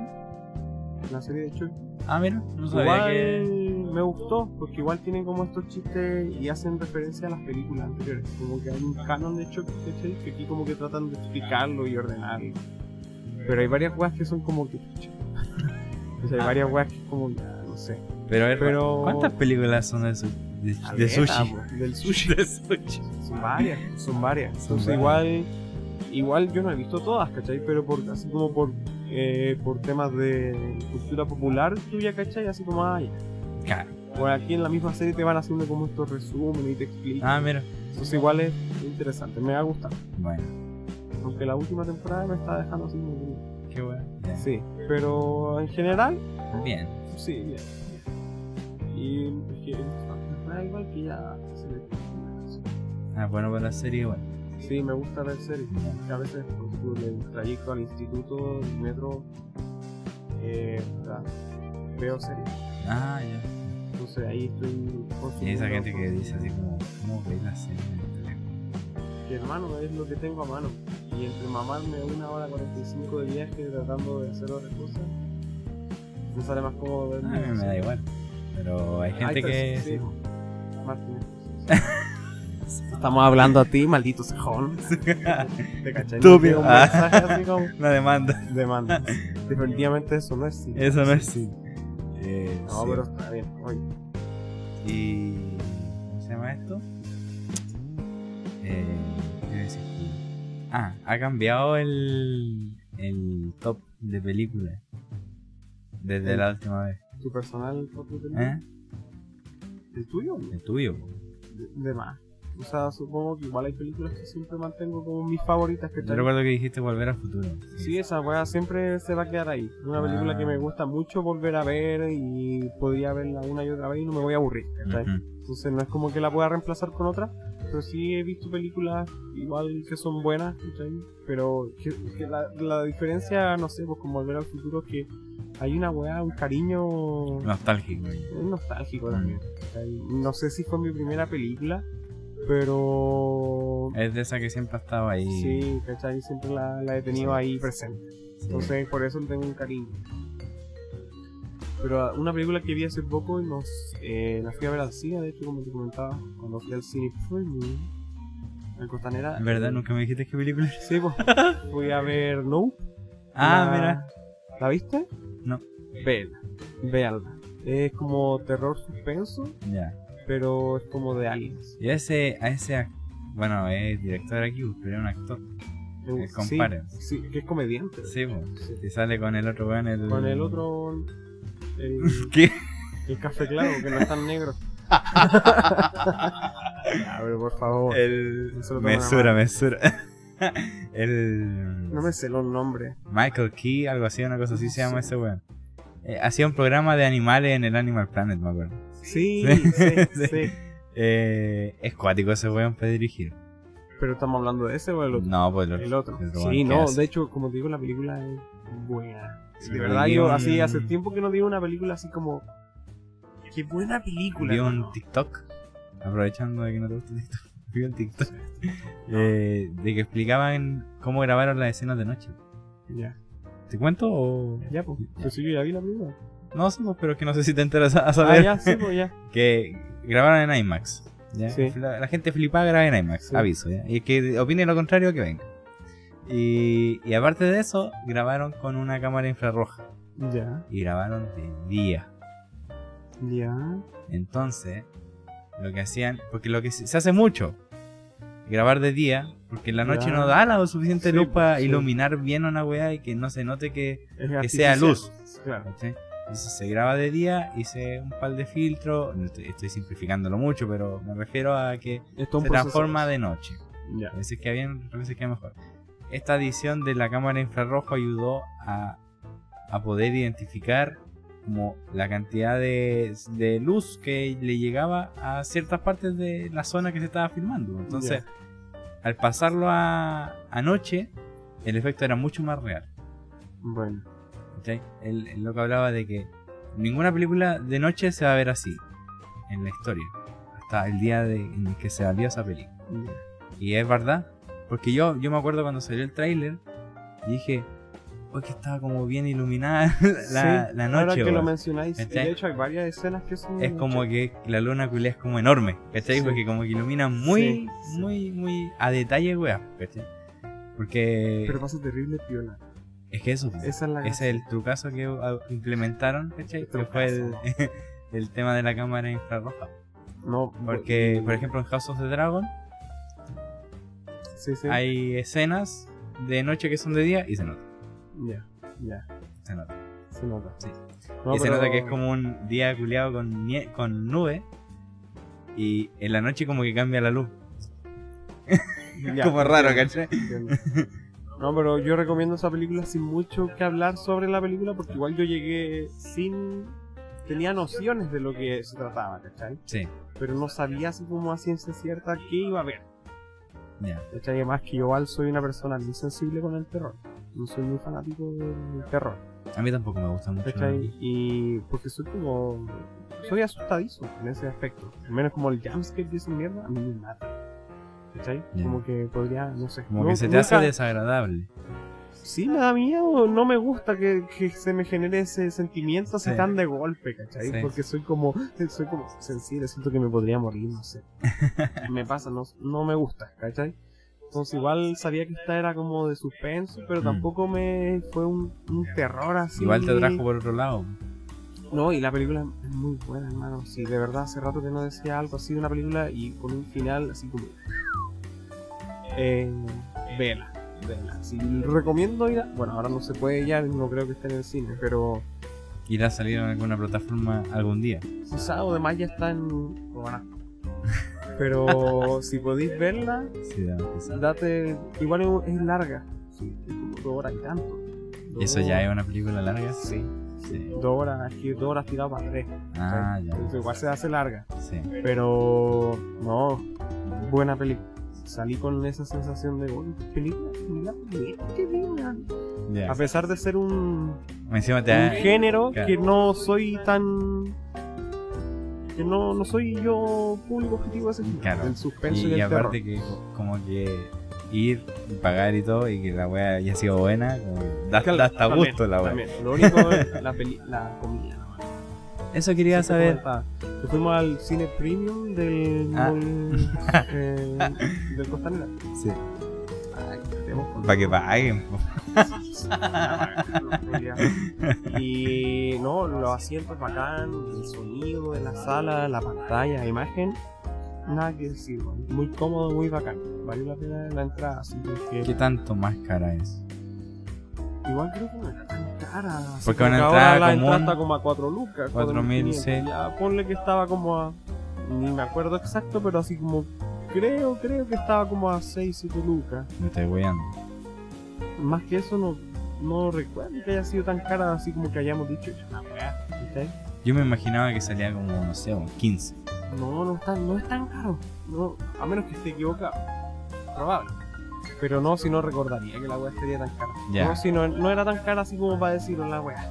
la serie de Chucky. Ah, mira, no sabía Igual que. me gustó, porque igual tienen como estos chistes y hacen referencia a las películas anteriores. Como que hay un canon de Chucky, ¿cachai? Que aquí como que tratan de explicarlo y ordenarlo. Pero hay varias weas que son como que... O sea, hay varias weas que como, ya, no sé. Pero a ver, Pero- ¿cuántas películas son de, su- de, sushi? Del sushi. De sushi. Son varias, son varias. Entonces igual... Igual yo no he visto todas, ¿cachai? Pero por, así como por, eh, por temas de cultura popular tuya, ¿cachai? Así como, ay, Claro. Por aquí en la misma serie te van haciendo como estos resúmenes y te explican. Ah, mira. Entonces igual es interesante, me va a gustar. Bueno, Aunque la última temporada me está dejando así muy... qué bueno. Sí, pero en general, Bien. sí, bien. bien. Y es que esta temporada igual que ya se le... Ah, bueno para la serie, igual. Sí, me gusta ver series. A veces por el trayecto al instituto, el metro, eh, veo series. Ah, ya. Entonces ahí estoy Y esa gente que cosas. dice así como, ¿cómo veis la serie en el teléfono? que hermano es lo que tengo a mano. Y entre mamarme una hora 45 de viaje tratando de hacer otra cosa, me sale más cómodo ver A mí me da igual. Pero hay gente que. Sí. Martín. Estamos hablando a ti, maldito cejón. ¿Te. Un mensaje así como Una demanda. demanda. Definitivamente eso no es sí. Eso no es sí. Eh, No, sí. pero está bien. Oye, Y. ¿Cómo se llama esto? Eh. Ah, ha cambiado el. El top de películas. Desde la última vez. tu personal foto de ¿Eh? ¿El tuyo? El tuyo. De, de más. O sea, supongo que igual hay películas que siempre mantengo como mis favoritas que Yo recuerdo que dijiste volver al futuro. Sí, esa weá siempre se va a quedar ahí. Una película Ah. que me gusta mucho volver a ver y podría verla una y otra vez y no me voy a aburrir. ¿cachai? Ujú. Entonces no es como que la pueda reemplazar con otra, pero sí he visto películas igual que son buenas, ¿cachai? Pero que, que la, la diferencia, no sé, pues con volver al futuro es que hay una weá, un cariño Nostálgico. es nostálgico también. ¿cachai? No sé si fue mi primera película, pero... Es de esa que siempre ha estado ahí. Sí, ¿cachai? Siempre la, la he tenido ahí presente. Sí. Entonces por eso tengo un cariño. Pero una película que vi hace poco y nos eh, la fui a ver al cine, de hecho como te comentaba, cuando fui al cine Premium en Costanera. ¿En verdad nunca me dijiste qué película era? Sí, pues fui a ver No. Ah, La- mira. ¿La viste? No. Véala, véanla. Es como terror suspenso, Ya. pero es como de aliens. Y a ese, a ese, bueno, es director aquí, pero es un actor. El Sí, compadre. Sí, que es comediante. Sí, pues. Sí. Y sale con el otro weón, el. Con el otro. El, ¿Qué? el café claro, que no es tan negro. Ya, pero por favor. El. No se lo toman a Mesura, mal. mesura. el. No me sé los nombres. Michael Key, algo así, una cosa así se llama ese weón. Eh, hacía un programa de animales en el Animal Planet, me acuerdo. Sí, Sí, sí. Eh, es cuático ese weón para dirigir. Pero estamos hablando de ese o el otro. No, pues el otro. El otro. El otro Sí, no, hace. de hecho, como te digo, la película es buena. Sí, de verdad, yo un- así hace tiempo que no digo una película así como. Qué buena película. Vi un. TikTok, aprovechando de que no te gusta TikTok, vi un TikTok eh, de que explicaban cómo grabaron las escenas de noche. Ya, ¿Te cuento o...? ya, pues. Pues sí, yo ya vi la película. No, sí, pues, pero es que no sé si te enteras a Ah, saber ya, sí, pues ya. que grabaron en IMAX. ¿ya? Sí. La, la gente flipada graba en IMAX, Sí. aviso. ¿ya? Y el que opine lo contrario, que venga. Y, y aparte de eso, grabaron con una cámara infrarroja. Ya, Y grabaron de día. ya. Entonces, lo que hacían, porque lo que se hace mucho, grabar de día, porque en la noche Ya. no da la suficiente Sí, luz para pues, sí. iluminar bien una weá y que no se note que, que sea luz. Claro. ¿cachai? Entonces se graba de día, hice un par de filtros, estoy, estoy simplificándolo mucho, pero me refiero a que Esto se transforma de noche. Ya. A veces queda bien, a veces queda mejor. Esta adición de la cámara infrarrojo ayudó a, a poder identificar como la cantidad de, de luz que le llegaba a ciertas partes de la zona que se estaba filmando. Entonces, al pasarlo a, a noche, el efecto era mucho más real. Bueno. ¿cachai? El, el loco hablaba de que ninguna película de noche se va a ver así en la historia. Hasta el día de, en el que se salió esa película. Y es verdad. Porque yo, yo me acuerdo cuando salió el tráiler y dije, oh, que estaba como bien iluminada la, Sí, la Ahora noche. que lo weón". mencionáis, ¿Cachai? de hecho hay varias escenas que son. Es como que la luna culé es como enorme, ¿cachai? Sí. Porque como que ilumina muy, Sí, muy, muy a detalle, weón, ¿cachai? Porque Pero pasa terrible piola. es que eso, Esa es la ese es el trucazo que uh, implementaron, ¿cachai? Que fue el, tema de la cámara infrarroja. No, Porque, bo- por ejemplo, en House of the Dragon hay escenas de noche que son de día y se nota. Ya, ya. Se nota. Se nota. Sí. No, y se nota que es como un día culeado con, nie- con nube. Y en la noche como que cambia la luz. Ya, como raro, ¿cachai? No, pero yo recomiendo esa película sin mucho que hablar sobre la película porque igual yo llegué sin... Tenía nociones de lo que se trataba, ¿cachai? Sí, Pero no sabía así como a ciencia cierta qué iba a ver. ya. ¿Cachai? Además que yo igual soy una persona muy sensible con el terror. No soy muy fanático del terror. A mí tampoco me gusta mucho. ¿Cachai? Y porque soy como... Soy asustadizo en ese aspecto. Al menos como el jumpscare de esa mierda, a mí me mata. ¿Cachai? Como que podría, no sé. Como no- que se te nunca- hace desagradable. Sí, me da miedo, no me gusta que, que se me genere ese sentimiento así Sí. tan de golpe, ¿cachai? Sí. Porque soy como, soy como sensible, siento que me podría morir, no sé. me pasa, no, no me gusta, ¿cachai? Entonces igual sabía que esta era como de suspenso, pero Mm. tampoco me fue un, un terror así. Igual te trajo por otro lado. No, y la película es muy buena, hermano. Sí, de verdad, hace rato que no decía algo así de una película y con un final así como... Eh, vela, vela. Sí, recomiendo ir a... Bueno, ahora no se puede ya, no creo que esté en el cine, pero Irá a salir en alguna plataforma algún día. quizá o demás ya está en... Bueno, pero si podéis verla, Sí, date... Igual es, larga. Sí, es como dos horas y tanto. ¿Y eso ya es una película larga? Sí, Sí. dos horas, que dos horas tirado para tres. Ah, ya. Entonces, igual se hace larga. Sí. Pero no, buena película. Salí con esa sensación de "Uy, película, qué bien". A pesar de ser un, un género claro. que no soy tan que no, no soy yo público objetivo de ese Claro. del suspenso y, Y, y el aparte terror. que como que ir y pagar y todo y que la wea haya sido buena, como que da, Claro, da hasta también, gusto la wea. también. Lo único es la, peli- la comida. Eso quería saber. comentaba. Que fuimos al cine premium del Ah. mall, eh, del Costanera. Sí. Para que paguen. y no, los asientos bacán, el sonido de la sala, la pantalla, la imagen, nada que decir, muy cómodo, muy bacán. Valió la pena la entrada, así que ¿Qué tanto más cara es? igual creo que no está tan cara. Porque una entrada ahora la común, entrada está como a 4 lucas, 4.000, 4.500, sí. Ya ponle que estaba como a, ni me acuerdo exacto, pero así como, creo, creo que estaba como a 6, 7 lucas. Me estoy weyando. Más que eso no, no recuerdo que haya sido tan cara así como que hayamos dicho. Yo me imaginaba que salía como, no sé, un 15. No, no, está, no es tan caro. No, a menos que esté equivocado. Probable. Pero no, si no recordaría que la weá estaría tan cara. Ya. No, si no, no era tan cara así como para decirlo la weá.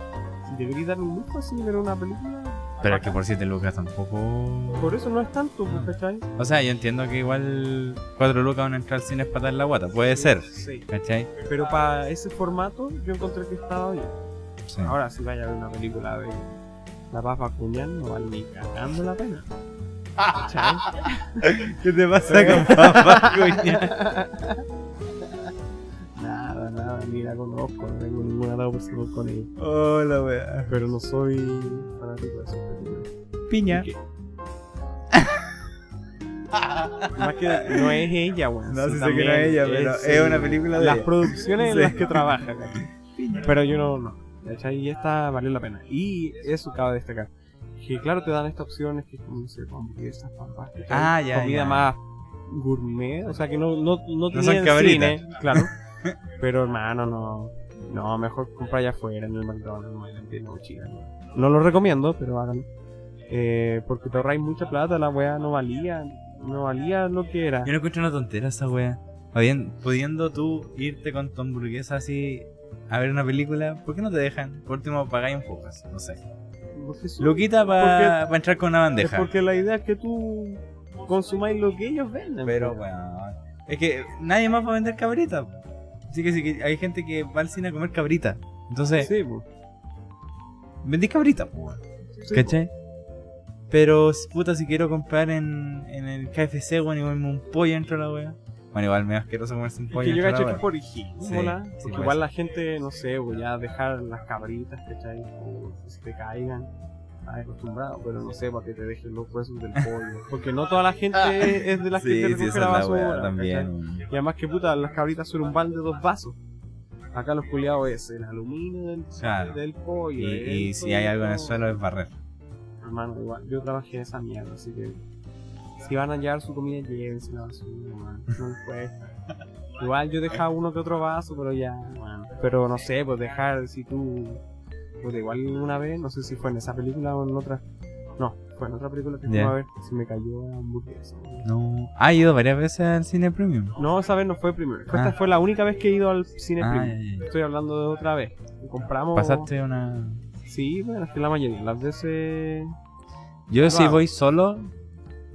Si debería dar un lujo así ver una película. Pero es que por 7 lucas tampoco. Por eso no es tanto, pues, ¿cachai? O sea, yo entiendo que igual 4 lucas una entrada al cine es para dar la guata. Puede ser. Sí. ¿Cachai? Pero para ese formato yo encontré que estaba bien. Sí. Ahora si vaya a ver una película de la papa cuñal no vale ni cagando la pena. ¿Cachai? ¿Qué te pasa con papá, cuña? Nada, ni la conozco, no tengo ninguna relación con ella. Hola, weá. Pero no soy fanático de esas películas. Piña. Más que no es ella, weón. No, sí sé también que no es ella, pero es eh, una película de Las ella. producciones en Sí. las que trabaja, ¿cachai? Pero yo no, no. Y esta valió la pena. Y eso cabe destacar. Que claro, te dan estas opciones que como, no sé, hamburguesas, papas. Ah, ya, Comida ya. más gourmet, o sea que no, no, no, son tiene en cabritas. cine, claro. Pero hermano, no. No, mejor comprar allá afuera en el McDonald's, no, en mochila, no. No lo recomiendo, pero háganlo. Eh, porque te ahorráis mucha plata, la weá no valía, no valía lo que era. Yo no encuentro una tontera esa wea. Habían- pudiendo tú irte con tu hamburguesa así a ver una película, ¿por qué no te dejan? Por último, pagáis un poco, no sé. Sí, Luquita para entrar con una es bandeja. porque la idea es que tú consumáis lo que ellos venden. Pero, po. weón. Es que nadie más va a vender cabrita. Así que sí que hay gente que va al cine a comer cabrita. Entonces, Sí, po. vendí cabrita, pues, weón. Sí, ¿Cachai? Pero, puta, si quiero comprar en, en el KFC, weón, y comerme un pollo dentro de la wea. Bueno, igual me asqueroso comerse un Es pollo que yo cacho que por higiene, Sí, sí, porque igual la gente, no sé, voy a dejar las cabritas, ¿cachai? O se te caigan, estás acostumbrado, pero no sé, para que te dejen los huesos del pollo. Porque no toda la gente es de las que te recoge la basura. Y además que puta, las cabritas son un balde de dos vasos. Acá los culiados es el aluminio del, Claro. del pollo. Y, el y si hay algo en el suelo es barrer. Hermano, igual, yo trabajé en esa mierda, así que si van a llevar su comida, llévense la basura, no les cuesta. Igual yo dejaba uno que otro vaso, pero ya. Pero no sé, pues dejar, si tú, pues igual una vez, no sé si fue en esa película o en otra, no, fue en otra película que fuimos Ya. a ver, si me cayó la hamburguesa. No. Ha ido varias veces al cine premium. No, esa vez no fue primero, Ah. esta fue la única vez que he ido al cine Ah, premium. Estoy hablando de otra vez. Compramos. Pasaste una. Sí, bueno, es que la mayoría. Las veces. Yo si Claro. voy solo,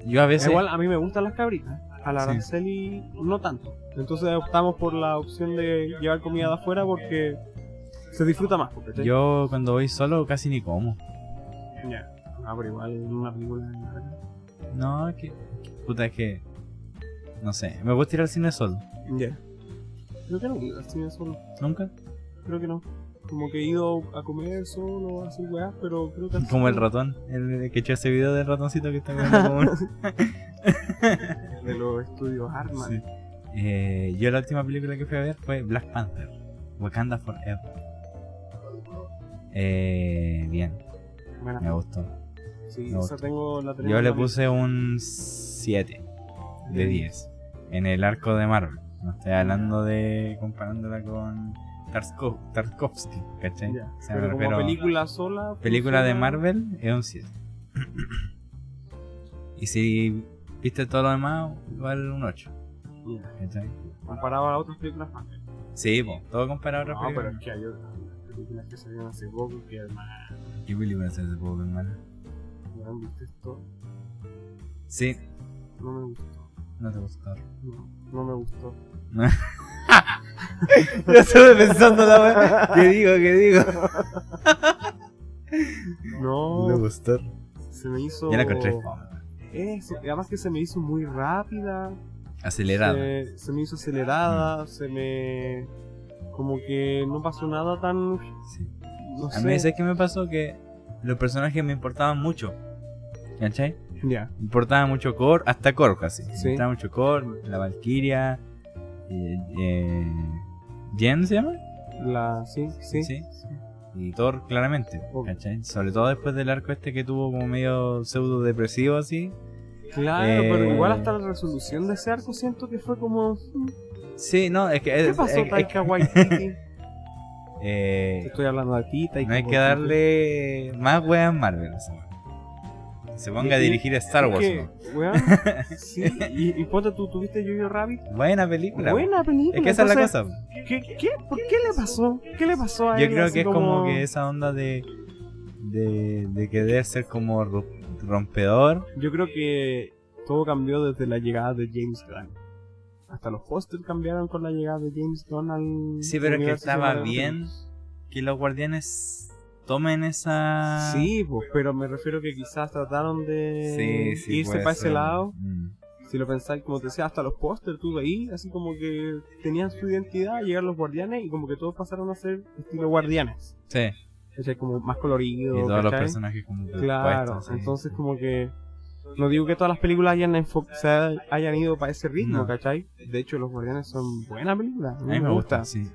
yo a veces. Igual a mí me gustan las cabritas. A la Sí. Araceli no tanto. Entonces optamos por la opción de llevar comida de afuera porque se disfruta más. ¿cachai? Yo cuando voy solo casi ni como. Ya. Ah, pero igual en una película. larga. No, es que. Puta, es que. No sé, me gusta ir al cine solo. Ya. Creo que no al cine solo. ¿Nunca? Creo que no. Como que he ido a comer solo, así weá, pero creo que. Como el ratón, el que echó ese video del ratoncito que está comiendo De los estudios Arman. Sí. Eh, yo la última película que fui a ver fue Black Panther, Wakanda Forever. Eh, bien, Buena. me gustó. Sí, me gustó. tengo la Yo le puse un 7 de 10 en el arco de Marvel. No estoy hablando de comparándola con Tarkovsky, ¿cachai? Ya, O sea, me Pero como película sola. película de funciona- Marvel es un 7. y si viste todo lo demás, igual un 8. Ya, ¿cachai? Comparado a otras películas Marvel. Sí, po, todo comparado a otras No, pero películas. es que hay otras películas que salieron hace poco que hermano, ¿Qué película es esa poco, hermano? weón, ¿viste esto? Sí, No me gustó. no te gustó. No, no me gustó. Yo estuve pensando la wea. ¿Qué digo? ¿Qué digo? No, Me gustó. se me hizo. Ya la encontré. Eso, además que se me hizo muy rápida. Acelerado. Se, se me hizo acelerada. Se me. Como que no pasó nada tan. Sí. No A sé. mí me pasó que los personajes me importaban mucho. ¿Cachai? Ya. Me importaba mucho Kor, hasta Kor casi. Me Sí. importaba mucho Kor, la Valkyria. Eh, eh, ¿Jen se llama? La. Sí, sí. Sí. Y Thor, claramente. ¿Cachai? Sobre todo después del arco este que tuvo como medio pseudo depresivo así. Claro, Eh, pero igual hasta la resolución de ese arco siento que fue como. "Mm, Sí, no, es que. ¿Qué es- pasó, es- Taika Waititi? eh, Estoy hablando de ti, Taika no hay que darle más weas Marvel. o sea. Se ponga a Y- y- dirigir Star Es Wars. que, ¿no? sí, y, y ponte tú, ¿tuviste Jojo Rabbit? Buena película. Buena película. Es que esa es la cosa. ¿qué, qué, ¿Por qué le pasó? ¿Qué le pasó a Yo él? creo así que es como que esa onda de. de, de querer ser como ro- rompedor. Yo creo que todo cambió desde la llegada de James Gunn. Hasta los pósters cambiaron con la llegada de James Gunn al. Sí, pero es que estaba bien que los guardianes tomen esa. Sí, pues, pero me refiero que quizás trataron de Sí, sí, irse para ese lado. Mm. Si lo pensáis, como te decía, hasta los pósters tú veís, así como que tenían su identidad, llegaron los guardianes y como que todos pasaron a ser estilo guardianes. Sí. ¿Cachai? Como más colorido. Y todos los personajes como que Claro, puestos, entonces como que no digo que todas las películas hayan enfo- se hayan ido para ese ritmo, No. ¿cachai? De hecho, Los Guardianes son buena película. A mí me gusta, sí.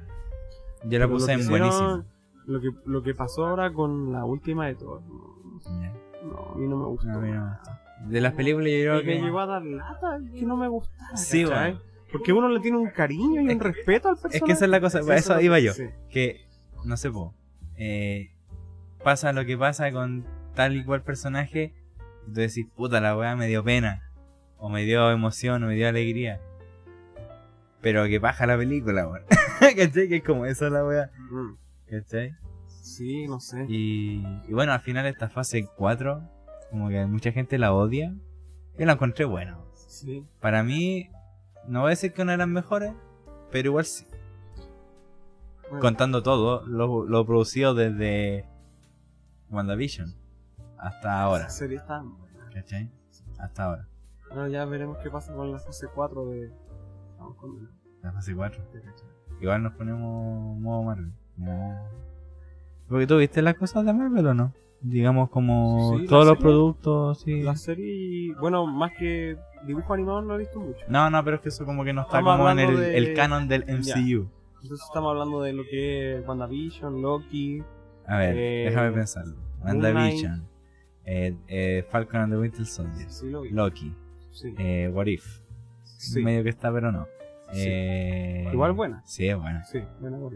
Yo la puse que en buenísimo. Lo que, lo que pasó ahora con la última de Thor, no, a mí no me gustó. No, a mí no me gusta. De las películas yo creo Y me que... llegó a dar lata que no me gustara, Sí, bueno. Porque uno le tiene un cariño y un Es que- respeto al personaje. Es que esa es la cosa, para eso es- iba yo. sí. Que, no sé, po, eh, pasa lo que pasa con tal y cual personaje, y tú decís, puta, la weá me dio pena, o me dio emoción, o me dio alegría. Pero que baja la película, weón. ¿Cachai? Que es como eso la weá. Mm. ¿Cachai? Sí, no sé. Y, y bueno, al final esta fase 4, como que mucha gente la odia. Yo la encontré buena. Sí. Para mí, no voy a decir que una de las mejores, pero igual sí. Bueno, Contando todo, lo, lo producido desde WandaVision hasta ahora. esa serie está buena. ¿Cachai? Hasta ahora. Bueno, ya veremos qué pasa con la fase 4 de... Vamos con... La fase 4. Igual nos ponemos modo Marvel. Ya. Porque tú viste las cosas de Marvel o no? Digamos como Sí, todos los serie. productos, sí. La serie, bueno, más que dibujo animado no he visto mucho. No, no, pero es que eso como que no está Estamos como en el, hablando de- el canon del Ya. MCU. Entonces estamos hablando de lo que es WandaVision, Loki, A ver, Eh, déjame pensarlo. WandaVision, eh, eh, Falcon and the Winter Soldier, sí lo. Loki, Sí, eh, What If. sí, Medio que está, pero no. Eh, Igual buena. Sí, es buena.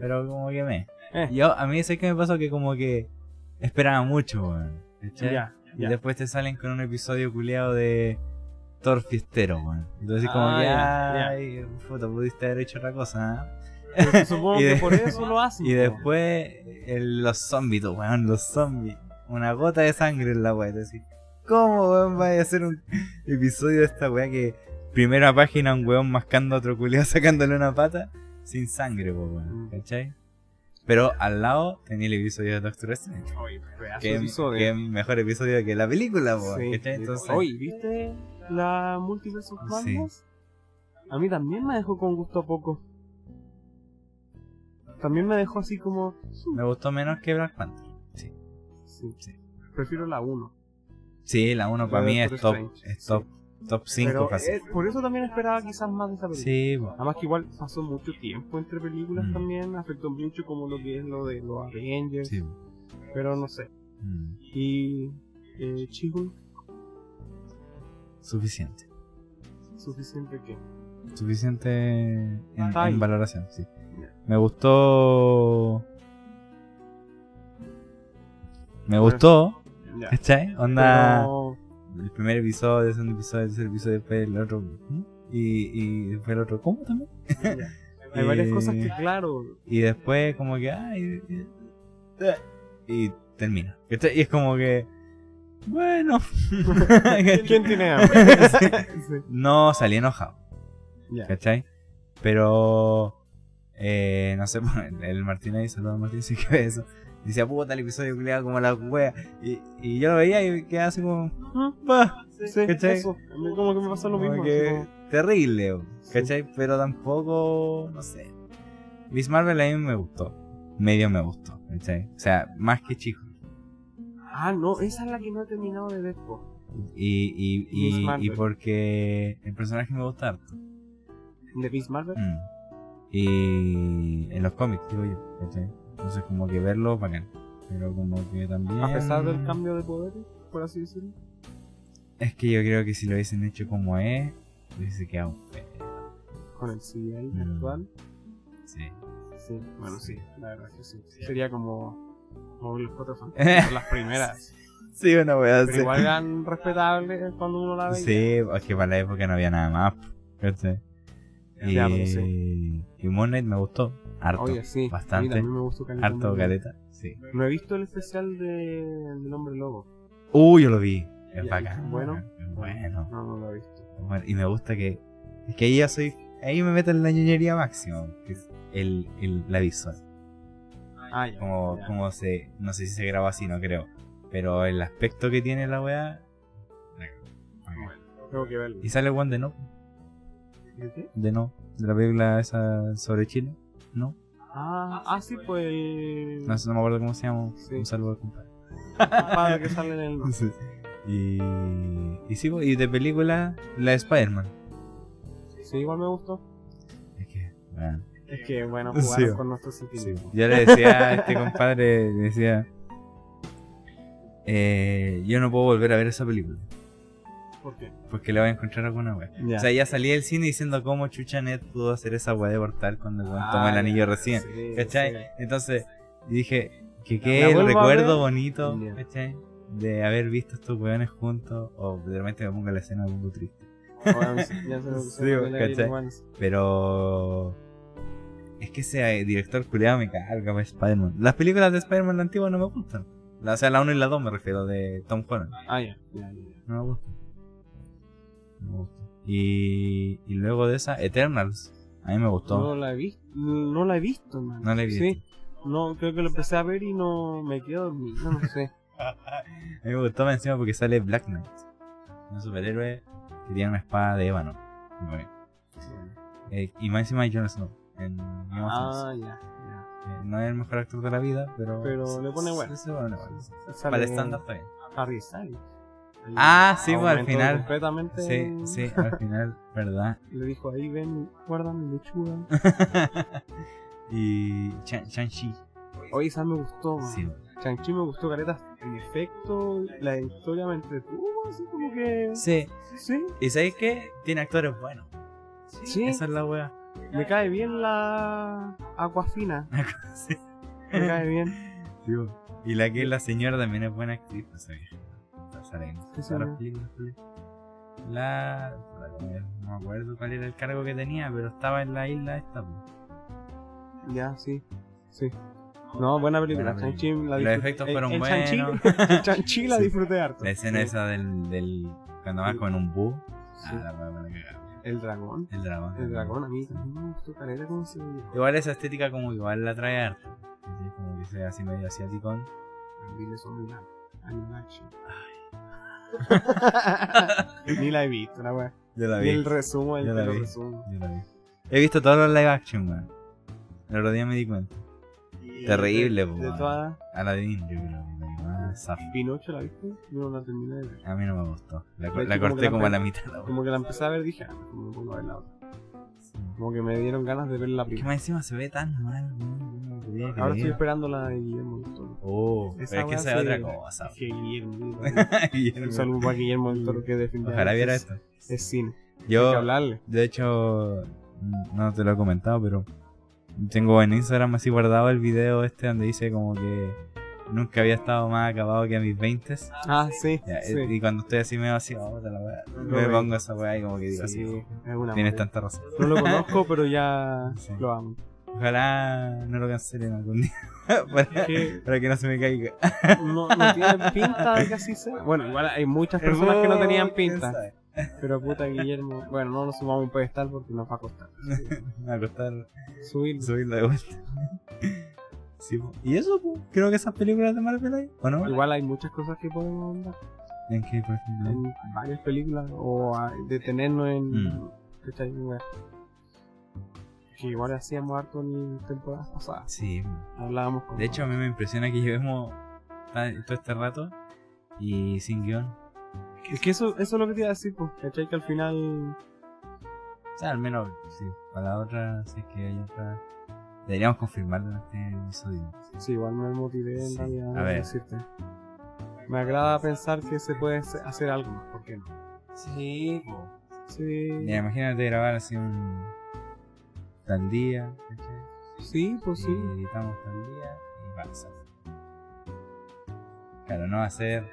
Pero como que me. Eh. Yo, a mí sé que me pasó que como que esperaba mucho, weón. ¿cachai? Ya, Y ya. después te salen con un episodio culiado de Thor Fiestero, weón. Entonces como Ah, que, ya, ya. ay, puta, pudiste haber hecho otra cosa. Pero Supongo Y de- que por eso lo hacen. Y después el- los zombies, weón, los zombies. Una gota de sangre en la weá. Decís, ¿cómo, weón, vaya a hacer un episodio de esta weá que primera página un weón mascando a otro culiado sacándole una pata sin sangre, po, weón, Mm. ¿cachai? Pero al lado tenía el episodio de Doctor Strange. Oye, Que, episodio. mejor episodio que la película, po, Sí. ¿cachai? Entonces, Oye, ¿viste la Multiverse of Sí. A mí también me dejó con gusto a poco. También me dejó así como... me gustó menos que Black Panther. Sí, Sí. Sí. Prefiero la 1. sí la 1 para mí es top, es top, top 5 Pero fácil. eh, por eso también esperaba quizás más de esa película. Sí. Además que igual pasó mucho tiempo entre películas Mm. también, afectó mucho como lo que es lo de los Avengers, sí. pero no sé. Mm, Y eh, She-Hulk, Suficiente. suficiente que... suficiente en, en valoración, sí. Me gustó. Me Bueno, gustó. ¿cachai? Onda. Pero- El primer episodio, el segundo episodio, el tercer episodio, después el otro. ¿hmm? Y, y después el otro, ¿cómo también? Hay varias cosas que, claro, Y después, como que. Ay, y, y termina. ¿cachai? Y es como que. Bueno. ¿quién tiene hambre? Sí. No salí enojado. ¿cachai? Pero, eh, no sé, el- el Martínez, saludos a Martínez, sí que ve eso. Decía, puta, el episodio culiado como la wea. Y, y yo lo veía y quedaba así como, bah, Sí, ¿Cachai? eso. Como que me pasa lo como mismo. que como- terrible, o, Sí. ¿cachai? Pero tampoco, no sé. Miss Marvel a mí me gustó. Medio me gustó, ¿cachai? O sea, más que chico. Ah, no, esa es la que no he terminado de ver. po. Y, y, Miss y, Marvel. y porque el personaje me gusta harto. De Miss Marvel. Mm. Y en los cómics, digo yo, ¿cachai? Entonces como que verlo bacán. Pero como que también... A pesar del cambio de poderes, por así decirlo. Es que yo creo que si lo hubiesen hecho como es, hubiese quedado feo. Con el CGI Mm. actual. Sí. Sí, bueno, sí, Sí. la verdad que sí. Sería como, como los cuatro fantásticos, las primeras. Sí, una wea Pero igual eran respetables cuando uno la veía. Sí, es que para la época no había nada más. Y, pero sí. y Moon Knight me gustó. Harto. Oye, sí. A mí bastante. me gustó caleta. Harto caleta. Sí. No he visto el especial de, del hombre lobo. Uh, yo lo vi. Es bacán. ¿bueno? Es bueno. No, no lo he visto. Bueno, y me gusta que. Es que ahí ya soy. Ahí me meto en la ñoñería máxima. Que es el, el, la visual. Ah, ya. Como, ya. como se. No sé si se graba así, no creo. Pero el aspecto que tiene la weá. Tengo que verlo. Y sale One de no. ¿De qué? De no. De la película esa sobre Chile. No. Ah, ah, sí, pues No, me acuerdo cómo se llama. Sí. Un saludo al compadre. padre que sale en el nombre. Sí. Y, y sí, y de película, la de Spider-Man. Sí, igual me gustó. Es que, bueno, Es que, bueno, Sí. jugaron con nuestros sí. sentimientos. Yo le decía a este compadre, le decía, eh, yo no puedo volver a ver esa película. ¿Por qué? Porque le voy a encontrar alguna wea. O sea, ya salí del cine diciendo cómo Chucha Net pudo hacer esa wea de portal cuando weón tomó el Ah, anillo recién. sí, ¿Cachai? sí. Entonces, dije que el a recuerdo bonito. ¿cachai? De haber visto estos weones juntos. O de repente me pongo la escena me pongo triste. Igual. Pero. Es que ese director culiado me carga para Spider-Man. Las películas de Spider-Man la antigua no me gustan. O sea, la 1 y la 2 me refiero, de Tom Holland. Ah, ya. ya, ya. No me gustan. Me. Y, y luego de esa, Eternals. A mí me gustó. No la he visto, no la he visto, man. No la he visto. Sí. No, creo que lo empecé a ver y no me quedo dormido, no sé. A mí me gustó más encima porque sale Black Knight. Un superhéroe que tiene una espada de ébano. Muy. Eh, y más encima Jon Snow en Game. Ah, ya, ya. Eh, no es el mejor actor de la vida, pero. Pero le pone bueno. Para el estándar está bien. Harry Styles. Ah, sí, pues, al final. Completamente. Sí, sí, al final, ¿verdad? Le dijo ahí, ven, guarda mi lechuga. y Shang-Chi. Oye, esa me gustó, man. Sí, Shang-Chi me gustó, careta. En efecto, la historia me entretuvo, así como que. sí. Sí, ¿Y sabéis qué? Tiene actores buenos. sí. Esa es la wea. Me cae bien la Aquafina. sí. Me cae bien. Sí, y la que es la señora también es buena actriz, pues sabía. La, No me acuerdo cuál era el cargo que tenía, pero estaba en la isla esta. po. Ya, sí. Sí. No, buena película. Buena Shang-Chi la Los efectos el- fueron el buenos. Shang-Chi- el Shang-Chi la Sí. disfruté harto. La escena Sí. esa del, del. Cuando van con un búho. Sí. Ah. El dragón. El dragón. El dragón a mí también me gustó caleta como se veía. Igual esa estética como igual la trae harto. ¿sí? Como que sea así medio asiático. Dile son. Anime action. Ni la he visto, la wea. Yo la Ni el resumo, el Yo que la lo vi. resumo. Yo la vi. He visto todos los live action, weón. El otro día me di cuenta. Terrible, de, po, de weón. todas. Aladdin, yo creo que la que más zafa. Pinocho la viste, yo no la terminé de ver. A mí no me gustó. La, como corté la como a la mitad. La Como que la empecé a ver dije, ah, como me pongo a ver la otra. Sí. Como que me dieron ganas de ver la Que primera. más encima se ve tan mal, weón. Ahora estoy esperando la de Guillermo del Toro. Oh, Esa pero es que esa es otra cosa. Es que Guillermo. Guillermo. Un saludo para Guillermo del Toro que definitivamente Ojalá viera es, esto. es cine. Hay que Yo, hablarle. de hecho, no te lo he comentado, pero tengo en Instagram así guardado el video este donde dice como que nunca había estado más acabado que a mis 20 Ah, sí. Ya, sí. Y cuando estoy así medio así, oh, puta la wea, Lo me pongo esa weá y como que digo Sí, así, tienes tanta razón. No lo conozco, pero ya lo amo. Ojalá no lo cancelen algún día para, Que para que no se me caiga. no, no tiene pinta de que así sea. Bueno, igual hay muchas personas que no tenían pinta. Pero puta Guillermo, bueno, no nos sumamos a un pedestal porque nos va a costar va a costar subir. subirlo de vuelta. Sí, po. y eso, po, creo que esas películas de Marvel hay, ¿o no? Igual hay muchas cosas que podemos andar. ¿En qué, por ejemplo? En varias películas o detenernos en. Mm. Que igual hacíamos harto en temporadas pasadas. Sí. Hablábamos con. de hecho a mí me impresiona que llevemos todo este rato y sin guion. Es que eso, eso es lo que te iba a decir, pues. ¿cachai? Que al final. O sea, al menos, sí, para la otra, si es que hay otra... Deberíamos confirmarlo en este episodio. Sí, igual me motivé en realidad a ver. decirte. Me agrada pensar que se puede hacer- hacer algo más, ¿por qué no? Sí, Sí, Mira, imagínate grabar así un... tal día, ¿cachai? sí, pues sí. Y editamos tal día y pasa. Claro, no ser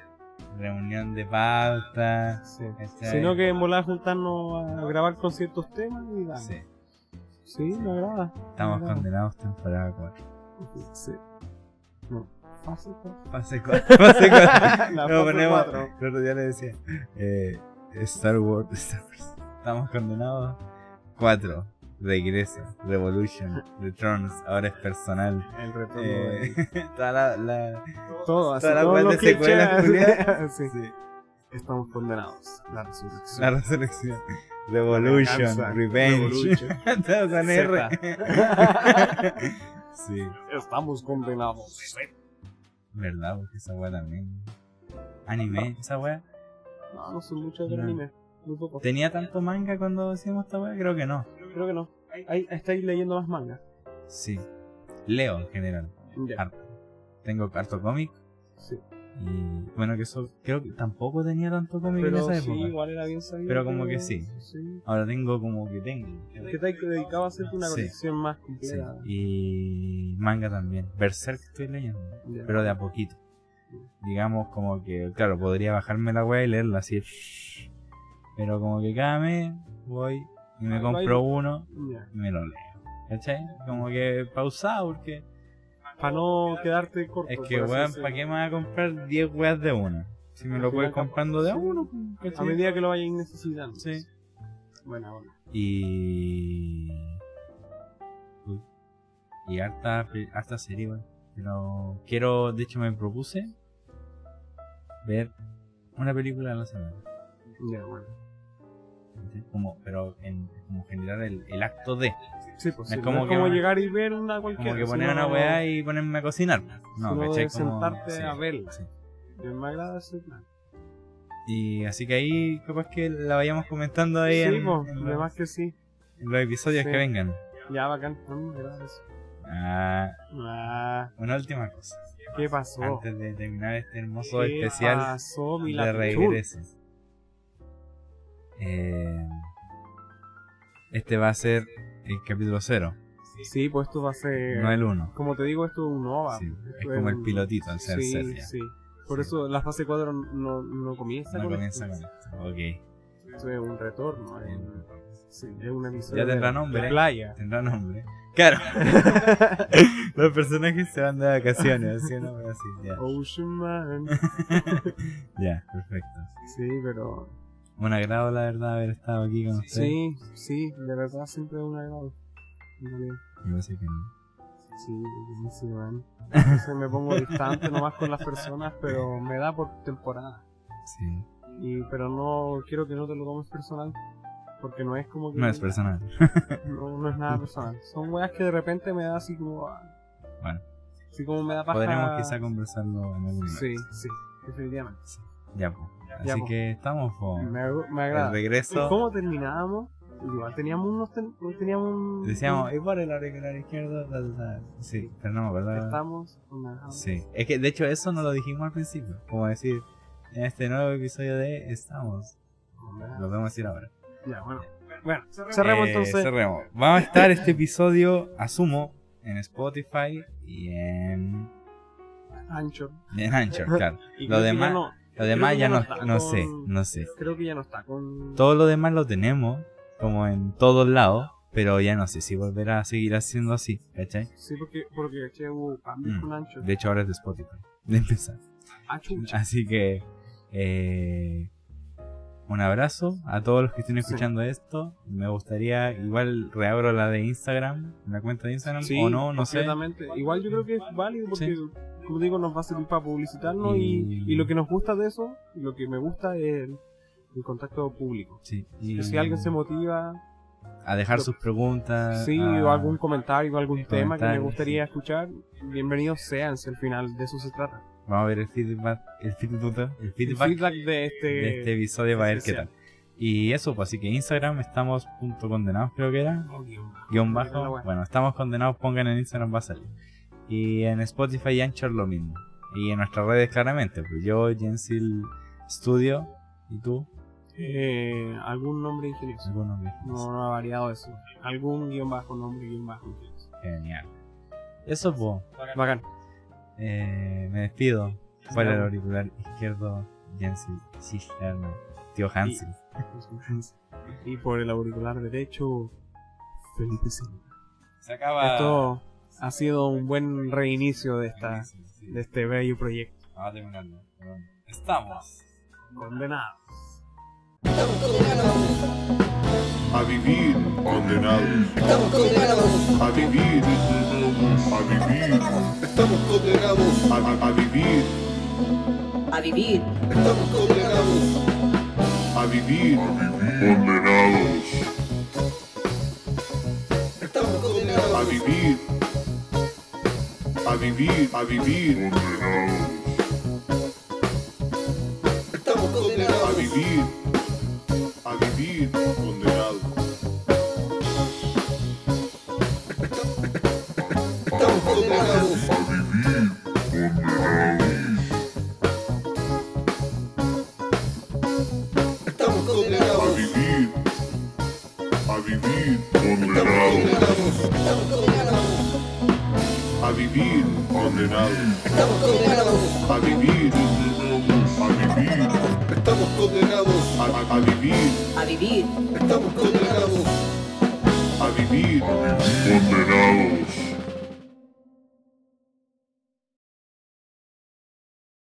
reunión de pauta. Sino que en volar juntarnos a grabar con ciertos temas y dale. Sí, Sí, me agrada. estamos me agrada. condenados temporada 4. Sí. No, fácil, pues. Fase 4. Fase 4. La No, fase ponemos. cuatro. El otro día le decía. Eh, Star Wars. Star Wars. Estamos condenados. 4. Regresa. Revolution. The Thrones. Ahora es personal. El retorno. Eh, de- toda la. la todo, así, toda la todos de secuelas, sí. sí. Estamos condenados. La resurrección. La resurrección. Revolution, Revenge. Revolution. R. sí, Estamos condenados. verdad, porque esa weá también. Anime, esa weá. No, no son muchos de No. anime. Muy pocos. ¿Tenía tanto manga cuando hacíamos esta weá? Creo que no. Creo que no. Ahí estáis leyendo más mangas. Sí. Leo en general. Ya. Harto. Tengo harto cómic. Sí. Y bueno, que eso creo que tampoco tenía tanto cómic en esa sí, época. igual era bien sabido. Pero como que sí. Sí. Ahora tengo como que tengo. Que te dedicado a hacerte una Sí. colección más Sí. completa. Y manga también. Berserk estoy leyendo. Pero de a poquito. Digamos como que, claro, podría bajarme la weá y leerla así. Pero como que cada mes voy y me compro uno y me lo leo. ¿Cachai? Como que pausado porque Para no quedarte corto. es que weón. ¿para qué me voy a comprar 10 weas de una? Si me lo puedes comprando de a uno, A ¿cachai? medida que lo vayáis necesitando. Sí. Bueno, bueno. Y. Y harta, harta serie, weón. Pero quiero, de hecho, me propuse ver una película a la semana. Ya, bueno. Como, pero en, como generar el, el acto de. Sí, pues Es sí, como no es como llegar y ver una cualquiera. Como que poner una weá y ponerme a cocinar. No, sino ¿cachai? sentarte sí, a verla. sí. Yo me agrada ese plan. Y así que ahí, capaz que la vayamos comentando ahí Sí, en, pues, en los, que sí. en los episodios que vengan. Ya, bacán. Eso. Ah, Ah, una última cosa. ¿qué pasó? Antes de terminar este hermoso ¿Qué especial pasó, mi de. Eh, este va a ser el capítulo 0, Sí, pues esto va a ser. no el 1. Como te digo, esto es un OVA. Sí, es como el pilotito al ser sí, ya. sí. Por Sí. eso la fase 4 no, no comienza No con comienza esto. con esto. Ok. Esto es un retorno. Es, un- sí, es un episodio. Ya tendrá nombre. de playa. Tendrá nombre. Claro. Los personajes se van de vacaciones, así no así. Ya. Ocean Man. ya, perfecto. Sí, pero. Un agrado, la verdad, haber estado aquí con ustedes. Sí, sí, de verdad siempre es un agrado. Yo pensé que no. Sí, man. A veces me pongo distante nomás con las personas, pero me da por temporada. Sí. Y, pero no quiero que no te lo tomes personal. Porque no es como que. No es personal. No, no es nada personal. Son weas que de repente me da así como. ah, Bueno, Así como me da paja. podremos quizá conversarlo en algún momento. Sí, sí, definitivamente. Ya, pues. Ya, Así po. que estamos, po. Me, me El agrada. ¿Y regreso. cómo terminábamos? Igual teníamos unos. ten- teníamos un. Decíamos, y por el auricular izquierdo, ta, ta". Sí, pero no me acuerdo. Estamos. Una, Sí. Es que de hecho eso no lo dijimos al principio. Como decir, en este nuevo episodio de Estamos. Lo podemos decir ahora. Ya, bueno. Bueno, cerremos Eh, entonces. cerremos. Vamos a estar este episodio, asumo, en Spotify y en, Ancho. en Anchor, claro. Y Lo demás- no- Lo demás ya no, no con- sé, no sé. Creo que ya no está con. Todo lo demás lo tenemos, como en todos lados, pero ya no sé si volverá a seguir haciendo así, ¿cachai? Sí, porque, porque che, hubo cambios Mm. con Ancho. De hecho ahora es de Spotify, de empezar. Ah. Así que eh, un abrazo a todos los que estén escuchando esto. Me gustaría, igual reabro la de Instagram, la cuenta de Instagram, Sí, o no, no sé. Igual yo creo que es válido porque, Sí. Como digo, nos va a servir para publicitarnos y, Y- y lo que nos gusta de eso, lo que me gusta es el, el contacto público. Sí, y si alguien se motiva, a dejar sus preguntas. sí, a- o algún comentario o algún tema que me gustaría escuchar, bienvenidos sean, si al final de eso se trata. Vamos a ver el feedback, el feedback, el El feedback feedback de este, de este episodio para ver qué tal. Y eso, pues así que Instagram estamos punto condenados, creo que era. Oh, guion bajo. Guión bajo. Bueno, estamos condenados, pongan en Instagram, va a salir. Y en Spotify y Anchor lo mismo. Y en nuestras redes claramente, pues yo, Jensil Studio, y tú, Eh, algún nombre ingenioso. alguno que No, no ha variado eso. Algún guion bajo, nombre, guion bajo. ingenioso. Genial. Eso, pues, Bacán. eh, me despido. Fuera el auricular izquierdo, Jensil Cisterna, tío Hansel. Y por el auricular derecho, Felipe Silva. Se acaba. Esto ha sido un buen reinicio de esta de este bello proyecto. Vamos terminando. Estamos. Condenados. Estamos condenados. A vivir condenados. Estamos condenados. A vivir. A vivir. Estamos condenados. A, a- a vivir. a a vivir, estamos condenados a vivir condenados, estamos a condenados vivir, a vivir, a vivir. Condenados, estamos a condenados vivir, a vivir condenados, estamos condenados. Estamos a condenados vivir, a vivir estamos condenados, condenados. A vivir condenados, estamos condenados a vivir, a vivir, estamos condenados a, vivir, a vivir, estamos condenados a vivir condenados.